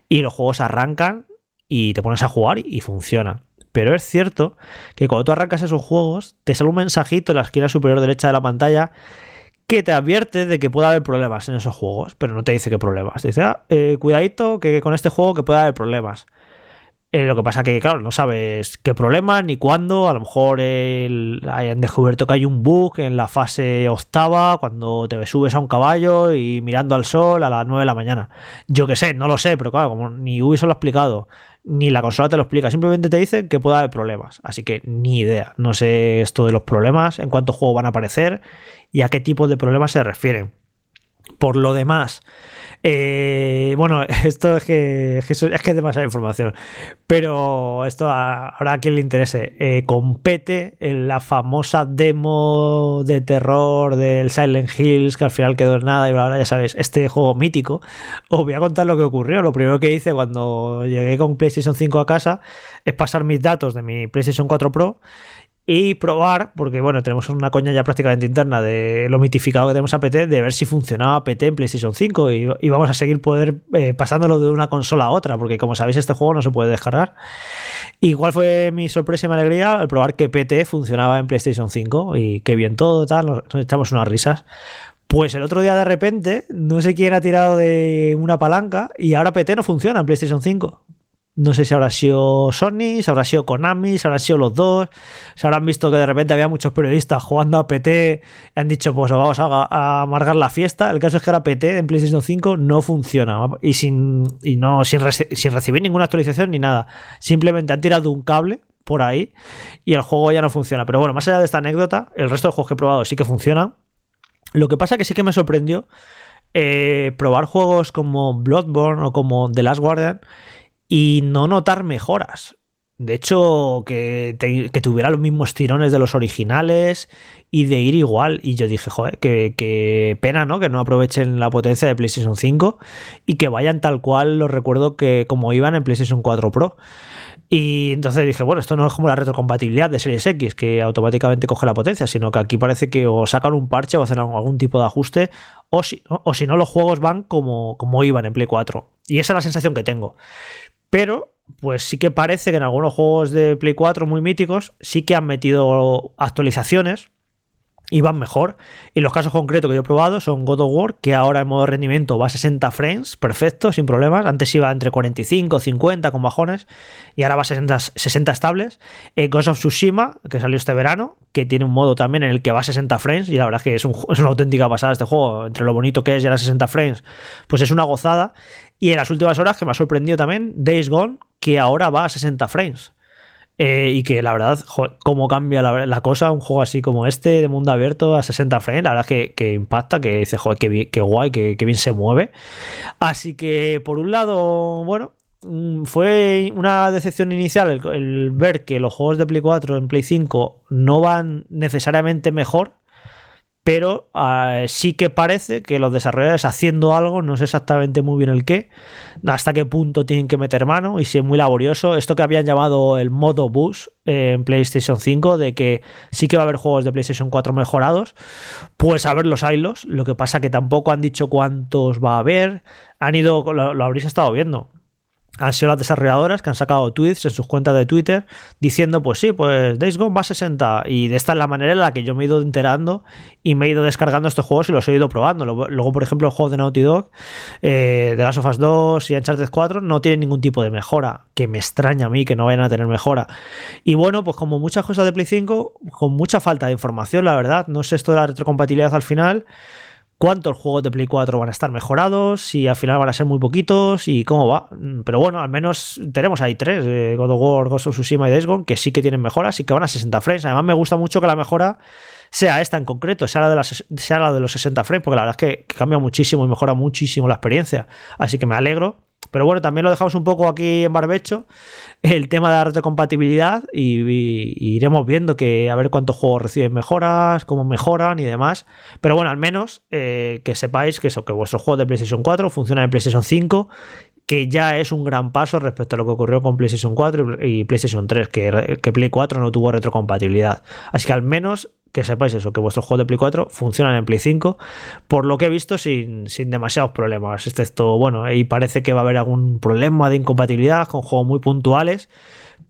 y los juegos arrancan y te pones a jugar y funcionan. Pero es cierto que cuando tú arrancas esos juegos, te sale un mensajito en la esquina superior derecha de la pantalla que te advierte de que puede haber problemas en esos juegos, pero no te dice qué problemas. Te dice, ah, eh, cuidadito que con este juego que puede haber problemas. Eh, lo que pasa que, claro, no sabes qué problema ni cuándo. A lo mejor hayan descubierto que hay un bug en la fase octava, cuando te subes a un caballo y mirando al sol a las 9 de la mañana. Yo qué sé, no lo sé, pero claro, como ni Ubisoft lo ha explicado, ni la consola te lo explica, simplemente te dice que puede haber problemas. Así que ni idea. No sé esto de los problemas, en cuántos juegos van a aparecer y a qué tipo de problemas se refieren. Por lo demás, eh, bueno, <laughs> esto es que, es que, es demasiada información. Pero esto ahora a quien le interese. Eh, compete en la famosa demo de terror del Silent Hills, que al final quedó en nada. Y ahora ya sabes, este juego mítico. Os voy a contar lo que ocurrió. Lo primero que hice cuando llegué con PlayStation 5 a casa es pasar mis datos de mi PlayStation 4 Pro y probar, porque bueno, tenemos una coña ya prácticamente interna de lo mitificado que tenemos a PT, de ver si funcionaba PT en PlayStation 5 y, vamos a seguir poder eh, pasándolo de una consola a otra, porque como sabéis este juego no se puede descargar. Igual fue mi sorpresa y mi alegría al probar que PT funcionaba en PlayStation 5 y que bien todo, tal, nos, nos echamos unas risas. Pues el otro día de repente, no sé quién ha tirado de una palanca y ahora PT no funciona en PlayStation 5. No sé si habrá sido Sony, si habrá sido Konami, si habrá sido los dos. Se habrán visto que de repente había muchos periodistas jugando a PT y han dicho, pues vamos a, amargar la fiesta. El caso es que ahora PT en PlayStation 5 no funciona y sin, no, sin, sin recibir ninguna actualización ni nada. Simplemente han tirado un cable por ahí y el juego ya no funciona. Pero bueno, más allá de esta anécdota, el resto de juegos que he probado sí que funcionan. Lo que pasa que sí que me sorprendió eh, probar juegos como Bloodborne o como The Last Guardian y no notar mejoras. De hecho, que, que tuviera los mismos tirones de los originales y de ir igual. Y yo dije, joder, que pena, ¿no? Que no aprovechen la potencia de PlayStation 5 y que vayan tal cual los recuerdo que como iban en PlayStation 4 Pro. Y entonces dije, bueno, esto no es como la retrocompatibilidad de Series X, que automáticamente coge la potencia, sino que aquí parece que o sacan un parche o hacen algún tipo de ajuste, o si, o si no, los juegos van como, como iban en Play 4. Y esa es la sensación que tengo. Pero, pues sí que parece que en algunos juegos de Play 4 muy míticos sí que han metido actualizaciones y van mejor. Y los casos concretos que yo he probado son God of War, que ahora en modo rendimiento va a 60 frames, perfecto, sin problemas. Antes iba entre 45, 50 con bajones, y ahora va a 60, 60 estables. Eh, Ghost of Tsushima, que salió este verano, que tiene un modo también en el que va a 60 frames, y la verdad es que es, un, es una auténtica pasada este juego. Entre lo bonito que es y ahora 60 frames, pues es una gozada. Y en las últimas horas, que me ha sorprendido también, Days Gone, que ahora va a 60 frames. Eh, y que la verdad, joder, cómo cambia la, la, cosa un juego así como este, de mundo abierto a 60 frames, la verdad que, que impacta, que dice, joder, qué, qué guay, qué, qué, bien se mueve. Así que, por un lado, bueno, mm, fue una decepción inicial el, el ver que los juegos de Play 4 en Play 5 no van necesariamente mejor, pero uh, sí que parece que los desarrolladores haciendo algo, no sé exactamente muy bien el qué, hasta qué punto tienen que meter mano y si es muy laborioso. Esto que habían llamado el modo bus eh, en PlayStation 5, de que sí que va a haber juegos de PlayStation 4 mejorados, pues a ver los hilos. Lo que pasa que tampoco han dicho cuántos va a haber. Han ido, lo, lo habréis estado viendo, han sido las desarrolladoras que han sacado tweets en sus cuentas de Twitter diciendo, pues sí, pues Days Gone va a 60. Y de esta es la manera en la que yo me he ido enterando y me he ido descargando estos juegos y los he ido probando. Luego, por ejemplo, el juego de Naughty Dog, eh, de Last of Us 2 y Uncharted 4 no tienen ningún tipo de mejora, que me extraña a mí que no vayan a tener mejora. Y bueno, pues como muchas cosas de Play 5, con mucha falta de información, la verdad, no sé esto de la retrocompatibilidad al final cuántos juegos de Play 4 van a estar mejorados, si al final van a ser muy poquitos y cómo va. Pero bueno, al menos tenemos ahí tres, eh, God of War, Ghost of Tsushima y Days que sí que tienen mejoras y que van a 60 frames. Además me gusta mucho que la mejora sea esta en concreto, sea la de, la de los 60 frames, porque la verdad es que, que cambia muchísimo y mejora muchísimo la experiencia. Así que me alegro. Pero bueno, también lo dejamos un poco aquí en barbecho, el tema de la retrocompatibilidad y, iremos viendo que a ver cuántos juegos reciben mejoras, cómo mejoran y demás. Pero bueno, al menos eh, que sepáis que eso, que vuestros juegos de PlayStation 4 funcionan en PlayStation 5 que ya es un gran paso respecto a lo que ocurrió con PlayStation 4 y PlayStation 3, que, que Play 4 no tuvo retrocompatibilidad. Así que al menos que sepáis eso, que vuestros juegos de Play 4 funcionan en Play 5, por lo que he visto sin, sin demasiados problemas, excepto, bueno, y parece que va a haber algún problema de incompatibilidad con juegos muy puntuales,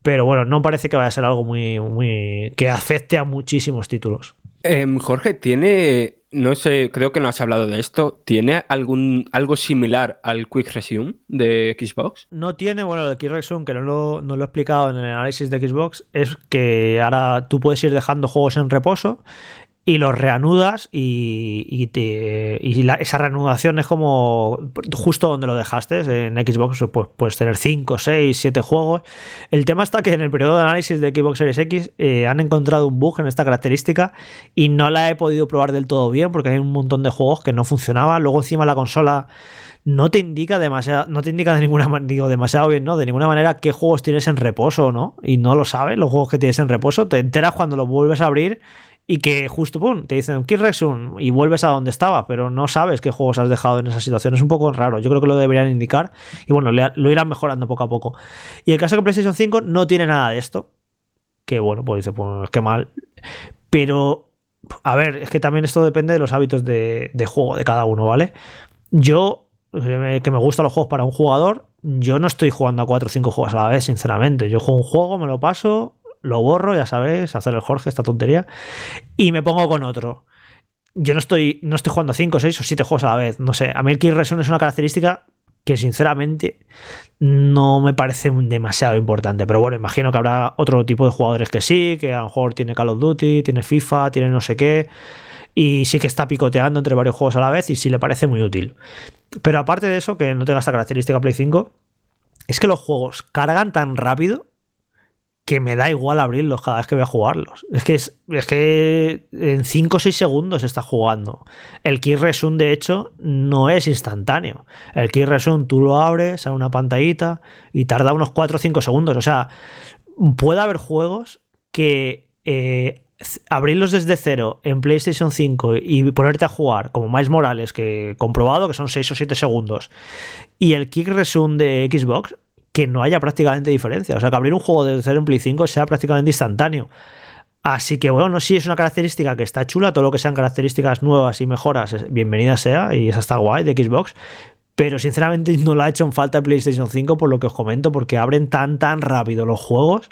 pero bueno, no parece que vaya a ser algo muy, muy que afecte a muchísimos títulos. Eh, Jorge, ¿tiene, no sé, creo que no has hablado de esto, ¿tiene algún, algo similar al Quick Resume de Xbox? No tiene, bueno, el Quick Resume, que no lo, no lo he explicado en el análisis de Xbox, es que ahora tú puedes ir dejando juegos en reposo y los reanudas y, y, te, y la, esa reanudación es como justo donde lo dejaste. En Xbox pues, puedes tener 5, 6, 7 juegos. El tema está que en el periodo de análisis de Xbox Series X eh, han encontrado un bug en esta característica y no la he podido probar del todo bien porque hay un montón de juegos que no funcionaban. Luego encima la consola no te indica demasiado, no te indica de ninguna digo demasiado bien, ¿no? De ninguna manera qué juegos tienes en reposo, ¿no? Y no lo sabes, los juegos que tienes en reposo, te enteras cuando los vuelves a abrir y que justo pum, te dicen Kill Resume y vuelves a donde estaba, pero no sabes qué juegos has dejado en esa situación. Es un poco raro. Yo creo que lo deberían indicar y bueno, lo irán mejorando poco a poco. Y el caso que PlayStation 5 no tiene nada de esto. Que bueno, pues dice, pues qué mal. Pero, a ver, es que también esto depende de los hábitos de, de juego de cada uno, ¿vale? Yo, que me gustan los juegos para un jugador, yo no estoy jugando a 4 o 5 juegos a la vez, sinceramente. Yo juego un juego, me lo paso, lo borro, ya sabéis, hacer el Jorge, esta tontería, y me pongo con otro. Yo no estoy, no estoy jugando 5, 6 o 7 juegos a la vez. No sé, a mí el Kill Resume es una característica que sinceramente no me parece demasiado importante. Pero bueno, imagino que habrá otro tipo de jugadores que sí, que a lo mejor tiene Call of Duty, tiene FIFA, tiene no sé qué. Y sí que está picoteando entre varios juegos a la vez y sí le parece muy útil. Pero aparte de eso, que no tenga esta característica Play 5, es que los juegos cargan tan rápido que me da igual abrirlos cada vez que voy a jugarlos. Es que, es, es que en 5 o 6 segundos está jugando. El Key Resume, de hecho, no es instantáneo. El Key Resume tú lo abres a una pantallita y tarda unos 4 o 5 segundos. O sea, puede haber juegos que eh, abrirlos desde cero en PlayStation 5 y ponerte a jugar, como Miles Morales, que comprobado que son 6 o 7 segundos, y el Kick Resume de Xbox, que no haya prácticamente diferencia. O sea, que abrir un juego desde cero en Play 5 sea prácticamente instantáneo. Así que bueno, sí es una característica que está chula, todo lo que sean características nuevas y mejoras, bienvenida sea, y esa está guay de Xbox. Pero sinceramente <laughs> no la ha hecho en falta PlayStation 5 por lo que os comento, porque abren tan tan rápido los juegos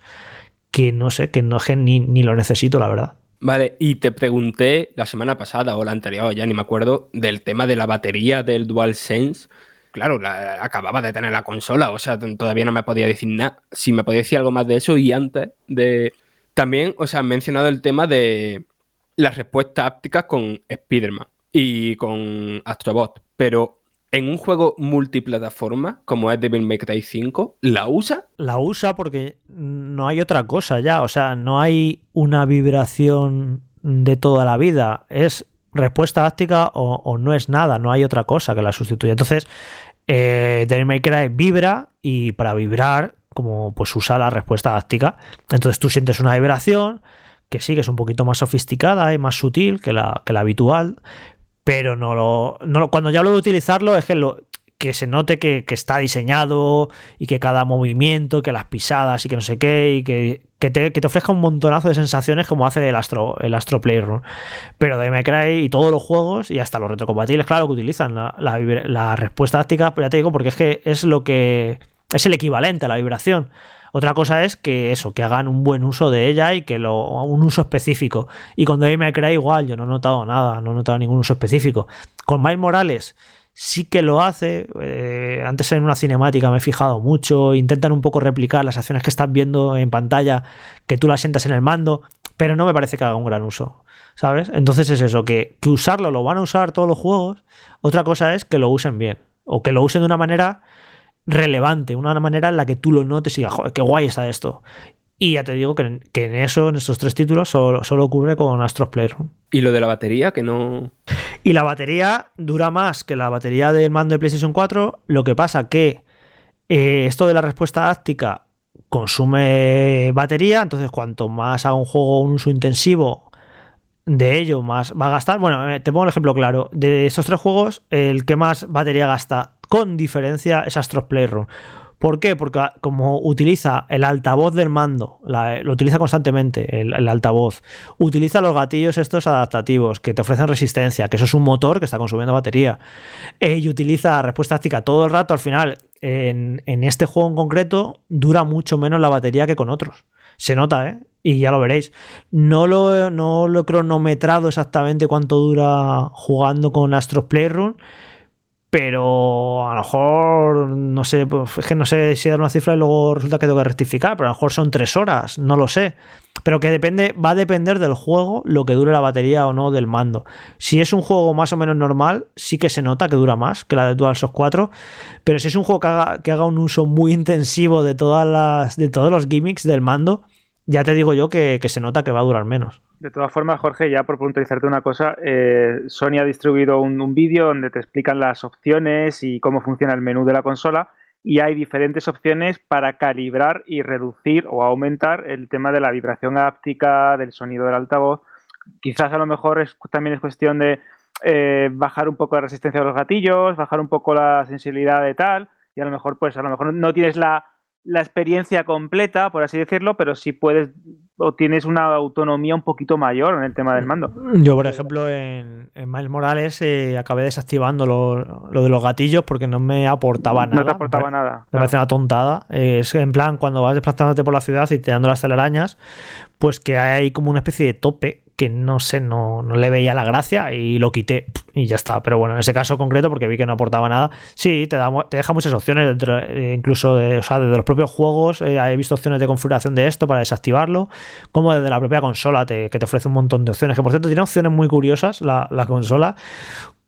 que no sé, que no ni, ni lo necesito, la verdad. Vale, y te pregunté la semana pasada o la anterior, ya ni me acuerdo, del tema de la batería del DualSense. Claro, acababa de tener la consola, o sea, todavía no me podía decir nada. Si me podía decir algo más de eso y antes de... También, o sea, han mencionado el tema de las respuestas ápticas con Spider-Man y con Astrobot, pero en un juego multiplataforma como es Devil May Cry 5, ¿la usa? La usa porque no hay otra cosa ya, o sea, no hay una vibración de toda la vida, es respuesta áctica o, no es nada, no hay otra cosa que la sustituya. Entonces, eh, Devil May vibra y para vibrar, como pues usa la respuesta áctica, entonces tú sientes una vibración que sí que es un poquito más sofisticada y más sutil que la, que la habitual, pero no lo, no cuando ya hablo de utilizarlo es que, lo, que se note que, está diseñado y que cada movimiento, que las pisadas y que no sé qué, y que, te, ofrezca un montonazo de sensaciones como hace el Astro, el Astro Playroom. Pero de Cry y todos los juegos, y hasta los retrocompatibles, claro, que utilizan la, la, respuesta táctica, ya te digo, porque es que es lo que es el equivalente a la vibración. Otra cosa es que eso, que hagan un buen uso de ella y que lo, un uso específico. Y con Devil igual, yo no he notado nada, no he notado ningún uso específico. Con Miles Morales sí que lo hace. Eh, antes en una cinemática me he fijado mucho. Intentan un poco replicar las acciones que estás viendo en pantalla, que tú las sientas en el mando, pero no me parece que haga un gran uso. ¿Sabes? Entonces es eso, que, que usarlo lo van a usar todos los juegos. Otra cosa es que lo usen bien. O que lo usen de una manera relevante, una manera en la que tú lo notes y digas, joder, qué guay está esto. Y ya te digo que, en eso, en estos tres títulos, solo, solo ocurre con Astros Playroom. ¿Y lo de la batería? Que no. Y la batería dura más que la batería del mando de PlayStation 4. Lo que pasa que eh, esto de la respuesta áctica consume batería. Entonces, cuanto más haga un juego un uso intensivo de ello, más va a gastar. Bueno, eh, te pongo un ejemplo claro. De estos tres juegos, el que más batería gasta con diferencia es Astros Playroom. ¿Por qué? Porque ah, como utiliza el altavoz del mando, lo utiliza constantemente el, altavoz, utiliza los gatillos estos adaptativos que te ofrecen resistencia, que eso es un motor que está consumiendo batería, eh, y utiliza respuesta táctica todo el rato, al final, en, este juego en concreto, dura mucho menos la batería que con otros. Se nota, ¿eh? Y ya lo veréis. No lo, no lo he cronometrado exactamente cuánto dura jugando con Astros Playroom pero a lo mejor, no sé, pues, es que no sé si dar una cifra y luego resulta que tengo que rectificar, pero a lo mejor son tres horas, no lo sé. Pero que depende, va a depender del juego lo que dure la batería o no del mando. Si es un juego más o menos normal, sí que se nota que dura más que la de DualShock 4, pero si es un juego que haga, que haga un uso muy intensivo de, todas las, de todos los gimmicks del mando, ya te digo yo que, se nota que va a durar menos. De todas formas, Jorge, ya por puntualizarte una cosa, eh, Sony ha distribuido un, vídeo donde te explican las opciones y cómo funciona el menú de la consola y hay diferentes opciones para calibrar y reducir o aumentar el tema de la vibración áptica, del sonido del altavoz. Quizás a lo mejor también es cuestión de eh, bajar un poco la resistencia de los gatillos, bajar un poco la sensibilidad de tal y a lo mejor pues a lo mejor no tienes la la experiencia completa, por así decirlo, pero si puedes o tienes una autonomía un poquito mayor en el tema del mando. Yo, por ejemplo, en, en Miles Morales eh, acabé desactivando lo, de los gatillos porque no me aportaba nada. No te aportaba nada. Me parece una tontada. es en plan, cuando vas desplazándote por la ciudad y te dando las telarañas, pues que hay como una especie de tope que no sé, no, no, le veía la gracia y lo quité y ya está. Pero bueno, en ese caso concreto, porque vi que no aportaba nada, sí, te, da, te deja muchas opciones, dentro, eh, incluso o sea, desde los propios juegos, eh, he visto opciones de configuración de esto para desactivarlo, como desde la propia consola, que te ofrece un montón de opciones, que por cierto tiene opciones muy curiosas la, la consola,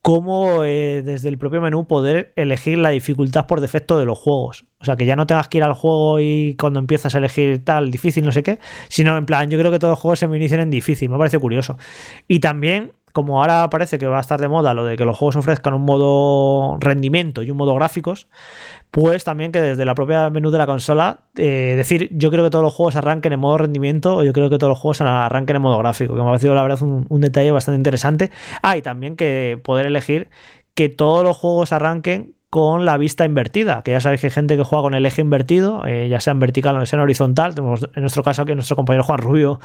cómo eh, desde el propio menú poder elegir la dificultad por defecto de los juegos. O sea, que ya no tengas que ir al juego y cuando empiezas a elegir tal, difícil, no sé qué, sino en plan, yo creo que todos los juegos se me inician en difícil, me parece curioso. Y también como ahora parece que va a estar de moda lo de que los juegos ofrezcan un modo rendimiento y un modo gráficos, pues también que desde la propia menú de la consola, eh, decir, yo creo que todos los juegos arranquen en modo rendimiento o yo creo que todos los juegos arranquen en modo gráfico, que me ha parecido la verdad un, detalle bastante interesante. Ah, y también que poder elegir que todos los juegos arranquen con la vista invertida, que ya sabéis que hay gente que juega con el eje invertido, eh, ya sea en vertical o sea en horizontal. Tenemos en nuestro caso aquí nuestro compañero Juan Rubio,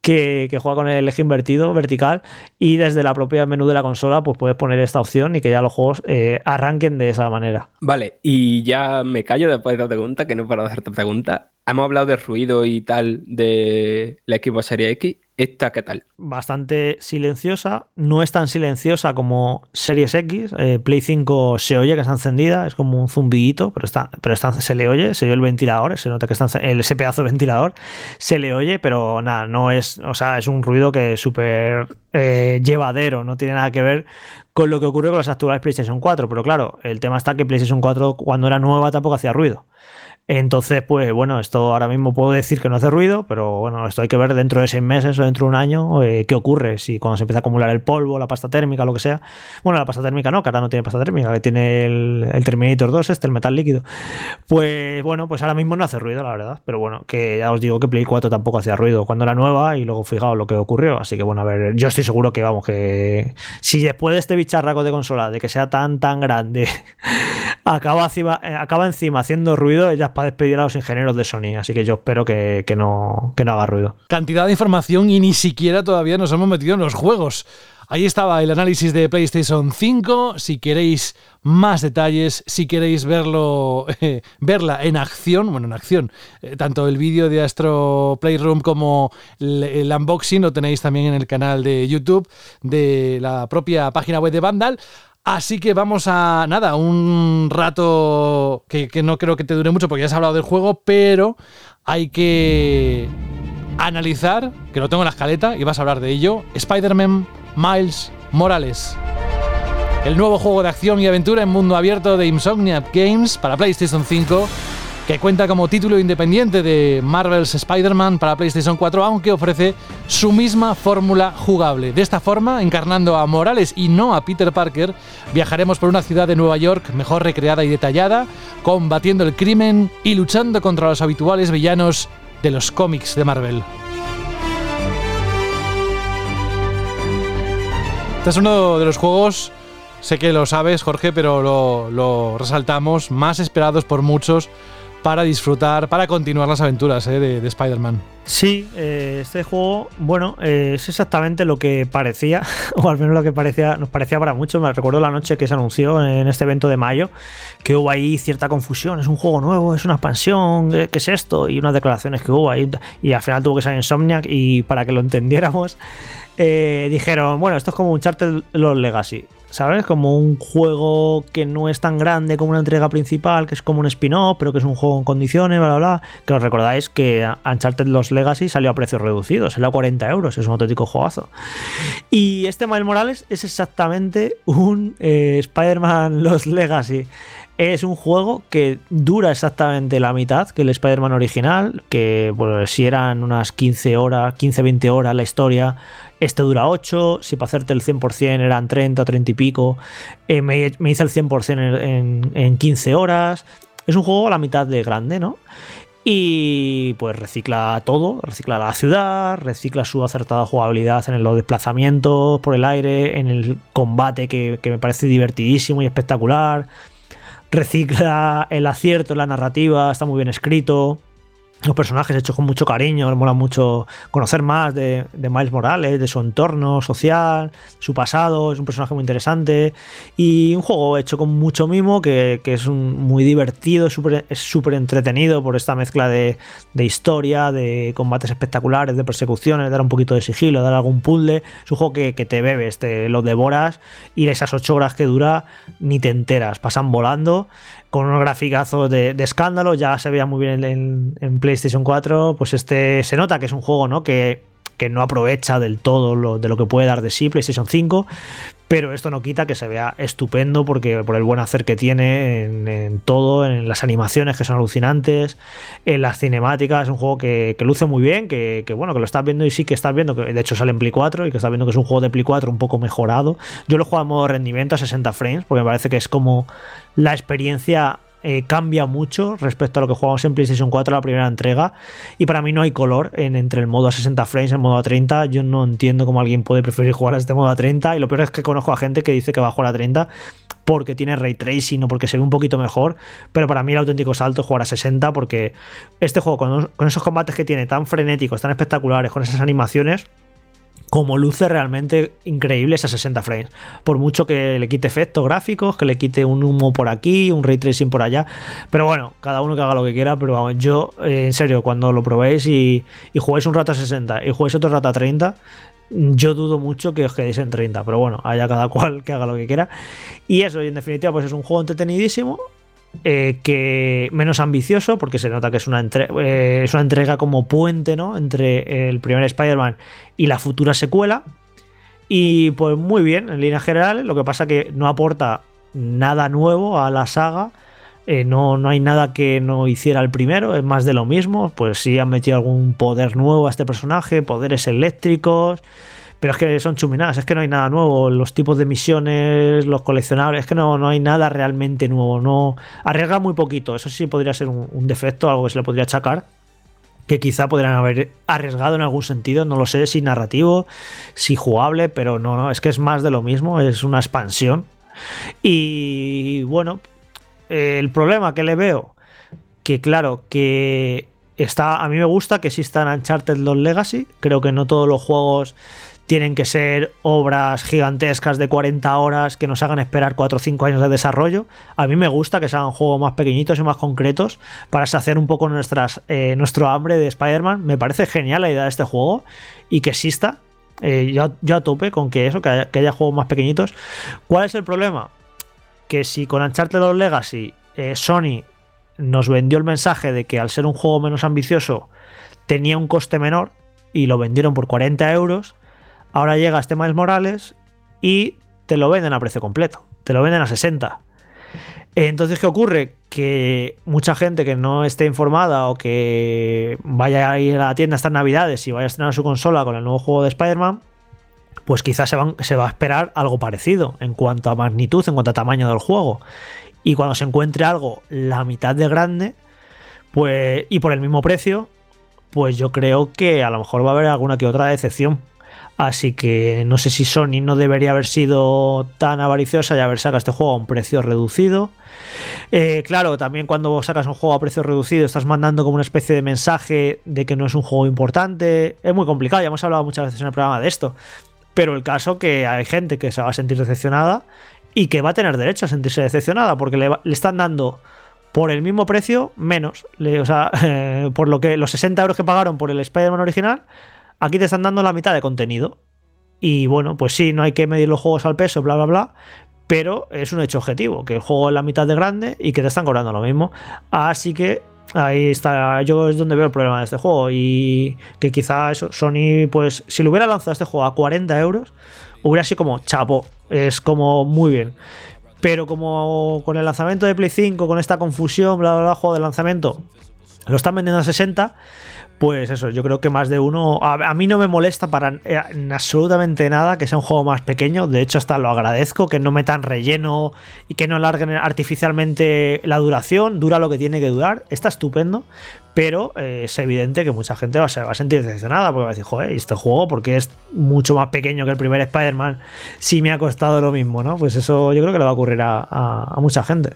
que, juega con el eje invertido, vertical, y desde la propia menú de la consola, pues puedes poner esta opción y que ya los juegos eh, arranquen de esa manera. Vale, y ya me callo después de la pregunta, que no para hacerte pregunta. Hemos hablado de ruido y tal de la equipo Serie X. ¿Esta qué tal? Bastante silenciosa, no es tan silenciosa como Series X. Eh, Play 5 se oye que está encendida, es como un zumbidito, pero, está, pero se le oye, se oye el ventilador, se nota que está el, ese pedazo de ventilador, se le oye, pero nada, no es, o sea, es un ruido que es súper eh, llevadero, no tiene nada que ver con lo que ocurre con las actuales PlayStation 4. Pero claro, el tema está que PlayStation 4 cuando era nueva tampoco hacía ruido. Entonces, pues bueno, esto ahora mismo puedo decir que no hace ruido, pero bueno, esto hay que ver dentro de seis meses o dentro de un año eh, qué ocurre, si cuando se empieza a acumular el polvo, la pasta térmica, lo que sea. Bueno, la pasta térmica no, que ahora no tiene pasta térmica, que tiene el, Terminator 2, este, el metal líquido. Pues bueno, pues ahora mismo no hace ruido, la verdad. Pero bueno, que ya os digo que Play 4 tampoco hacía ruido cuando era nueva y luego fijaos lo que ocurrió. Así que bueno, a ver, yo estoy seguro que vamos, que si después de este bicharraco de consola, de que sea tan, tan grande, <laughs> acaba encima, eh, acaba encima haciendo ruido, ya para despedir a los ingenieros de Sony. Así que yo espero que, no, que no haga ruido. Cantidad de información y ni siquiera todavía nos hemos metido en los juegos. Ahí estaba el análisis de PlayStation 5. Si queréis más detalles, si queréis verlo, <laughs> verla en acción, bueno, en acción, eh, tanto el vídeo de Astro Playroom como el, unboxing lo tenéis también en el canal de YouTube de la propia página web de Vandal. Así que vamos a, nada, un rato que, no creo que te dure mucho porque ya has hablado del juego, pero hay que analizar, que lo tengo en la escaleta y vas a hablar de ello, Spider-Man Miles Morales. El nuevo juego de acción y aventura en mundo abierto de Insomniac Games para PlayStation 5 que cuenta como título independiente de Marvel's Spider-Man para PlayStation 4, aunque ofrece su misma fórmula jugable. De esta forma, encarnando a Morales y no a Peter Parker, viajaremos por una ciudad de Nueva York mejor recreada y detallada, combatiendo el crimen y luchando contra los habituales villanos de los cómics de Marvel. Este es uno de los juegos, sé que lo sabes Jorge, pero lo, resaltamos, más esperados por muchos para disfrutar, para continuar las aventuras eh, de, Spider-Man. Sí, eh, este juego, bueno, eh, es exactamente lo que parecía, <laughs> o al menos lo que parecía, nos parecía para muchos. Me recuerdo la noche que se anunció en este evento de mayo, que hubo ahí cierta confusión. Es un juego nuevo, es una expansión, ¿qué es esto? Y unas declaraciones que hubo ahí, y al final tuvo que salir Insomniac, y para que lo <laughs> entendiéramos, dijeron, bueno, esto es como un Charter Los Legacy. ¿Sabes? Como un juego que no es tan grande como una entrega principal, que es como un spin-off, pero que es un juego en condiciones, bla, bla, bla. Que os recordáis que Uncharted Los Legacy salió a precios reducidos, salió a 40 euros, es un auténtico juegazo. Y este Miles Morales es exactamente un eh, Spider-Man <laughs> Los Legacy. Es un juego que dura exactamente la mitad que el Spider-Man original, que bueno, si eran unas 15 horas, 15-20 horas la historia, este dura 8, si para hacerte el 100% eran 30 o 30 y pico, eh, me, hice el 100% en, en 15 horas. Es un juego a la mitad de grande, ¿no? Y pues recicla todo, recicla la ciudad, recicla su acertada jugabilidad en los desplazamientos por el aire, en el combate que, que me parece divertidísimo y espectacular, recicla el acierto en la narrativa, está muy bien escrito los personajes hechos con mucho cariño, me mola mucho conocer más de, Miles Morales, de su entorno social, su pasado, es un personaje muy interesante. Y un juego hecho con mucho mimo que, es muy divertido, es súper entretenido por esta mezcla de, historia, de combates espectaculares, de persecuciones, dar un poquito de sigilo, dar algún puzzle, es un juego que, te bebes, te lo devoras y esas ocho horas que dura ni te enteras, pasan volando con unos graficazos de, escándalo, ya se veía muy bien en, PlayStation 4, pues este se nota que es un juego ¿no? que, que no aprovecha del todo lo, de lo que puede dar de sí PlayStation 5, pero esto no quita que se vea estupendo porque por el buen hacer que tiene en, todo, en las animaciones que son alucinantes, en las cinemáticas, es un juego que, luce muy bien, que, bueno, que lo estás viendo y sí que estás viendo que de hecho sale en Play 4 y que estás viendo que es un juego de Play 4 un poco mejorado. Yo lo juego a modo rendimiento a 60 frames porque me parece que es como la experiencia eh, cambia mucho respecto a lo que jugamos en PlayStation 4 la primera entrega. Y para mí no hay color en, entre el modo a 60 frames y el modo a 30 yo no entiendo cómo alguien puede preferir jugar a este modo a 30 y lo peor es que conozco a gente que dice que va a jugar a 30 porque tiene ray tracing o porque se ve un poquito mejor. Pero para mí el auténtico salto es jugar a 60 porque este juego con, con esos combates que tiene tan frenéticos tan espectaculares con esas animaciones como luce realmente increíbles a 60 frames. Por mucho que le quite efectos gráficos, que le quite un humo por aquí, un ray tracing por allá. Pero bueno, cada uno que haga lo que quiera. Pero vamos, yo, eh, en serio, cuando lo probéis y, y un rato a 60 y jugáis otro rato a 30, yo dudo mucho que os quedéis en 30, pero bueno, haya cada <laughs> cual que haga lo que quiera. Y eso, y en definitiva, pues es un juego entretenidísimo. Eh, que menos ambicioso, porque se nota que es una, eh, es una entrega como puente ¿no? entre el primer Spider-Man y la futura secuela. Y pues muy bien, en líneas generales, lo que pasa que no aporta nada nuevo a la saga. Eh, no, no hay nada que no hiciera el primero, es más de lo mismo. Pues sí han metido algún poder nuevo a este personaje, poderes eléctricos, pero es que son chuminadas, es que no hay nada nuevo. Los tipos de misiones, los coleccionables, es que no, no hay nada realmente nuevo. No arriesga muy poquito. Eso sí podría ser un, defecto, algo que se le podría achacar. Que quizá podrían haber arriesgado en algún sentido, no lo sé, si narrativo, si jugable, pero no, no, es que es más de lo mismo, es una expansión. Y bueno, el problema que le veo, que claro, que está, a mí me gusta que existan Uncharted 2 Legacy, creo que no todos los juegos tienen que ser obras gigantescas de 40 horas que nos hagan esperar 4 o 5 años de desarrollo. A mí me gusta que se hagan juegos más pequeñitos y más concretos para saciar un poco nuestras, eh, nuestro hambre de Spider-Man. Me parece genial la idea de este juego y que exista. Eh, yo, a tope con que eso, que haya, juegos más pequeñitos. ¿Cuál es el problema? Que si con Uncharted 2 Legacy eh, Sony nos vendió el mensaje de que al ser un juego menos ambicioso tenía un coste menor y lo vendieron por 40 euros, Ahora llega este Miles Morales y te lo venden a precio completo. Te lo venden a 60. Entonces, ¿qué ocurre? Que mucha gente que no esté informada o que vaya a ir a la tienda estas navidades y vaya a estrenar su consola con el nuevo juego de Spider-Man, pues quizás se, se, va a esperar algo parecido en cuanto a magnitud, en cuanto a tamaño del juego. Y cuando se encuentre algo la mitad de grande, pues, y por el mismo precio, pues yo creo que a lo mejor va a haber alguna que otra decepción. Así que no sé si Sony no debería haber sido tan avariciosa y haber sacado este juego a un precio reducido. Eh, claro, también cuando sacas un juego a precio reducido estás mandando como una especie de mensaje de que no es un juego importante. Es muy complicado, ya hemos hablado muchas veces en el programa de esto. Pero el caso que hay gente que se va a sentir decepcionada y que va a tener derecho a sentirse decepcionada porque le, están dando por el mismo precio menos. o sea, <laughs> por lo que los 60 euros que pagaron por el Spider-Man original Aquí te están dando la mitad de contenido. Y bueno, pues sí, no hay que medir los juegos al peso, bla, bla, bla. Pero es un hecho objetivo, que el juego es la mitad de grande y que te están cobrando lo mismo. Así que ahí está, yo es donde veo el problema de este juego. Y que quizá eso, Sony, pues si lo hubiera lanzado este juego a 40 euros, hubiera sido como chapo. Es como muy bien. Pero como con el lanzamiento de Play 5, con esta confusión, bla, bla, bla, juego de lanzamiento, lo están vendiendo a 60 pues eso, yo creo que más de uno. A, mí no me molesta para eh, absolutamente nada que sea un juego más pequeño. De hecho, hasta lo agradezco, que no metan relleno y que no alarguen artificialmente la duración. Dura lo que tiene que durar. Está estupendo. Pero eh, es evidente que mucha gente va a, va a sentir decepcionada porque va a decir, joder, este juego, porque es mucho más pequeño que el primer Spider-Man, sí me ha costado lo mismo, ¿no? Pues eso yo creo que le va a ocurrir a mucha gente.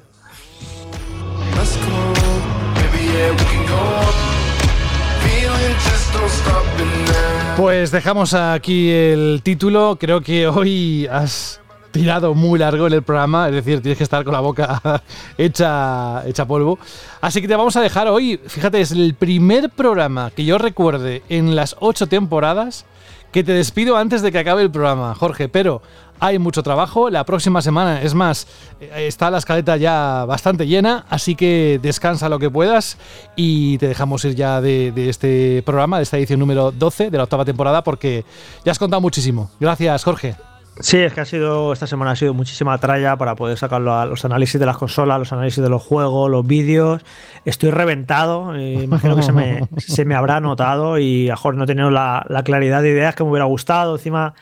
Pues dejamos aquí el título. Creo que hoy has tirado muy largo en el programa, es decir, tienes que estar con la boca <laughs> hecha, hecha polvo. Así que te vamos a dejar hoy, fíjate, es el primer programa que yo recuerde en las ocho temporadas que te despido antes de que acabe el programa, Jorge, pero hay mucho trabajo. La próxima semana, es más, eh, está la escaleta ya bastante llena, así que descansa lo que puedas y te dejamos ir ya de, este programa, de esta edición número 12 de la octava temporada, porque ya has contado muchísimo. Gracias, Jorge. Sí, es que ha sido esta semana ha sido muchísima tralla para poder sacar los análisis de las consolas, los análisis de los juegos, los vídeos. Estoy reventado, eh, imagino que se me, <laughs> se me habrá notado y a mejor no he tenido la, la claridad de ideas que me hubiera gustado. Encima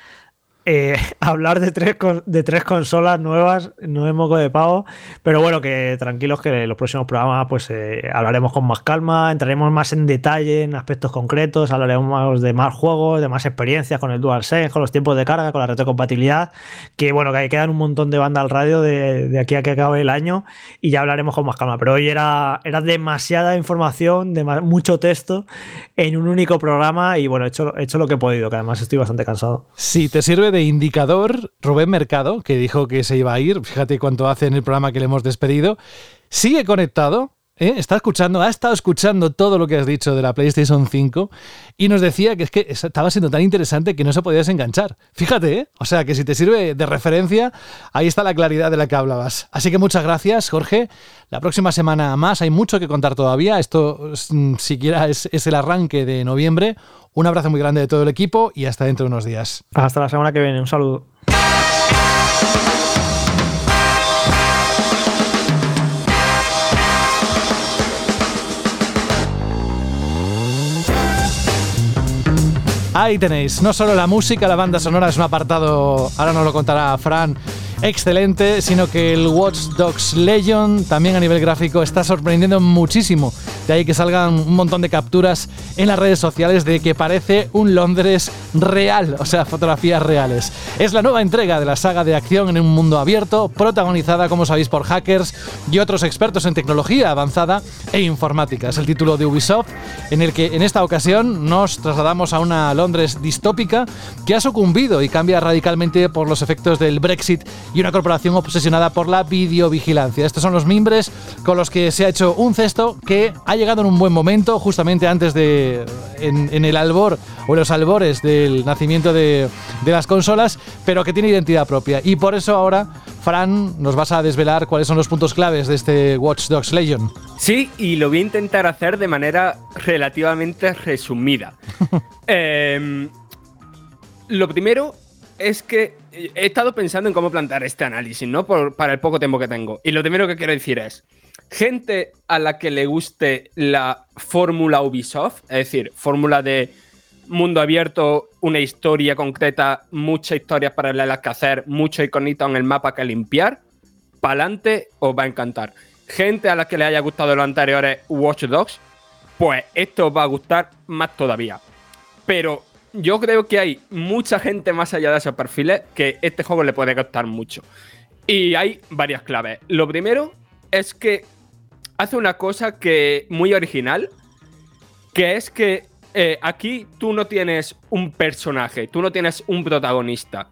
eh, <laughs> hablar de tres, de tres consolas nuevas no es moco de pavo, pero bueno, que tranquilos que en los próximos programas pues eh, hablaremos con más calma, entraremos más en detalle en aspectos concretos, hablaremos de más juegos, de más experiencias con el DualSense, con los tiempos de carga, con la retrocompatibilidad, que bueno, que quedan un montón de banda al radio de, aquí a que acabe el año y ya hablaremos con más calma, pero hoy era, era demasiada información, de mucho texto en un único programa y bueno, he hecho, he hecho lo que he podido, que además estoy bastante cansado. Si te sirve de indicador, Rubén Mercado, que dijo que se iba a ir, fíjate cuánto hace en el programa que le hemos despedido, sigue conectado. ¿Eh? Está escuchando, ha estado escuchando todo lo que has dicho de la PlayStation 5 y nos decía que es que estaba siendo tan interesante que no se podía desenganchar. Fíjate, ¿eh? o sea que si te sirve de referencia, ahí está la claridad de la que hablabas. Así que muchas gracias, Jorge. La próxima semana más, hay mucho que contar todavía. Esto siquiera es, es el arranque de noviembre. Un abrazo muy grande de todo el equipo y hasta dentro de unos días. Hasta la semana que viene. Un saludo. Ahí tenéis, no solo la música, la banda sonora es un apartado, ahora nos lo contará Fran, excelente, sino que el Watch Dogs Legion también a nivel gráfico está sorprendiendo muchísimo. De ahí que salgan un montón de capturas en las redes sociales de que parece un Londres real, o sea, fotografías reales. Es la nueva entrega de la saga de acción en un mundo abierto, protagonizada, como sabéis, por hackers y otros expertos en tecnología avanzada e informática. Es el título de Ubisoft, en el que en esta ocasión nos trasladamos a una Londres distópica que ha sucumbido y cambia radicalmente por los efectos del Brexit y una corporación obsesionada por la videovigilancia. Estos son los mimbres con los que se ha hecho un cesto que ha llegado en un buen momento, justamente antes de, en, el albor o en los albores del nacimiento de, de las consolas, pero que tiene identidad propia. Y por eso ahora, Fran, nos vas a desvelar cuáles son los puntos claves de este Watch Dogs Legion. Sí, y lo voy a intentar hacer de manera relativamente resumida. <laughs> Em, lo primero es que he estado pensando en cómo plantear este análisis, ¿no? para el poco tiempo que tengo. Y lo primero que quiero decir es, gente a la que le guste la fórmula Ubisoft, es decir, fórmula de mundo abierto, una historia concreta, muchas historias paralelas que hacer, mucho iconito en el mapa que limpiar, pa'lante os va a encantar. Gente a la que le haya gustado los anteriores Watch Dogs, pues esto os va a gustar más todavía. Pero yo creo que hay mucha gente más allá de esos perfiles que este juego le puede costar mucho. Y hay varias claves. Lo primero es que hace una cosa que muy original, que es que eh, aquí tú no tienes un personaje, tú no tienes un protagonista,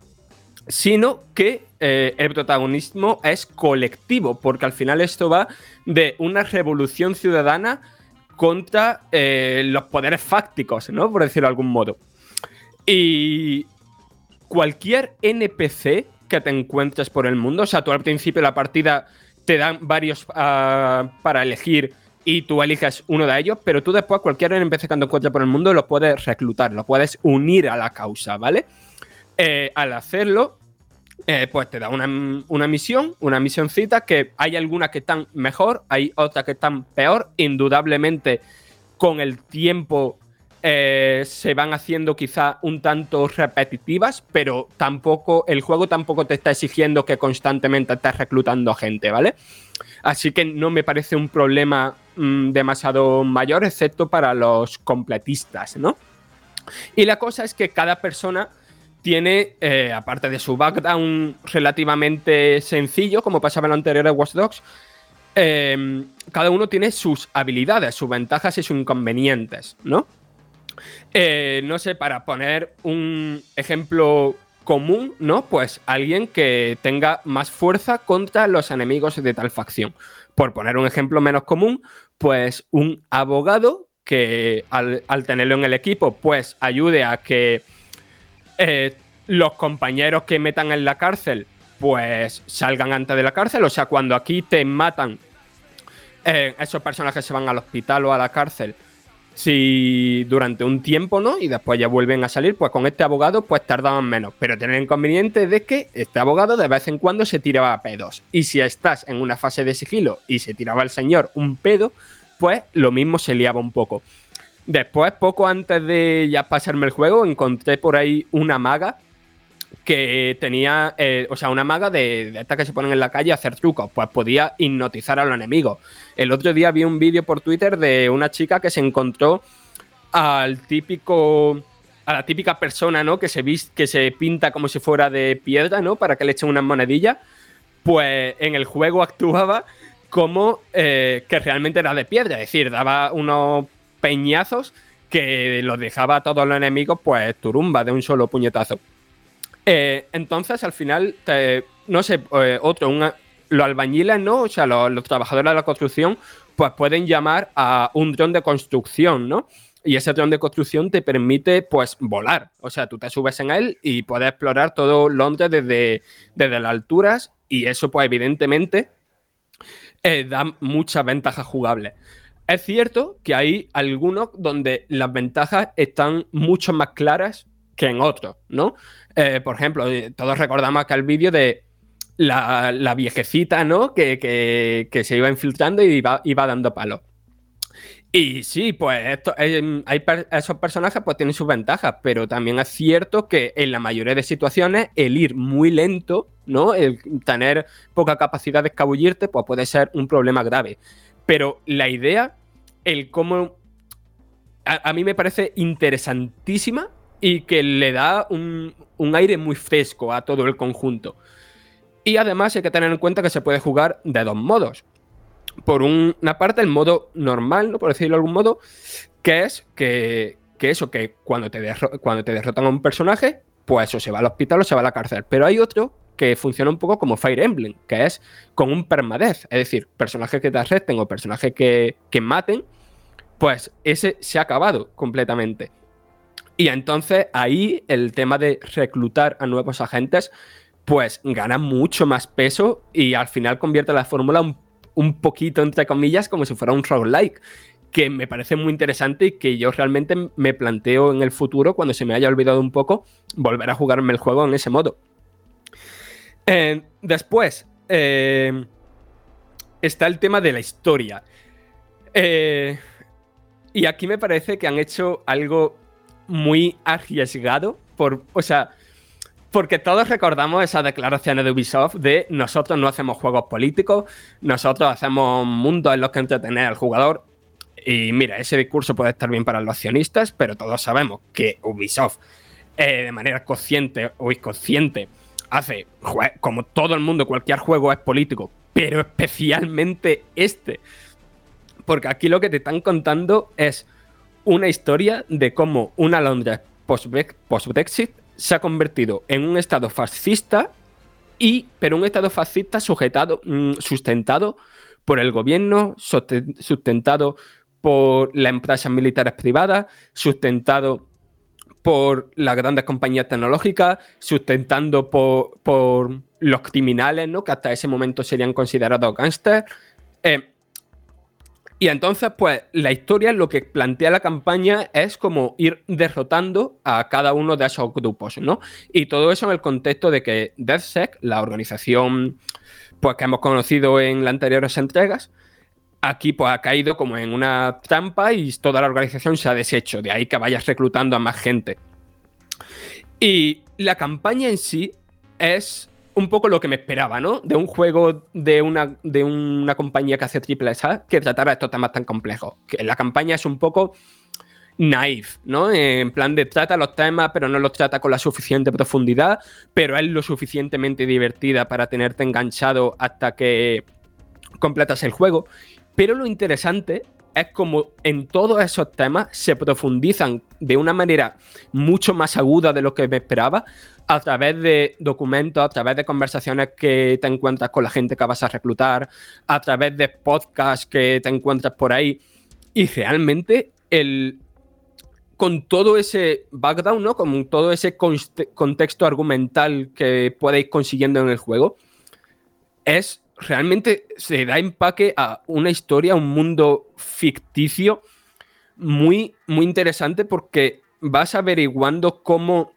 sino que eh, el protagonismo es colectivo, porque al final esto va de una revolución ciudadana contra eh, los poderes fácticos, ¿no? Por decirlo de algún modo. Y cualquier NPC que te encuentres por el mundo, o sea, tú al principio de la partida te dan varios ah, para elegir y tú eliges uno de ellos, pero tú después cualquier NPC que te encuentres por el mundo lo puedes reclutar, lo puedes unir a la causa, ¿vale? Eh, al hacerlo, eh, pues te da una, una, misión, una misioncita que hay algunas que están mejor, hay otras que están peor, indudablemente con el tiempo eh, se van haciendo quizá un tanto repetitivas, pero tampoco el juego tampoco te está exigiendo que constantemente estés reclutando gente, ¿vale? Así que no me parece un problema mm, demasiado mayor, excepto para los completistas, ¿no? Y la cosa es que cada persona tiene, eh, aparte de su background relativamente sencillo, como pasaba en lo anterior de Watch Dogs, eh, cada uno tiene sus habilidades, sus ventajas y sus inconvenientes, ¿no? Eh, no sé, para poner un ejemplo común, ¿no? Pues alguien que tenga más fuerza contra los enemigos de tal facción. Por poner un ejemplo menos común, pues un abogado que al, tenerlo en el equipo, pues ayude a que eh, los compañeros que metan en la cárcel, pues salgan antes de la cárcel. O sea, cuando aquí te matan, eh, esos personajes se van al hospital o a la cárcel si durante un tiempo, ¿no? Y después ya vuelven a salir, pues con este abogado, pues tardaban menos. Pero tener inconveniente de que este abogado de vez en cuando se tiraba a pedos. Y si estás en una fase de sigilo y se tiraba el señor un pedo, pues lo mismo se liaba un poco. Después, poco antes de ya pasarme el juego, encontré por ahí una maga que tenía, eh, o sea, una maga de, estas que se ponen en la calle a hacer trucos, pues podía hipnotizar a los enemigos. El otro día vi un vídeo por Twitter de una chica que se encontró al típico, a la típica persona, ¿no? Que se, que se pinta como si fuera de piedra, ¿no? Para que le echen unas monedillas. Pues en el juego <laughs> actuaba como eh, que realmente era de piedra, es decir, daba unos peñazos que los dejaba a todos los enemigos, pues turumba de un solo puñetazo. Eh, entonces, al final, no sé, eh, otro, los albañiles, ¿no? O sea, los, trabajadores de la construcción, pues pueden llamar a un dron de construcción, ¿no? Y ese dron de construcción te permite, pues, volar. O sea, tú te subes en él y puedes explorar todo Londres desde, desde las alturas y eso, pues, evidentemente, eh, da muchas ventajas jugables. Es cierto que hay algunos donde las ventajas están mucho más claras que en otros, ¿no? Eh, por ejemplo, eh, todos recordamos acá el vídeo de la, viejecita, ¿no? Que, se iba infiltrando y iba, iba dando palos. Y sí, pues esto, hay, esos personajes pues tienen sus ventajas, pero también es cierto que en la mayoría de situaciones el ir muy lento, ¿no? El tener poca capacidad de escabullirte, pues puede ser un problema grave. Pero la idea, el cómo... a mí me parece interesantísima y que le da un, aire muy fresco a todo el conjunto. Y además hay que tener en cuenta que se puede jugar de dos modos. Por una parte, el modo normal, ¿no? por decirlo de algún modo, que es que, eso, que cuando te, cuando te derrotan a un personaje, pues eso se va al hospital o se va a la cárcel. Pero hay otro que funciona un poco como Fire Emblem, que es con un permadez. Es decir, personajes que te arresten o personajes que, que maten, pues ese se ha acabado completamente. Y entonces ahí el tema de reclutar a nuevos agentes, pues gana mucho más peso y al final convierte la fórmula un, poquito, entre comillas, como si fuera un roguelike que me parece muy interesante y que yo realmente me planteo en el futuro, cuando se me haya olvidado un poco, volver a jugarme el juego en ese modo. Eh, después, eh, está el tema de la historia. Eh, y aquí me parece que han hecho algo muy arriesgado por, o sea, porque todos recordamos esas declaraciones de Ubisoft de nosotros no hacemos juegos políticos, nosotros hacemos mundos en los que entretener al jugador. Y mira, ese discurso puede estar bien para los accionistas, pero todos sabemos que Ubisoft, eh, de manera consciente o inconsciente, hace, como todo el mundo, cualquier juego es político, pero especialmente este. Porque aquí lo que te están contando es una historia de cómo una Londres post-Brexit se ha convertido en un estado fascista y pero un estado fascista sujetado, mm, sustentado por el gobierno, sustentado por las empresas militares privadas, sustentado por las grandes compañías tecnológicas, sustentando por, los criminales, ¿no? que hasta ese momento serían considerados gángsters. Eh, y entonces, pues, la historia, lo que plantea la campaña es como ir derrotando a cada uno de esos grupos, ¿no? Y todo eso en el contexto de que DeathSec, la organización pues, que hemos conocido en las anteriores entregas, aquí pues ha caído como en una trampa y toda la organización se ha deshecho. De ahí que vayas reclutando a más gente. Y la campaña en sí es un poco lo que me esperaba, ¿no? De un juego de una, de una compañía que hace triple A que tratara estos temas tan complejos. Que la campaña es un poco naif, ¿no? En plan de trata los temas, pero no los trata con la suficiente profundidad, pero es lo suficientemente divertida para tenerte enganchado hasta que completas el juego. Pero lo interesante es como en todos esos temas se profundizan de una manera mucho más aguda de lo que me esperaba a través de documentos, a través de conversaciones que te encuentras con la gente que vas a reclutar, a través de podcasts que te encuentras por ahí. Y realmente el, con todo ese background, ¿no? Con todo ese contexto argumental que podéis consiguiendo en el juego, es realmente se da empaque a una historia, a un mundo ficticio muy, muy interesante porque vas averiguando cómo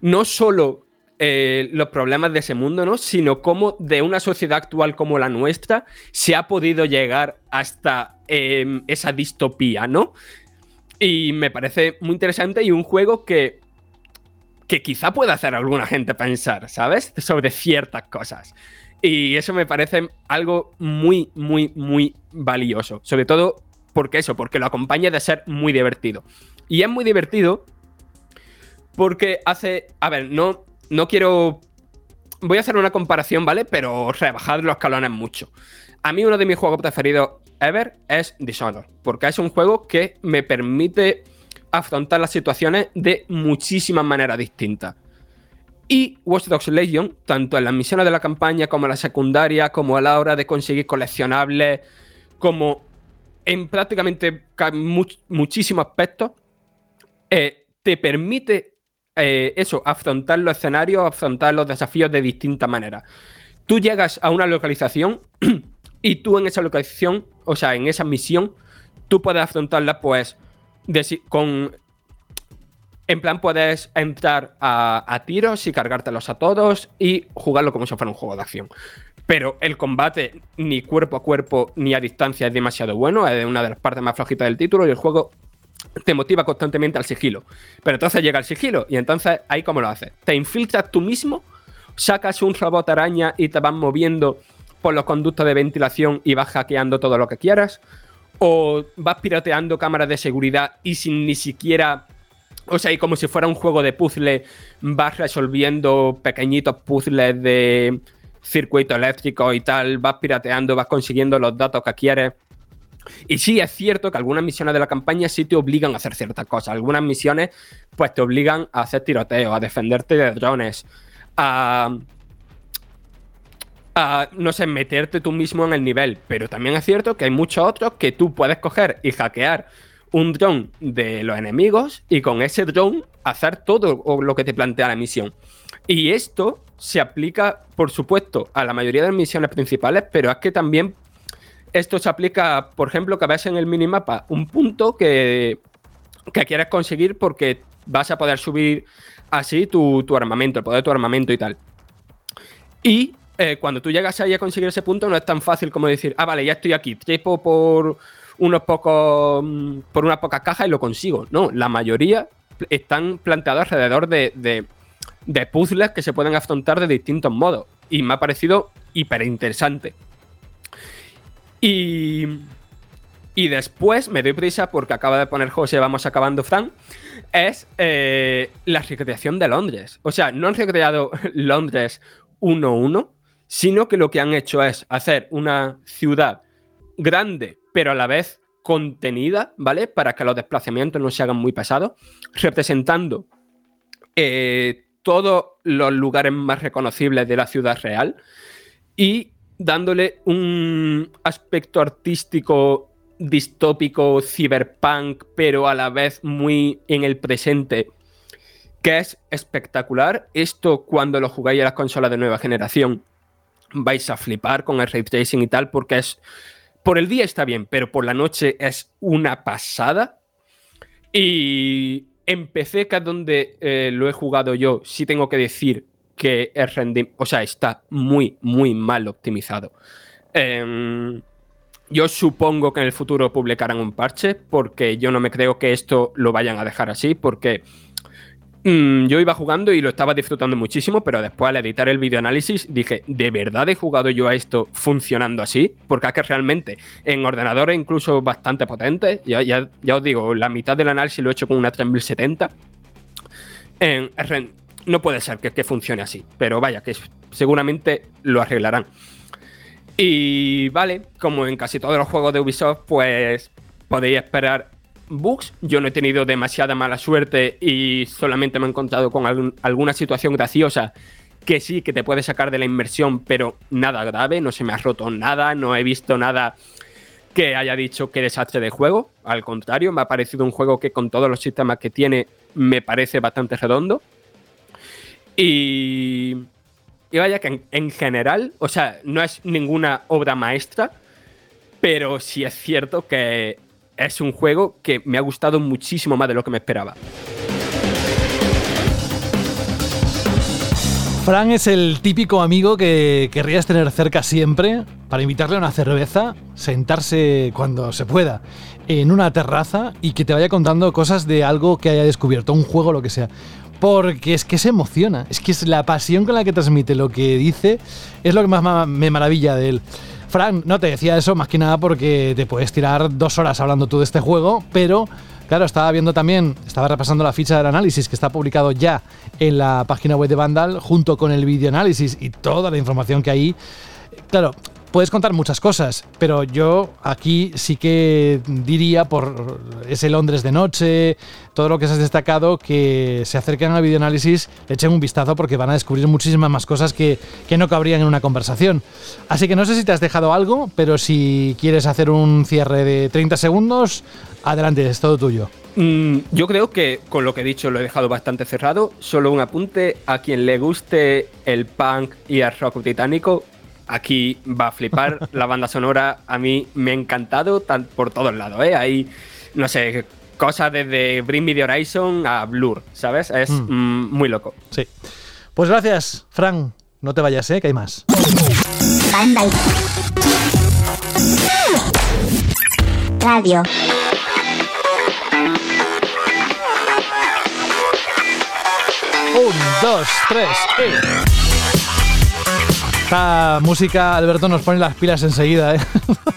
no solo eh, los problemas de ese mundo, ¿no? Sino cómo de una sociedad actual como la nuestra se ha podido llegar hasta em, esa distopía, ¿no? Y me parece muy interesante y un juego que, que quizá pueda hacer a alguna gente pensar, ¿sabes? Sobre ciertas cosas. Y eso me parece algo muy, muy, muy valioso. Sobre todo porque eso, porque lo acompaña de ser muy divertido. Y es muy divertido porque hace. A ver, no, no quiero. Voy a hacer una comparación, ¿vale? Pero rebajad los escalones mucho. A mí uno de mis juegos preferidos ever es Dishonored, porque es un juego que me permite afrontar las situaciones de muchísimas maneras distintas. Y Watch Dogs Legion, tanto en las misiones de la campaña como en la secundaria, como a la hora de conseguir coleccionables, como en prácticamente muchísimos aspectos, eh, te permite eh, eso, afrontar los escenarios, afrontar los desafíos de distintas maneras. Tú llegas a una localización <clears throat> y tú en esa localización, o sea, en esa misión, tú puedes afrontarla pues con en plan, puedes entrar a, tiros y cargártelos a todos y jugarlo como si fuera un juego de acción. Pero el combate, ni cuerpo a cuerpo ni a distancia, es demasiado bueno. Es una de las partes más flojitas del título y el juego te motiva constantemente al sigilo. Pero entonces llega el sigilo y entonces ahí cómo lo haces. Te infiltras tú mismo, sacas un robot araña y te vas moviendo por los conductos de ventilación y vas hackeando todo lo que quieras. O vas pirateando cámaras de seguridad y sin ni siquiera o sea, y como si fuera un juego de puzzle, vas resolviendo pequeñitos puzzles de circuito eléctrico y tal, vas pirateando, vas consiguiendo los datos que quieres. Y sí, es cierto que algunas misiones de la campaña sí te obligan a hacer ciertas cosas. Algunas misiones, pues te obligan a hacer tiroteos, a defenderte de drones, a. a, no sé, meterte tú mismo en el nivel. Pero también es cierto que hay muchos otros que tú puedes coger y hackear un dron de los enemigos y con ese dron hacer todo lo que te plantea la misión. Y esto se aplica, por supuesto, a la mayoría de las misiones principales, pero es que también esto se aplica, por ejemplo, que ves en el minimapa un punto que, que quieres conseguir porque vas a poder subir así tu, armamento, el poder de tu armamento y tal. Y eh, cuando tú llegas ahí a conseguir ese punto, no es tan fácil como decir, ah, vale, ya estoy aquí, tripo por unos pocos, mm, por unas pocas cajas y lo consigo. No, la mayoría están planteados alrededor de, de, puzzles que se pueden afrontar de distintos modos. Y me ha parecido hiper interesante. Y, y después me doy prisa porque acaba de poner José, vamos acabando, Fran. Es eh, la recreación de Londres. O sea, no han recreado <laughs> Londres 1-1, sino que lo que han hecho es hacer una ciudad grande pero a la vez contenida, ¿vale? Para que los desplazamientos no se hagan muy pesados, representando eh, todos los lugares más reconocibles de la ciudad real y dándole un aspecto artístico distópico, cyberpunk, pero a la vez muy en el presente, que es espectacular. Esto cuando lo jugáis a las consolas de nueva generación vais a flipar con el ray tracing y tal, porque es por el día está bien, pero por la noche es una pasada. Y empecé que es donde eh, lo he jugado yo, sí tengo que decir que rendimiento, o sea, está muy, muy mal optimizado. Em, yo supongo que en el futuro publicarán un parche, porque yo no me creo que esto lo vayan a dejar así, porque Mm, yo iba jugando y lo estaba disfrutando muchísimo, pero después al editar el videoanálisis dije, ¿de verdad he jugado yo a esto funcionando así? Porque es que realmente en ordenadores incluso bastante potentes, ya, ya, os digo, la mitad del análisis lo he hecho con una 3070. no puede ser que, que funcione así, pero vaya, que seguramente lo arreglarán. Y vale, como en casi todos los juegos de Ubisoft, pues podéis esperar bugs. Yo no he tenido demasiada mala suerte y solamente me he encontrado con alguna situación graciosa que sí, que te puede sacar de la inmersión, pero nada grave, no se me ha roto nada, no he visto nada que haya dicho que desastre de juego. Al contrario, me ha parecido un juego que con todos los sistemas que tiene me parece bastante redondo. Y, vaya que en general, o sea, no es ninguna obra maestra, pero sí es cierto que es un juego que me ha gustado muchísimo más de lo que me esperaba. Fran es el típico amigo que querrías tener cerca siempre para invitarle a una cerveza, sentarse cuando se pueda en una terraza y que te vaya contando cosas de algo que haya descubierto, un juego, lo que sea. Porque es que se emociona, es que es la pasión con la que transmite lo que dice, es lo que más me maravilla de él. Fran, no te decía eso más que nada porque te puedes tirar dos horas hablando tú de este juego, pero claro, estaba viendo también, estaba repasando la ficha del análisis que está publicado ya en la página web de Vandal junto con el videoanálisis y toda la información que hay. Claro, puedes contar muchas cosas, pero yo aquí sí que diría por ese Londres de noche, todo lo que has destacado, que se acerquen al videoanálisis, le echen un vistazo porque van a descubrir muchísimas más cosas que, que no cabrían en una conversación. Así que no sé si te has dejado algo, pero si quieres hacer un cierre de 30 segundos, adelante, es todo tuyo. Mm, yo creo que con lo que he dicho lo he dejado bastante cerrado. Solo un apunte a quien le guste el punk y el rock británico. Aquí va a flipar. <laughs> La banda sonora a mí me ha encantado tan- por todos lados. ¿eh? Hay, no sé, cosas desde Bring Me the Horizon a Blur, ¿sabes? Es Mm. mm, muy loco. Sí. Pues gracias, Fran. No te vayas, ¿eh? que hay más. Radio. Un, dos, tres, y... Esta música, Alberto, nos pone las pilas enseguida. ¿eh?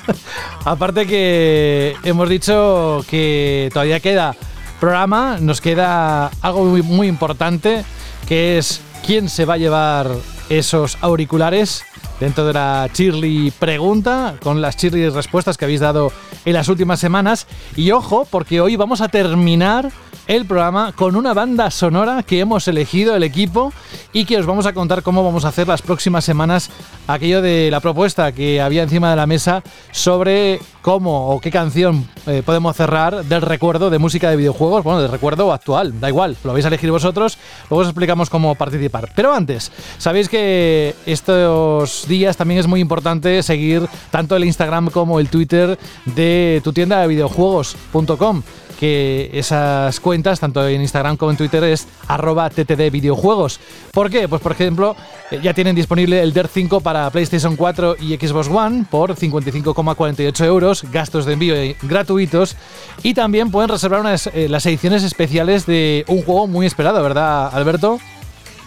<laughs> Aparte que hemos dicho que todavía queda programa, nos queda algo muy, muy importante, que es quién se va a llevar esos auriculares dentro de la Chirly pregunta, con las Chirly respuestas que habéis dado en las últimas semanas. Y ojo, porque hoy vamos a terminar el programa con una banda sonora que hemos elegido el equipo y que os vamos a contar cómo vamos a hacer las próximas semanas aquello de la propuesta que había encima de la mesa sobre cómo o qué canción eh, podemos cerrar del recuerdo de música de videojuegos, bueno, del recuerdo actual, da igual, lo vais a elegir vosotros, luego os explicamos cómo participar. Pero antes, sabéis que estos días también es muy importante seguir tanto el Instagram como el Twitter de tu tienda de videojuegos.com que esas cuentas, tanto en Instagram como en Twitter, es arroba ttd videojuegos. ¿Por qué? Pues por ejemplo, eh, ya tienen disponible el DER 5 para PlayStation 4 y Xbox One por 55,48 euros, gastos de envío gratuitos, y también pueden reservar unas, eh, las ediciones especiales de un juego muy esperado, ¿verdad, Alberto?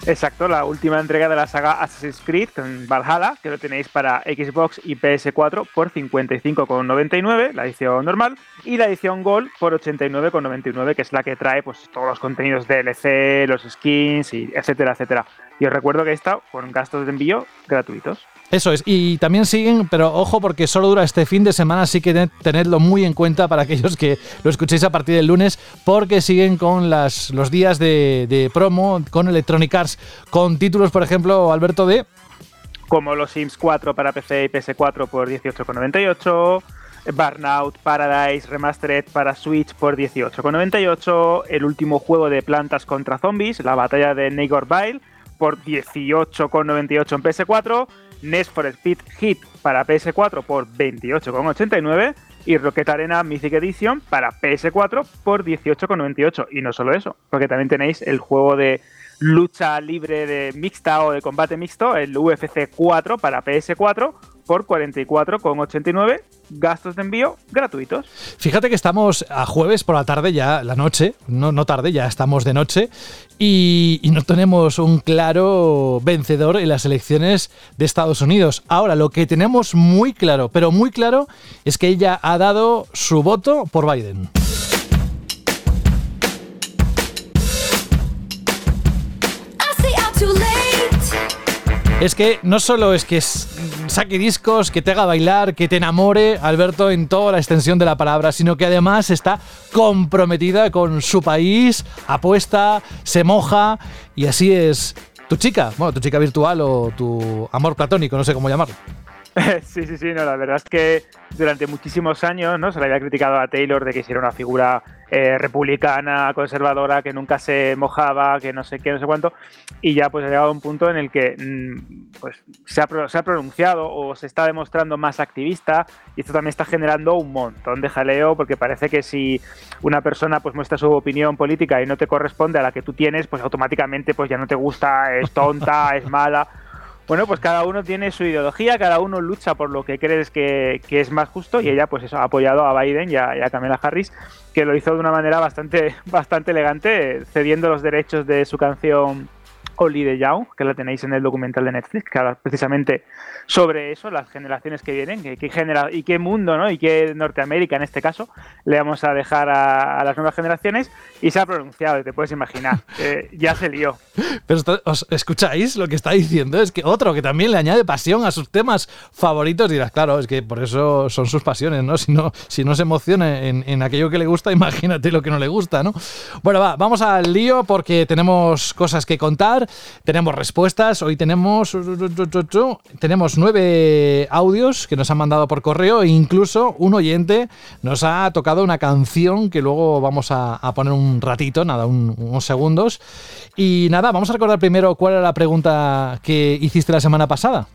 Exacto, la última entrega de la saga Assassin's Creed Valhalla, que lo tenéis para Xbox y PS4 por 55,99, la edición normal, y la edición Gold por 89,99, que es la que trae pues todos los contenidos DLC, los skins, y etcétera, etcétera. Y os recuerdo que está con gastos de envío gratuitos. Eso es, y también siguen, pero ojo porque solo dura este fin de semana, así que ten- tenedlo muy en cuenta para aquellos que lo escuchéis a partir del lunes, porque siguen con las, los días de, promo con Electronic Arts, con títulos, por ejemplo, Alberto, de... como los Sims 4 para PC y PS4 por 18,98, Burnout Paradise Remastered para Switch por 18,98, el último juego de plantas contra zombies, la batalla de Nigor por 18,98 en PS4, Nest for Speed Hit para PS4 por 28,89 y Rocket Arena Mythic Edition para PS4 por 18,98. Y no solo eso, porque también tenéis el juego de lucha libre de mixta o de combate mixto, el UFC 4 para PS4 por 44,89 gastos de envío gratuitos. Fíjate que estamos a jueves por la tarde ya, la noche, no, no tarde, ya estamos de noche, y, y no tenemos un claro vencedor en las elecciones de Estados Unidos. Ahora, lo que tenemos muy claro, pero muy claro, es que ella ha dado su voto por Biden. Es que no solo es que s- saque discos, que te haga bailar, que te enamore, Alberto, en toda la extensión de la palabra, sino que además está comprometida con su país, apuesta, se moja y así es tu chica, bueno, tu chica virtual o tu amor platónico, no sé cómo llamarlo. <laughs> sí, sí, sí, no, la verdad es que durante muchísimos años ¿no? se le había criticado a Taylor de que si era una figura eh, republicana, conservadora, que nunca se mojaba, que no sé qué, no sé cuánto, y ya pues ha llegado a un punto en el que mm, pues, se, ha, se ha pronunciado o se está demostrando más activista y esto también está generando un montón de jaleo porque parece que si una persona pues muestra su opinión política y no te corresponde a la que tú tienes, pues automáticamente pues ya no te gusta, es tonta, <laughs> es mala. Bueno, pues cada uno tiene su ideología, cada uno lucha por lo que crees que, que es más justo y ella pues eso, ha apoyado a Biden y a, y Harris, que lo hizo de una manera bastante, <laughs> bastante elegante, cediendo los derechos de su canción Only the Young, que la tenéis en el documental de Netflix, que habla precisamente sobre eso, las generaciones que vienen, que, genera, y qué mundo, ¿no? Y qué Norteamérica en este caso le vamos a dejar a, las nuevas generaciones, y se ha pronunciado, te puedes imaginar, ya se lió. Pero ¿os escucháis lo que está diciendo? Es que otro que también le añade pasión a sus temas favoritos, dirás, claro, es que por eso son sus pasiones, ¿no? Si no, si no se emociona en, en aquello que le gusta, <laughs> imagínate lo que no le gusta, ¿no? Bueno, va, vamos al lío porque tenemos cosas que contar, tenemos respuestas, hoy tenemos, tenemos nueve audios que nos han mandado por correo e incluso un oyente nos ha tocado una canción que luego vamos a, poner un ratito, nada, un- unos segundos. Y nada, vamos a recordar primero cuál era la pregunta que hiciste la semana pasada.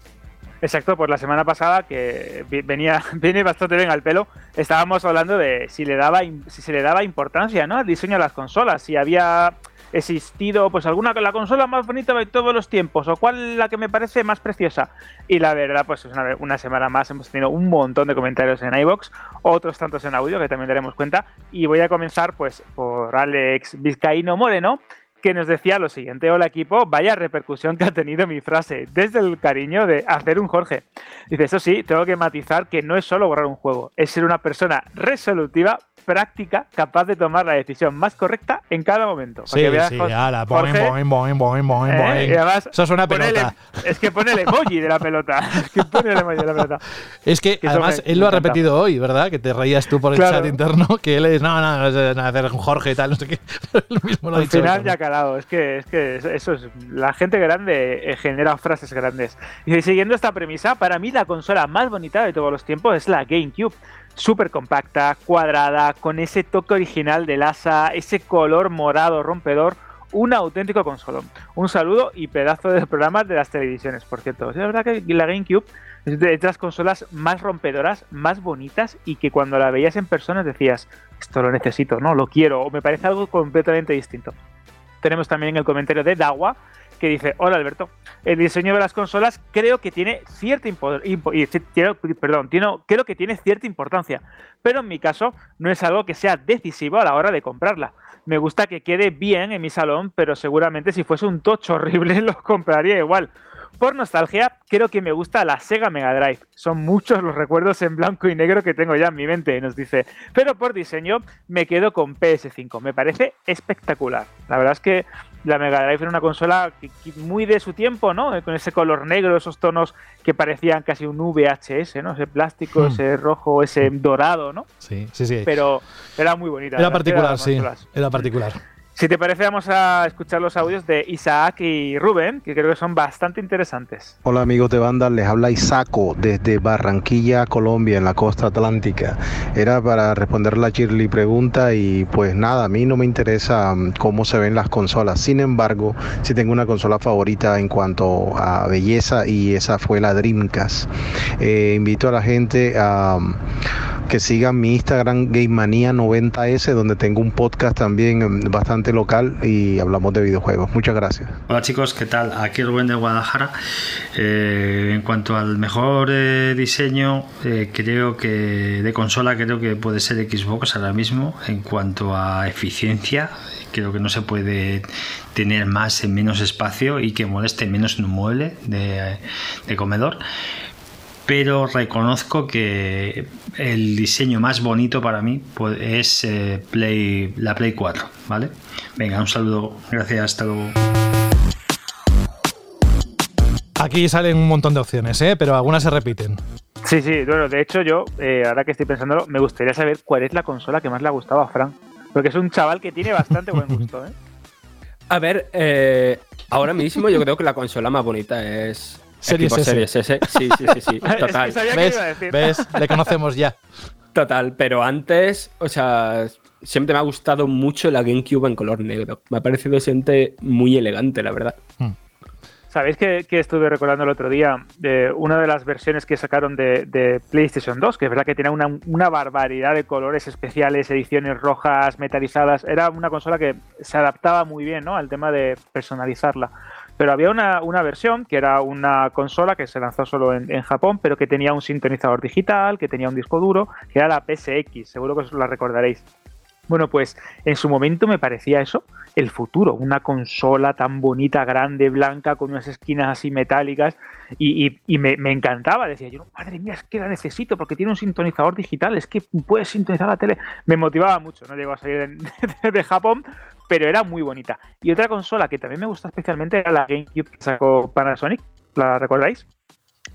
Exacto, pues la semana pasada, que venía, <laughs> viene bastante bien al pelo, estábamos hablando de si, le daba, si se le daba importancia ¿no? al diseño de las consolas, si había existido pues alguna la consola más bonita de todos los tiempos o cuál la que me parece más preciosa. Y la verdad pues es una, una semana más hemos tenido un montón de comentarios en iBox otros tantos en audio que también daremos cuenta. Y voy a comenzar pues por Alex Vizcaíno Moreno que nos decía lo siguiente, hola equipo, vaya repercusión que ha tenido mi frase, desde el cariño de hacer un Jorge. Dice, eso sí, tengo que matizar que no es solo borrar un juego, es ser una persona resolutiva, práctica, capaz de tomar la decisión más correcta en cada momento. Para Sí, que sí, ala, boing, boing, boing, boing, boing, ¿eh? Y además, Eso es una pelota. es que pone el emoji de la pelota. <laughs> Es que pone el emoji de la pelota. Es que Que eso además me- él lo ha repetido hoy, ¿verdad? Que te reías tú por el Claro. chat interno, que él es, no, no, no, nada, hacer Jorge y tal, no sé qué. <laughs> Él mismo lo ha Al dicho. final hoy ya ha calado, es que, es que eso es. La gente grande eh, genera frases grandes. Y siguiendo esta premisa, para mí la consola más bonita de todos los tiempos es la GameCube. Súper compacta, cuadrada, con ese toque original del asa, ese color morado rompedor. Un auténtico consolón. Un saludo y pedazo de programas de las televisiones, por cierto. Es verdad que la GameCube es de las consolas más rompedoras, más bonitas y que cuando la veías en persona decías, esto lo necesito, no, lo quiero, o me parece algo completamente distinto. Tenemos también el comentario de Dawa que dice, hola Alberto, el diseño de las consolas creo que tiene cierta perdón, creo que tiene cierta importancia, pero en mi caso no es algo que sea decisivo a la hora de comprarla. Me gusta que quede bien en mi salón, pero seguramente si fuese un tocho horrible <laughs> lo compraría igual. Por nostalgia, creo que me gusta la Sega Mega Drive. Son muchos los recuerdos en blanco y negro que tengo ya en mi mente, nos dice. Pero por diseño, me quedo con PS5. Me parece espectacular. La verdad es que la Mega Drive era una consola que- que muy de su tiempo, ¿no? Con ese color negro, esos tonos que parecían casi un VHS, ¿no? Ese plástico, Hmm. ese rojo, ese dorado, ¿no? Sí, sí, sí. Pero era muy bonita. Era particular, sí. Era particular. Si te parece, vamos a escuchar los audios de Isaac y Rubén, que creo que son bastante interesantes. Hola amigos de banda, les habla Isaco desde Barranquilla, Colombia, en la costa atlántica. Era para responder la Shirley pregunta y pues nada, a mí no me interesa mm, cómo se ven las consolas. Sin embargo, sí tengo una consola favorita en cuanto a belleza y esa fue la Dreamcast. Eh, invito a la gente a que sigan mi Instagram GameMania90S donde tengo un podcast también mm, bastante local y hablamos de videojuegos. Muchas gracias. Hola chicos, ¿qué tal? Aquí Rubén de Guadalajara. Eh, en cuanto al mejor eh, diseño, eh, creo que de consola creo que puede ser Xbox ahora mismo. En cuanto a eficiencia, creo que no se puede tener más en menos espacio y que moleste menos en un mueble de comedor. Pero reconozco que el diseño más bonito para mí pues, es eh, Play, la Play 4, ¿vale? Venga, un saludo, gracias, hasta luego. Aquí salen un montón de opciones, ¿eh? pero algunas se repiten. Sí, sí, bueno, de hecho yo, eh, ahora que estoy pensándolo, me gustaría saber cuál es la consola que más le ha gustado a Frank. Porque es un chaval que tiene bastante buen gusto, ¿eh? <laughs> A ver, eh, ahora mismo yo creo que la consola más bonita es Series S. Series S. Sí, sí, sí, sí. <laughs> Es que Total. que ¿Ves? iba a decir. ¿Ves? Le conocemos ya. Total, pero antes, o sea, siempre me ha gustado mucho la GameCube en color negro. Me ha parecido siempre muy elegante, la verdad. ¿Sabéis que, que estuve recordando el otro día de una de las versiones que sacaron de, de PlayStation 2? Que es verdad que tenía una, una barbaridad de colores especiales, ediciones rojas, metalizadas. Era una consola que se adaptaba muy bien ¿no? al tema de personalizarla. Pero había una, una versión que era una consola que se lanzó solo en, en Japón, pero que tenía un sintonizador digital, que tenía un disco duro, que era la PSX. Seguro que os la recordaréis. Bueno, pues en su momento me parecía eso el futuro, una consola tan bonita, grande, blanca, con unas esquinas así metálicas, y, y- y me, me encantaba. Decía yo, madre mía, es que la necesito porque tiene un sintonizador digital, es que puedes sintonizar la tele. Me motivaba mucho, no llegó a salir de, <laughs> de Japón, pero era muy bonita. Y otra consola que también me gusta especialmente era la GameCube que sacó Panasonic, ¿la recordáis?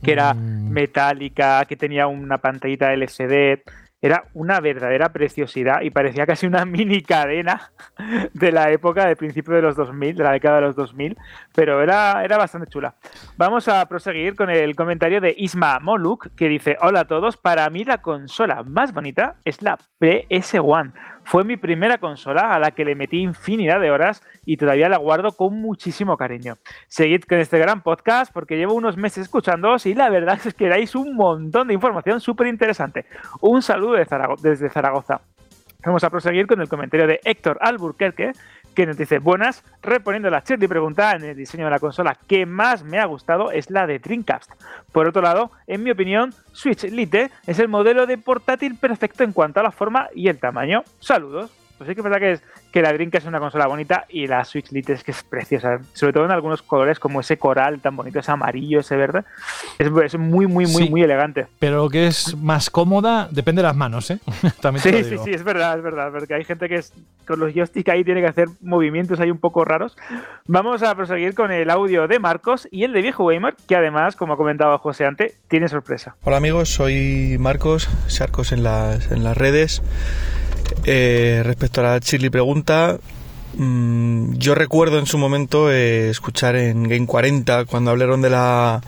Que era Mm. metálica, que tenía una pantallita LCD. Era una verdadera preciosidad y parecía casi una <laughs> mini cadena de la época de principio de los 2000, de la década de los 2000, pero era, era bastante chula. Vamos a proseguir con el comentario de Isma Moluk, que dice, hola a todos, para mí la consola más bonita es la PS1. Fue mi primera consola a la que le metí infinidad de horas y todavía la guardo con muchísimo cariño. Seguid con este gran podcast porque llevo unos meses escuchándoos y la verdad es que dais un montón de información súper interesante. Un saludo desde Zaragoza. Vamos a proseguir con el comentario de Héctor Alburquerque, que nos dice, buenas, reponiendo la chat y pregunta en el diseño de la consola que más me ha gustado es la de Dreamcast. Por otro lado, en mi opinión, Switch Lite es el modelo de portátil perfecto en cuanto a la forma y el tamaño. Saludos. Pues sí que es verdad que, es, que la Dreamcast es una consola bonita y la Switch Lite es que es preciosa, sobre todo en algunos colores como ese coral tan bonito, ese amarillo, ese verde. Es, es muy, muy, muy, Sí. muy elegante. Pero lo que es más cómoda depende de las manos, ¿eh? <laughs> También te Sí, lo sí, digo. sí, es verdad, es verdad, porque hay gente que es, con los joystick ahí tiene que hacer movimientos ahí un poco raros. Vamos a proseguir con el audio de Marcos y el de Viejo Gamer, que además, como ha comentado José antes, tiene sorpresa. Hola amigos, soy Marcos, Sarcos en las, en las redes. Eh, respecto a la Chili pregunta, mm, yo recuerdo en su momento eh, escuchar en Game 40 cuando hablaron de la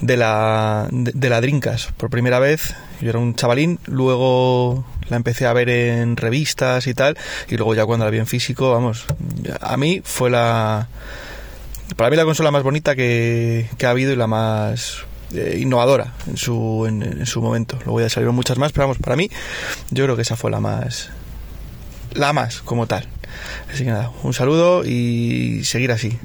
de la de, la Dreamcast por primera vez. Yo era un chavalín, luego la empecé a ver en revistas y tal, y luego ya cuando la vi en físico, vamos, a mí fue la para mí la consola más bonita que, que ha habido y la más eh, innovadora en su, en, en su momento. Luego ya salieron muchas más, pero vamos, para mí yo creo que esa fue la más, la más como tal. Así que nada, un saludo y seguir así.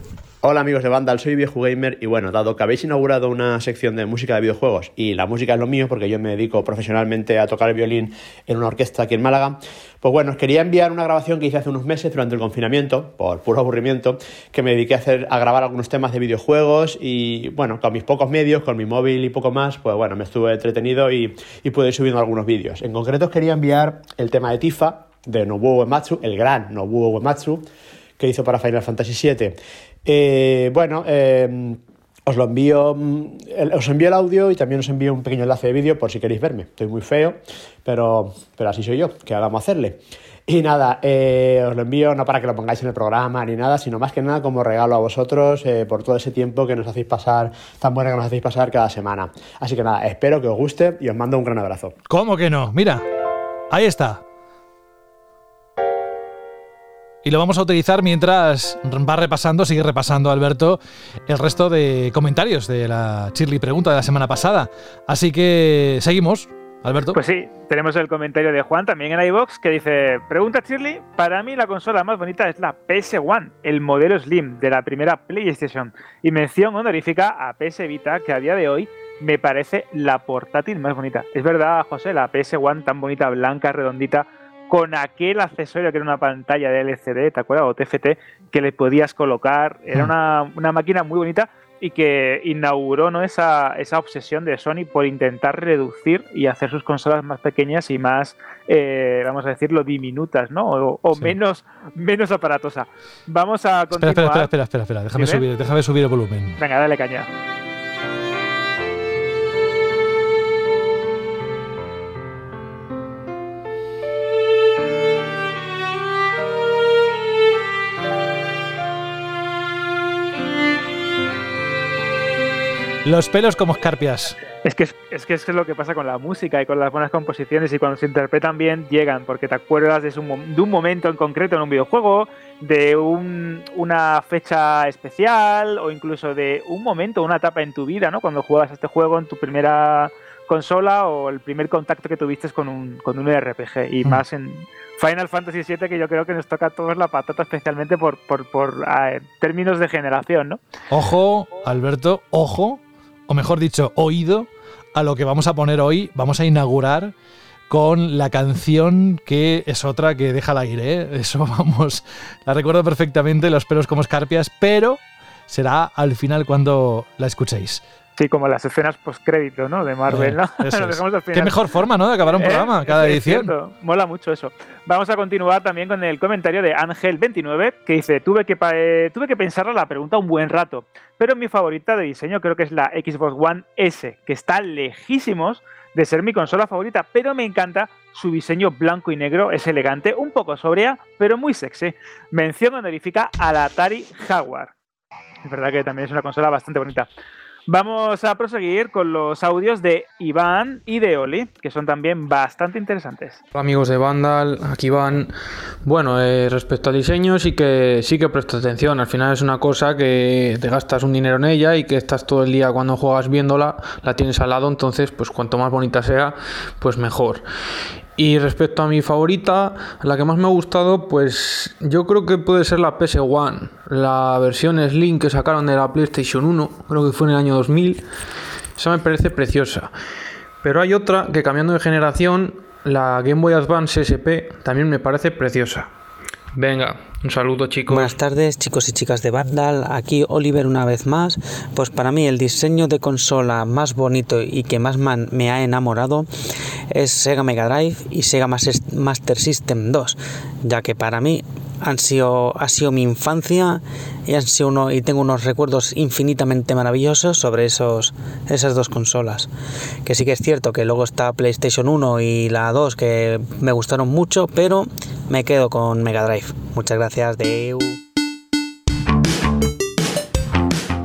Hola amigos de Vandal, soy Viejo Gamer y bueno, dado que habéis inaugurado una sección de música de videojuegos y la música es lo mío porque yo me dedico profesionalmente a tocar el violín en una orquesta aquí en Málaga, pues bueno, os quería enviar una grabación que hice hace unos meses durante el confinamiento, por puro aburrimiento, que me dediqué a hacer a grabar algunos temas de videojuegos y bueno, con mis pocos medios, con mi móvil y poco más, pues bueno, me estuve entretenido y, y pude ir subiendo algunos vídeos. En concreto os quería enviar el tema de Tifa de Nobuo Uematsu, el gran Nobuo Uematsu, que hizo para Final Fantasy VII. Eh, bueno, eh, os lo envío, mm, os envío el audio y también os envío un pequeño enlace de vídeo por si queréis verme. Estoy muy feo, pero, pero así soy yo, que a hacerle. Y nada, eh, os lo envío no para que lo pongáis en el programa ni nada, sino más que nada como regalo a vosotros eh, por todo ese tiempo que nos hacéis pasar, tan buena que nos hacéis pasar cada semana. Así que nada, espero que os guste y os mando un gran abrazo. ¿Cómo que no? Mira, ahí está. Y lo vamos a utilizar mientras va repasando, sigue repasando Alberto el resto de comentarios de la Chirly pregunta de la semana pasada. Así que seguimos, Alberto. Pues sí, tenemos el comentario de Juan también en iVox que dice: Pregunta Shirley, para mí la consola más bonita es la PS1, el modelo Slim de la primera PlayStation. Y mención honorífica a PS Vita, que a día de hoy me parece la portátil más bonita. Es verdad, José, la PS1 tan bonita, blanca, redondita, con aquel accesorio que era una pantalla de LCD, ¿te acuerdas? O TFT, que le podías colocar. Era Mm. una, una máquina muy bonita y que inauguró ¿no? esa, esa obsesión de Sony por intentar reducir y hacer sus consolas más pequeñas y más, eh, vamos a decirlo, diminutas, ¿no? O, o Sí. menos, menos aparatosa. Vamos a continuar. espera, espera, espera, espera, espera. Déjame subir, déjame subir el volumen. Venga, dale caña. Los pelos como escarpias. Es que es, es que es lo que pasa con la música y con las buenas composiciones y cuando se interpretan bien llegan, porque te acuerdas de un, de un momento en concreto en un videojuego, de un, una fecha especial o incluso de un momento, una etapa en tu vida, ¿no? Cuando jugabas este juego en tu primera consola o el primer contacto que tuviste con un, con un RPG y Mm. más en Final Fantasy VII que yo creo que nos toca a todos la patata especialmente por, por, por términos de generación, ¿no? Ojo, Alberto, ojo, o mejor dicho, oído a lo que vamos a poner hoy. Vamos a inaugurar con la canción que es otra que deja el aire. ¿eh? <laughs> Eso vamos, la recuerdo perfectamente, los pelos como escarpias, pero será al final cuando la escuchéis. Sí, como las escenas post-crédito, ¿no? De Marvel, Eh, ¿no? eso <laughs> Lo es. dejamos al Qué mejor forma, ¿no? De acabar un ¿Eh? programa, cada edición. cierto, Mola mucho eso. Vamos a continuar también con el comentario de Ángel29, que dice, tuve que, eh, tuve que pensarla la pregunta un buen rato, pero mi favorita de diseño creo que es la Xbox One S, que está lejísimos de ser mi consola favorita, pero me encanta su diseño blanco y negro, es elegante, un poco sobria, pero muy sexy. Mención honorífica a la Atari Jaguar. Es verdad que también es una consola bastante bonita. Vamos a proseguir con los audios de Iván y de Oli, que son también bastante interesantes. Amigos de Vandal, aquí van. Bueno, eh, respecto al diseño sí que sí que presto atención. Al final es una cosa que te gastas un dinero en ella y que estás todo el día cuando juegas viéndola, la tienes al lado, entonces pues cuanto más bonita sea, pues mejor. Y respecto a mi favorita, la que más me ha gustado, pues yo creo que puede ser la PS1, la versión Slim que sacaron de la PlayStation 1, creo que fue en el año 2000. Esa me parece preciosa. Pero hay otra que cambiando de generación, la Game Boy Advance SP, también me parece preciosa. Venga, un saludo chicos. Buenas tardes chicos y chicas de Vandal, aquí Oliver una vez más. Pues para mí el diseño de consola más bonito y que más man- me ha enamorado es Sega Mega Drive y Sega Mas- Master System 2, ya que para mí han sido, ha sido mi infancia y, han sido uno, y tengo unos recuerdos infinitamente maravillosos sobre esos, esas dos consolas. Que sí que es cierto que luego está PlayStation 1 y la 2 que me gustaron mucho, pero me quedo con Mega Drive. Muchas gracias, Deu.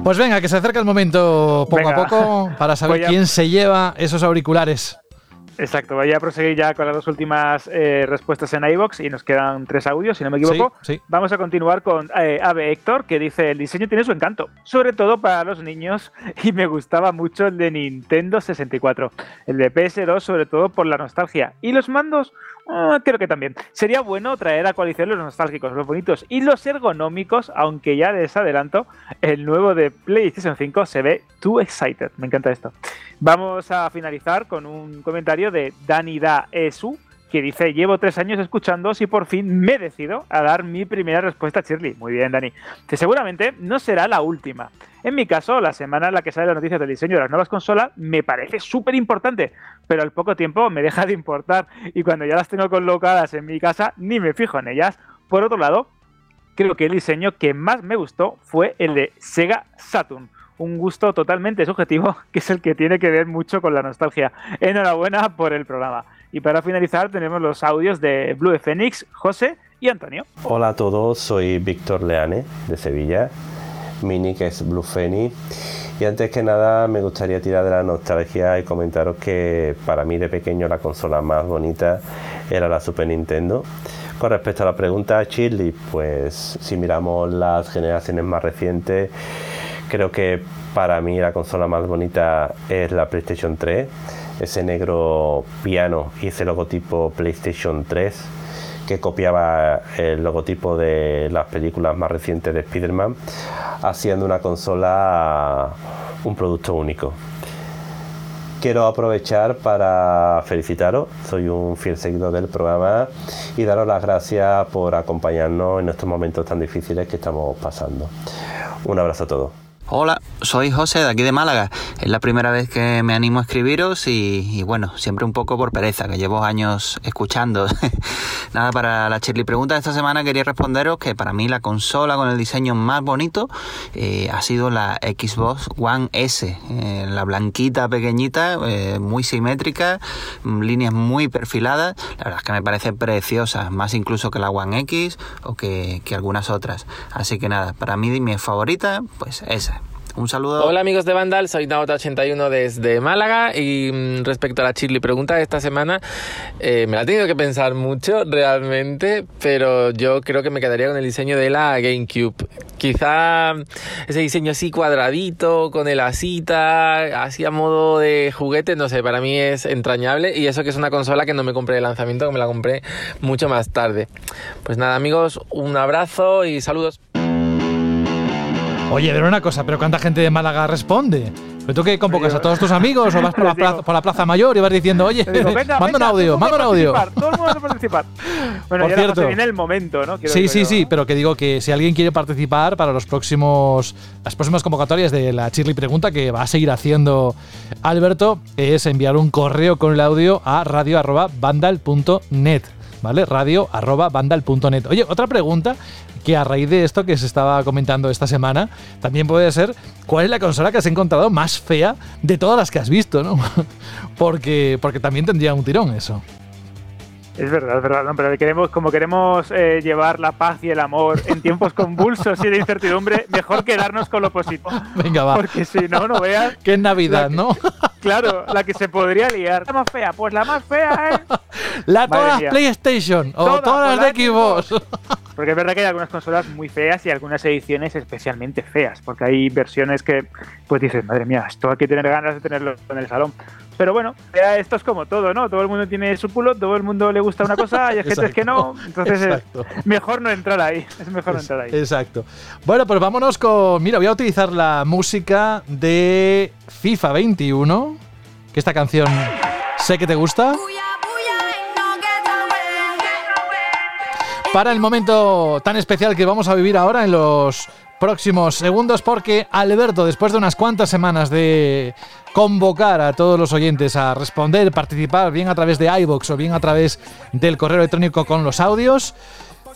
Pues venga, que se acerca el momento poco Venga. a poco para saber Voy a- quién se lleva esos auriculares. Exacto, voy a proseguir ya con las dos últimas eh, respuestas en iBox y nos quedan tres audios, si no me equivoco. Sí, sí. Vamos a continuar con eh, Ave Héctor, que dice: El diseño tiene su encanto, sobre todo para los niños, <laughs> y me gustaba mucho el de Nintendo 64. El de PS2, sobre todo por la nostalgia. Y los mandos, ah, creo que también. Sería bueno traer a coalición los nostálgicos, los bonitos y los ergonómicos, aunque ya les adelanto, el nuevo de PlayStation 5 se ve too excited. Me encanta esto. Vamos a finalizar con un comentario de Dani Da Esu, que dice, llevo tres años escuchándoos y por fin me decido a dar mi primera respuesta a Shirley. Muy bien, Dani. Que seguramente no será la última. En mi caso, la semana en la que sale la noticia del diseño de las nuevas consolas me parece súper importante, pero al poco tiempo me deja de importar y cuando ya las tengo colocadas en mi casa ni me fijo en ellas. Por otro lado, creo que el diseño que más me gustó fue el de Sega Saturn. Un gusto totalmente subjetivo, que es el que tiene que ver mucho con la nostalgia. Enhorabuena por el programa. Y para finalizar tenemos los audios de Blue Phoenix, José y Antonio. Hola a todos, soy Víctor Leane de Sevilla. Mi nick es Bluefeni. Y antes que nada me gustaría tirar de la nostalgia y comentaros que para mí de pequeño la consola más bonita era la Super Nintendo. Con respecto a la pregunta, Chili, pues si miramos las generaciones más recientes, creo que para mí la consola más bonita es la PlayStation 3. Ese negro piano y ese logotipo PlayStation 3 que copiaba el logotipo de las películas más recientes de Spider-Man, haciendo una consola un producto único. Quiero aprovechar para felicitaros, soy un fiel seguidor del programa y daros las gracias por acompañarnos en estos momentos tan difíciles que estamos pasando. Un abrazo a todos. Hola, soy José de aquí de Málaga. Es la primera vez que me animo a escribiros y, bueno, siempre un poco por pereza, que llevo años escuchando. <laughs> Nada, para la Shirley pregunta esta semana quería responderos que para mí la consola con el diseño más bonito eh, ha sido la Xbox One S. Eh, la blanquita, pequeñita, eh, muy simétrica, mm, líneas muy perfiladas. La verdad es que me parece preciosa, más incluso que la One X o que, que algunas otras. Así que nada, para mí mi favorita, pues esa. Un saludo. Hola amigos de Vandal, soy Nauta81 desde Málaga y mm, respecto a la Chirly pregunta de esta semana, eh, me la he tenido que pensar mucho realmente, pero yo creo que me quedaría con el diseño de la GameCube. Quizá ese diseño así cuadradito, con el asita, así a modo de juguete, no sé, para mí es entrañable y eso que es una consola que no me compré de lanzamiento, que me la compré mucho más tarde. Pues nada amigos, un abrazo y saludos. Oye, pero una cosa, ¿pero cuánta gente de Málaga responde? ¿Pero tú qué convocas a todos tus amigos o vas por la, <laughs> plaza, por la Plaza Mayor y vas diciendo, oye, digo, <laughs> venga, manda un audio, manda un audio? Todo el mundo a participar. <laughs> Bueno, Por ya cierto. viene el momento, ¿no? Quiero Sí, sí, yo. sí, pero que digo que si alguien quiere participar para los próximos las próximas convocatorias de la Chirly Pregunta que va a seguir haciendo Alberto es enviar un correo con el audio a radio@vandal.net, ¿vale? radio@vandal.net. Oye, otra pregunta que a raíz de esto que se estaba comentando esta semana, también puede ser cuál es la consola que has encontrado más fea de todas las que has visto, ¿no? <laughs> porque porque también tendría un tirón eso. Es verdad, es verdad. No, pero queremos, como queremos eh, llevar la paz y el amor en tiempos convulsos y de incertidumbre, mejor quedarnos con lo positivo. Venga, va. Porque si no, no veas. <laughs> Que es Navidad, ¿no? <laughs> Claro, la que se podría liar. La más fea, pues la más fea es. <laughs> La Madre todas mía. PlayStation o Todas, todas las de Xbox. Porque es verdad que hay algunas consolas muy feas y algunas ediciones especialmente feas. Porque hay versiones que, pues dices, madre mía, esto hay que tener ganas de tenerlo en el salón. Pero bueno, ya esto es como todo, ¿no? Todo el mundo tiene su pulo, todo el mundo le gusta una cosa hay <laughs> gente que no. Entonces Exacto. es mejor no entrar ahí. Es mejor no entrar ahí. Exacto. Bueno, pues vámonos con. Mira, voy a utilizar la música de FIFA 21. Que esta canción sé que te gusta. Para el momento tan especial que vamos a vivir ahora en los próximos segundos, porque Alberto, después de unas cuantas semanas de convocar a todos los oyentes a responder, participar, bien a través de iBox o bien a través del correo electrónico con los audios,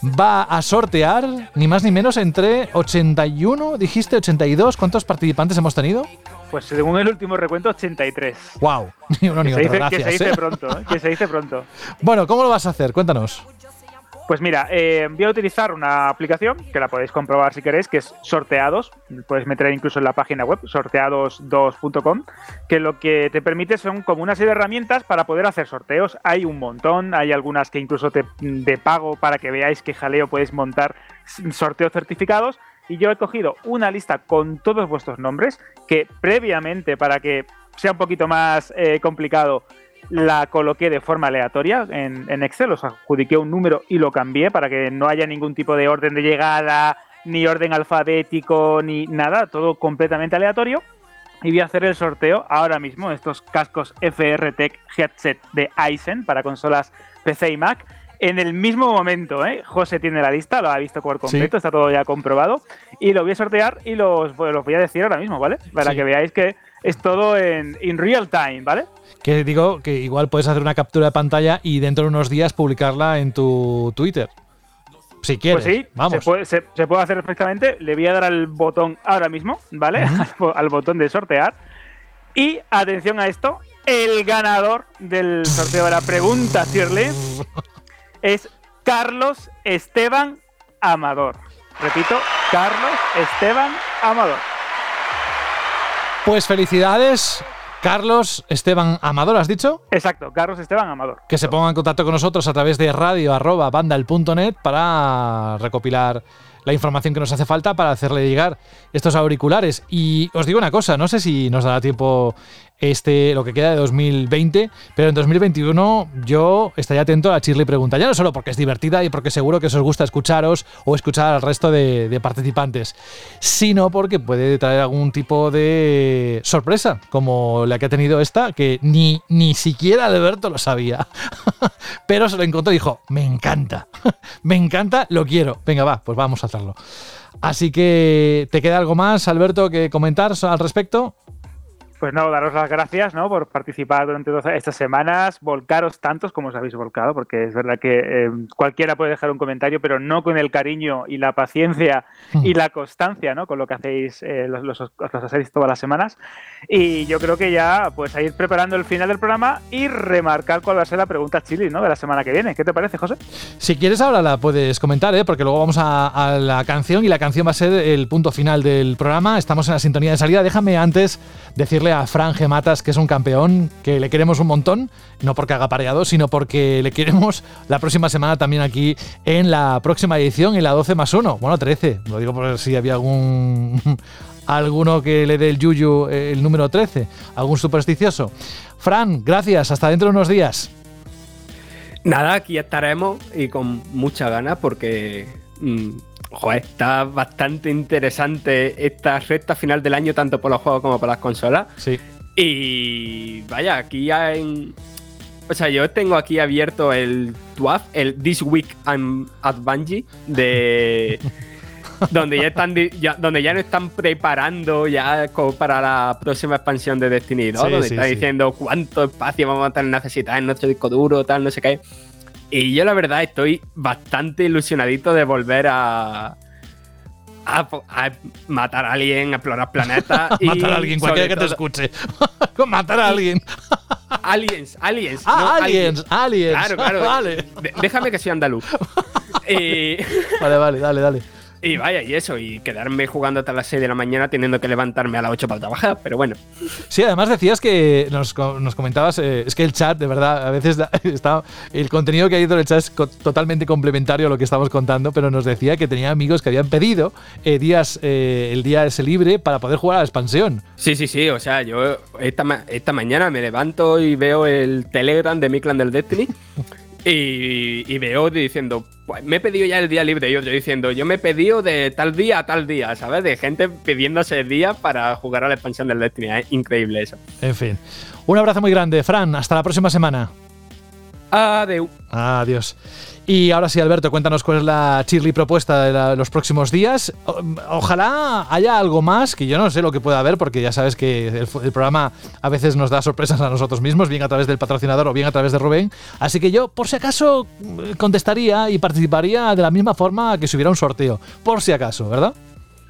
va a sortear ni más ni menos entre 81, dijiste 82, ¿cuántos participantes hemos tenido? Pues según el último recuento, 83. ¡Wow! <laughs> Ni uno ni que, se otro, dice, que se gracias. dice ¿eh? pronto, ¿eh? que se dice pronto. Bueno, ¿cómo lo vas a hacer? Cuéntanos. Pues mira, eh, voy a utilizar una aplicación que la podéis comprobar si queréis, que es Sorteados. Puedes meter incluso en la página web, sorteados2.com, que lo que te permite son como una serie de herramientas para poder hacer sorteos. Hay un montón, hay algunas que incluso te de pago para que veáis qué jaleo podéis montar sorteos certificados. Y yo he cogido una lista con todos vuestros nombres, que previamente, para que sea un poquito más eh, complicado, la coloqué de forma aleatoria en, en Excel, os adjudiqué un número y lo cambié para que no haya ningún tipo de orden de llegada, ni orden alfabético, ni nada, todo completamente aleatorio. Y voy a hacer el sorteo ahora mismo de estos cascos FR Tech Headset de Aizen para consolas PC y Mac. En el mismo momento, ¿eh? José tiene la lista, lo ha visto por completo, Sí. está todo ya comprobado. Y lo voy a sortear y los, pues, los voy a decir ahora mismo, ¿vale? Para Sí. que veáis que es todo en in real time, ¿vale? Que digo que igual puedes hacer una captura de pantalla y dentro de unos días publicarla en tu Twitter. Si quieres. Pues sí, Vamos. Se, puede, se- se puede hacer perfectamente. Le voy a dar al botón ahora mismo, ¿vale? <laughs> al botón de sortear. Y atención a esto: el ganador del sorteo de la pregunta, Shirley, <laughs> es Carlos Esteban Amador. Repito, Carlos Esteban Amador. Pues felicidades, Carlos Esteban Amador, ¿has dicho? Exacto, Carlos Esteban Amador. Que se ponga en contacto con nosotros a través de radio.bandal.net para recopilar la información que nos hace falta para hacerle llegar estos auriculares. Y os digo una cosa, no sé si nos dará tiempo este lo que queda de 2020, pero en 2021 yo estaría atento a la Chirly Pregunta. Ya no solo porque es divertida y porque seguro que os gusta escucharos o escuchar al resto de, de participantes, sino porque puede traer algún tipo de sorpresa, como la que ha tenido esta, que ni, ni siquiera Alberto lo sabía. <laughs> pero se lo encontró y dijo, me encanta, <laughs> me encanta, lo quiero. Venga, va, pues vamos a hacerlo. Así que, ¿te queda algo más, Alberto, que comentar al respecto? Pues no, daros las gracias ¿no? por participar durante estas semanas, volcaros tantos como os habéis volcado, porque es verdad que eh, cualquiera puede dejar un comentario, pero no con el cariño y la paciencia y la constancia ¿no? con lo que hacéis, eh, los, los, los hacéis todas las semanas. Y yo creo que ya, pues a ir preparando el final del programa y remarcar cuál va a ser la pregunta chili ¿no? de la semana que viene. ¿Qué te parece, José? Si quieres ahora la puedes comentar, ¿eh? porque luego vamos a, a la canción y la canción va a ser el punto final del programa. Estamos en la sintonía de salida. Déjame antes a Fran Gematas, que es un campeón, que le queremos un montón, no porque haga pareado, sino porque le queremos la próxima semana también aquí en la próxima edición, en la 12 más 1. Bueno, 13, lo digo por si había algún <laughs> alguno que le dé el yuyu eh, el número 13, algún supersticioso. Fran, gracias, hasta dentro de unos días. Nada, aquí estaremos y con mucha ganas porque mmm, joder, está bastante interesante esta recta final del año, tanto por los juegos como por las consolas. Sí. Y vaya, aquí hay. O sea, yo tengo aquí abierto el TWAF, el This Week I'm at Bungie, de. <laughs> donde ya están ya, donde ya no están preparando ya para la próxima expansión de Destiny 2, Sí, donde sí, está sí. diciendo cuánto espacio vamos a necesitar en nuestro disco duro, tal, no sé qué. Y yo la verdad estoy bastante ilusionadito de volver a, a, a matar a alguien, a explorar planetas. y <laughs> Matar a alguien, cualquiera que te escuche. <laughs> Matar a alguien. Aliens, aliens. Ah, no, aliens, aliens. Claro, claro. <laughs> Vale. Déjame que soy andaluz. y, Vale, vale, dale, dale. Y vaya, y eso, y quedarme jugando hasta las 6 de la mañana teniendo que levantarme a las 8 para trabajar, pero bueno. Sí, además decías que nos, nos comentabas, eh, es que el chat, de verdad, a veces da- <laughs> está, el contenido que hay dentro del chat es co- totalmente complementario a lo que estamos contando, pero nos decía que tenía amigos que habían pedido eh, días, eh, el día ese libre para poder jugar a la expansión. Sí, sí, sí, o sea, yo esta, ma- esta mañana me levanto y veo el Telegram de mi clan del Destiny <laughs> y, y veo diciendo, "Pues me he pedido ya el día libre y otro diciendo, yo me he pedido de tal día a tal día, ¿sabes? De gente pidiéndose días para jugar a la expansión del Destiny, es increíble eso. En fin. Un abrazo muy grande, Fran. Hasta la próxima semana. Adiós. Y ahora sí, Alberto, cuéntanos cuál es la chirly propuesta de los próximos días. Ojalá haya algo más, que yo no sé lo que pueda haber, porque ya sabes que el, el programa a veces nos da sorpresas a nosotros mismos, bien a través del patrocinador o bien a través de Rubén. Así que yo, por si acaso, mm, contestaría y participaría de la misma forma que si hubiera un sorteo. Por si acaso, ¿verdad?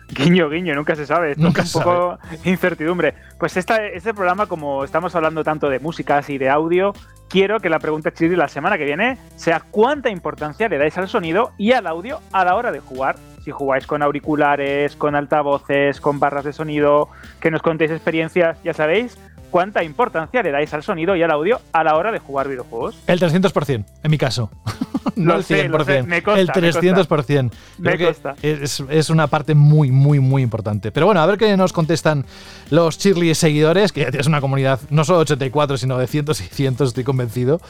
Guiño, guiño, nunca se sabe. Esto Nunca es un poco <laughs> incertidumbre. Pues esta, este programa, como estamos hablando tanto de músicas y de audio, quiero que la pregunta chiri la semana que viene sea cuánta importancia le dais al sonido y al audio a la hora de jugar. Si jugáis con auriculares, con altavoces, con barras de sonido, que nos contéis experiencias, ya sabéis, cuánta importancia le dais al sonido y al audio a la hora de jugar videojuegos. El 300%, en mi caso. <laughs> no Lo el sé, 100%. lo sé, me consta, el me consta. 300%. Me Creo que consta. Es, es una parte muy, muy, muy importante. Pero bueno, a ver qué nos contestan los Chirly seguidores, que ya tienes una comunidad no solo 84, sino de cientos y cientos, estoy convencido.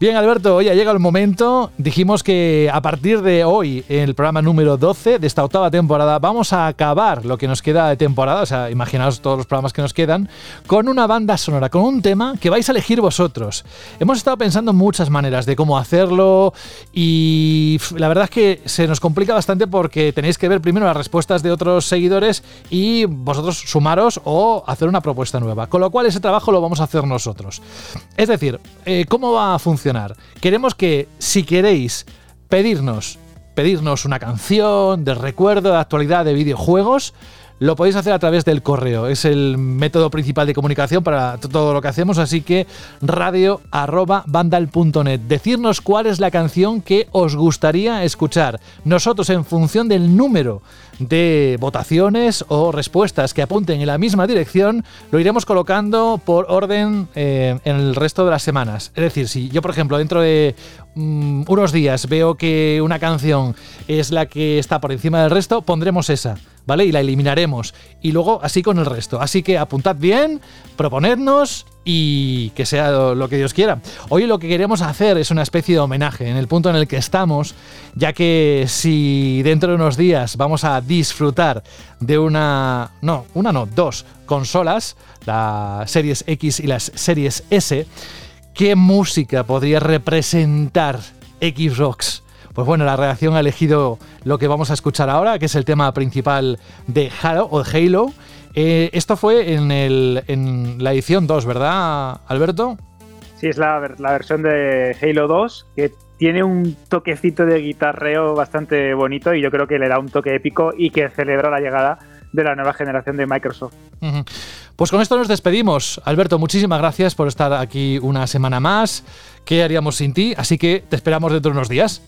Bien, Alberto, hoy ha llegado el momento. Dijimos que a partir de hoy, en el programa número 12 de esta octava temporada, vamos a acabar lo que nos queda de temporada, o sea, imaginaos todos los programas que nos quedan, con una banda sonora, con un tema que vais a elegir vosotros. Hemos estado pensando en muchas maneras de cómo hacerlo y la verdad es que se nos complica bastante porque tenéis que ver primero las respuestas de otros seguidores y vosotros sumaros o hacer una propuesta nueva. Con lo cual ese trabajo lo vamos a hacer nosotros. Es decir, eh, ¿cómo va a funcionar? Queremos que si queréis pedirnos, pedirnos una canción de recuerdo, de actualidad de videojuegos, lo podéis hacer a través del correo. Es el método principal de comunicación para todo lo que hacemos, así que radio@vandal.net. Decirnos cuál es la canción que os gustaría escuchar. Nosotros en función del número de votaciones o respuestas que apunten en la misma dirección, lo iremos colocando por orden eh, en el resto de las semanas. Es decir, si yo, por ejemplo, dentro de mm, unos días veo que una canción es la que está por encima del resto, pondremos esa, ¿vale? Y la eliminaremos. Y luego así con el resto. Así que apuntad bien, proponednos y que sea lo lo que Dios quiera. Hoy lo que queremos hacer es una especie de homenaje en el punto en el que estamos, ya que si dentro de unos días vamos a disfrutar de una, no, una no, dos consolas, las series X y las series S, ¿qué música podría representar Xbox? Pues bueno, la redacción ha elegido lo que vamos a escuchar ahora, que es el tema principal de Halo. Eh, esto fue en la edición 2, ¿verdad, Alberto? Sí, es la, la versión de Halo 2 que tiene un toquecito de guitarreo bastante bonito y yo creo que le da un toque épico y que celebra la llegada de la nueva generación de Microsoft. Pues con esto nos despedimos. Alberto, muchísimas gracias por estar aquí una semana más. ¿Qué haríamos sin ti? Así que te esperamos dentro de unos días.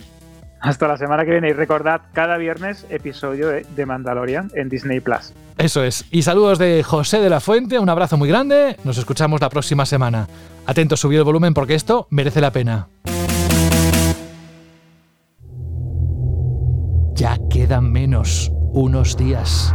Hasta la semana que viene y recordad cada viernes episodio de, de Mandalorian en Disney Plus. Eso es. Y saludos de José de la Fuente, un abrazo muy grande. Nos escuchamos la próxima semana. Atentos, subid el volumen porque esto merece la pena. Ya quedan menos unos días.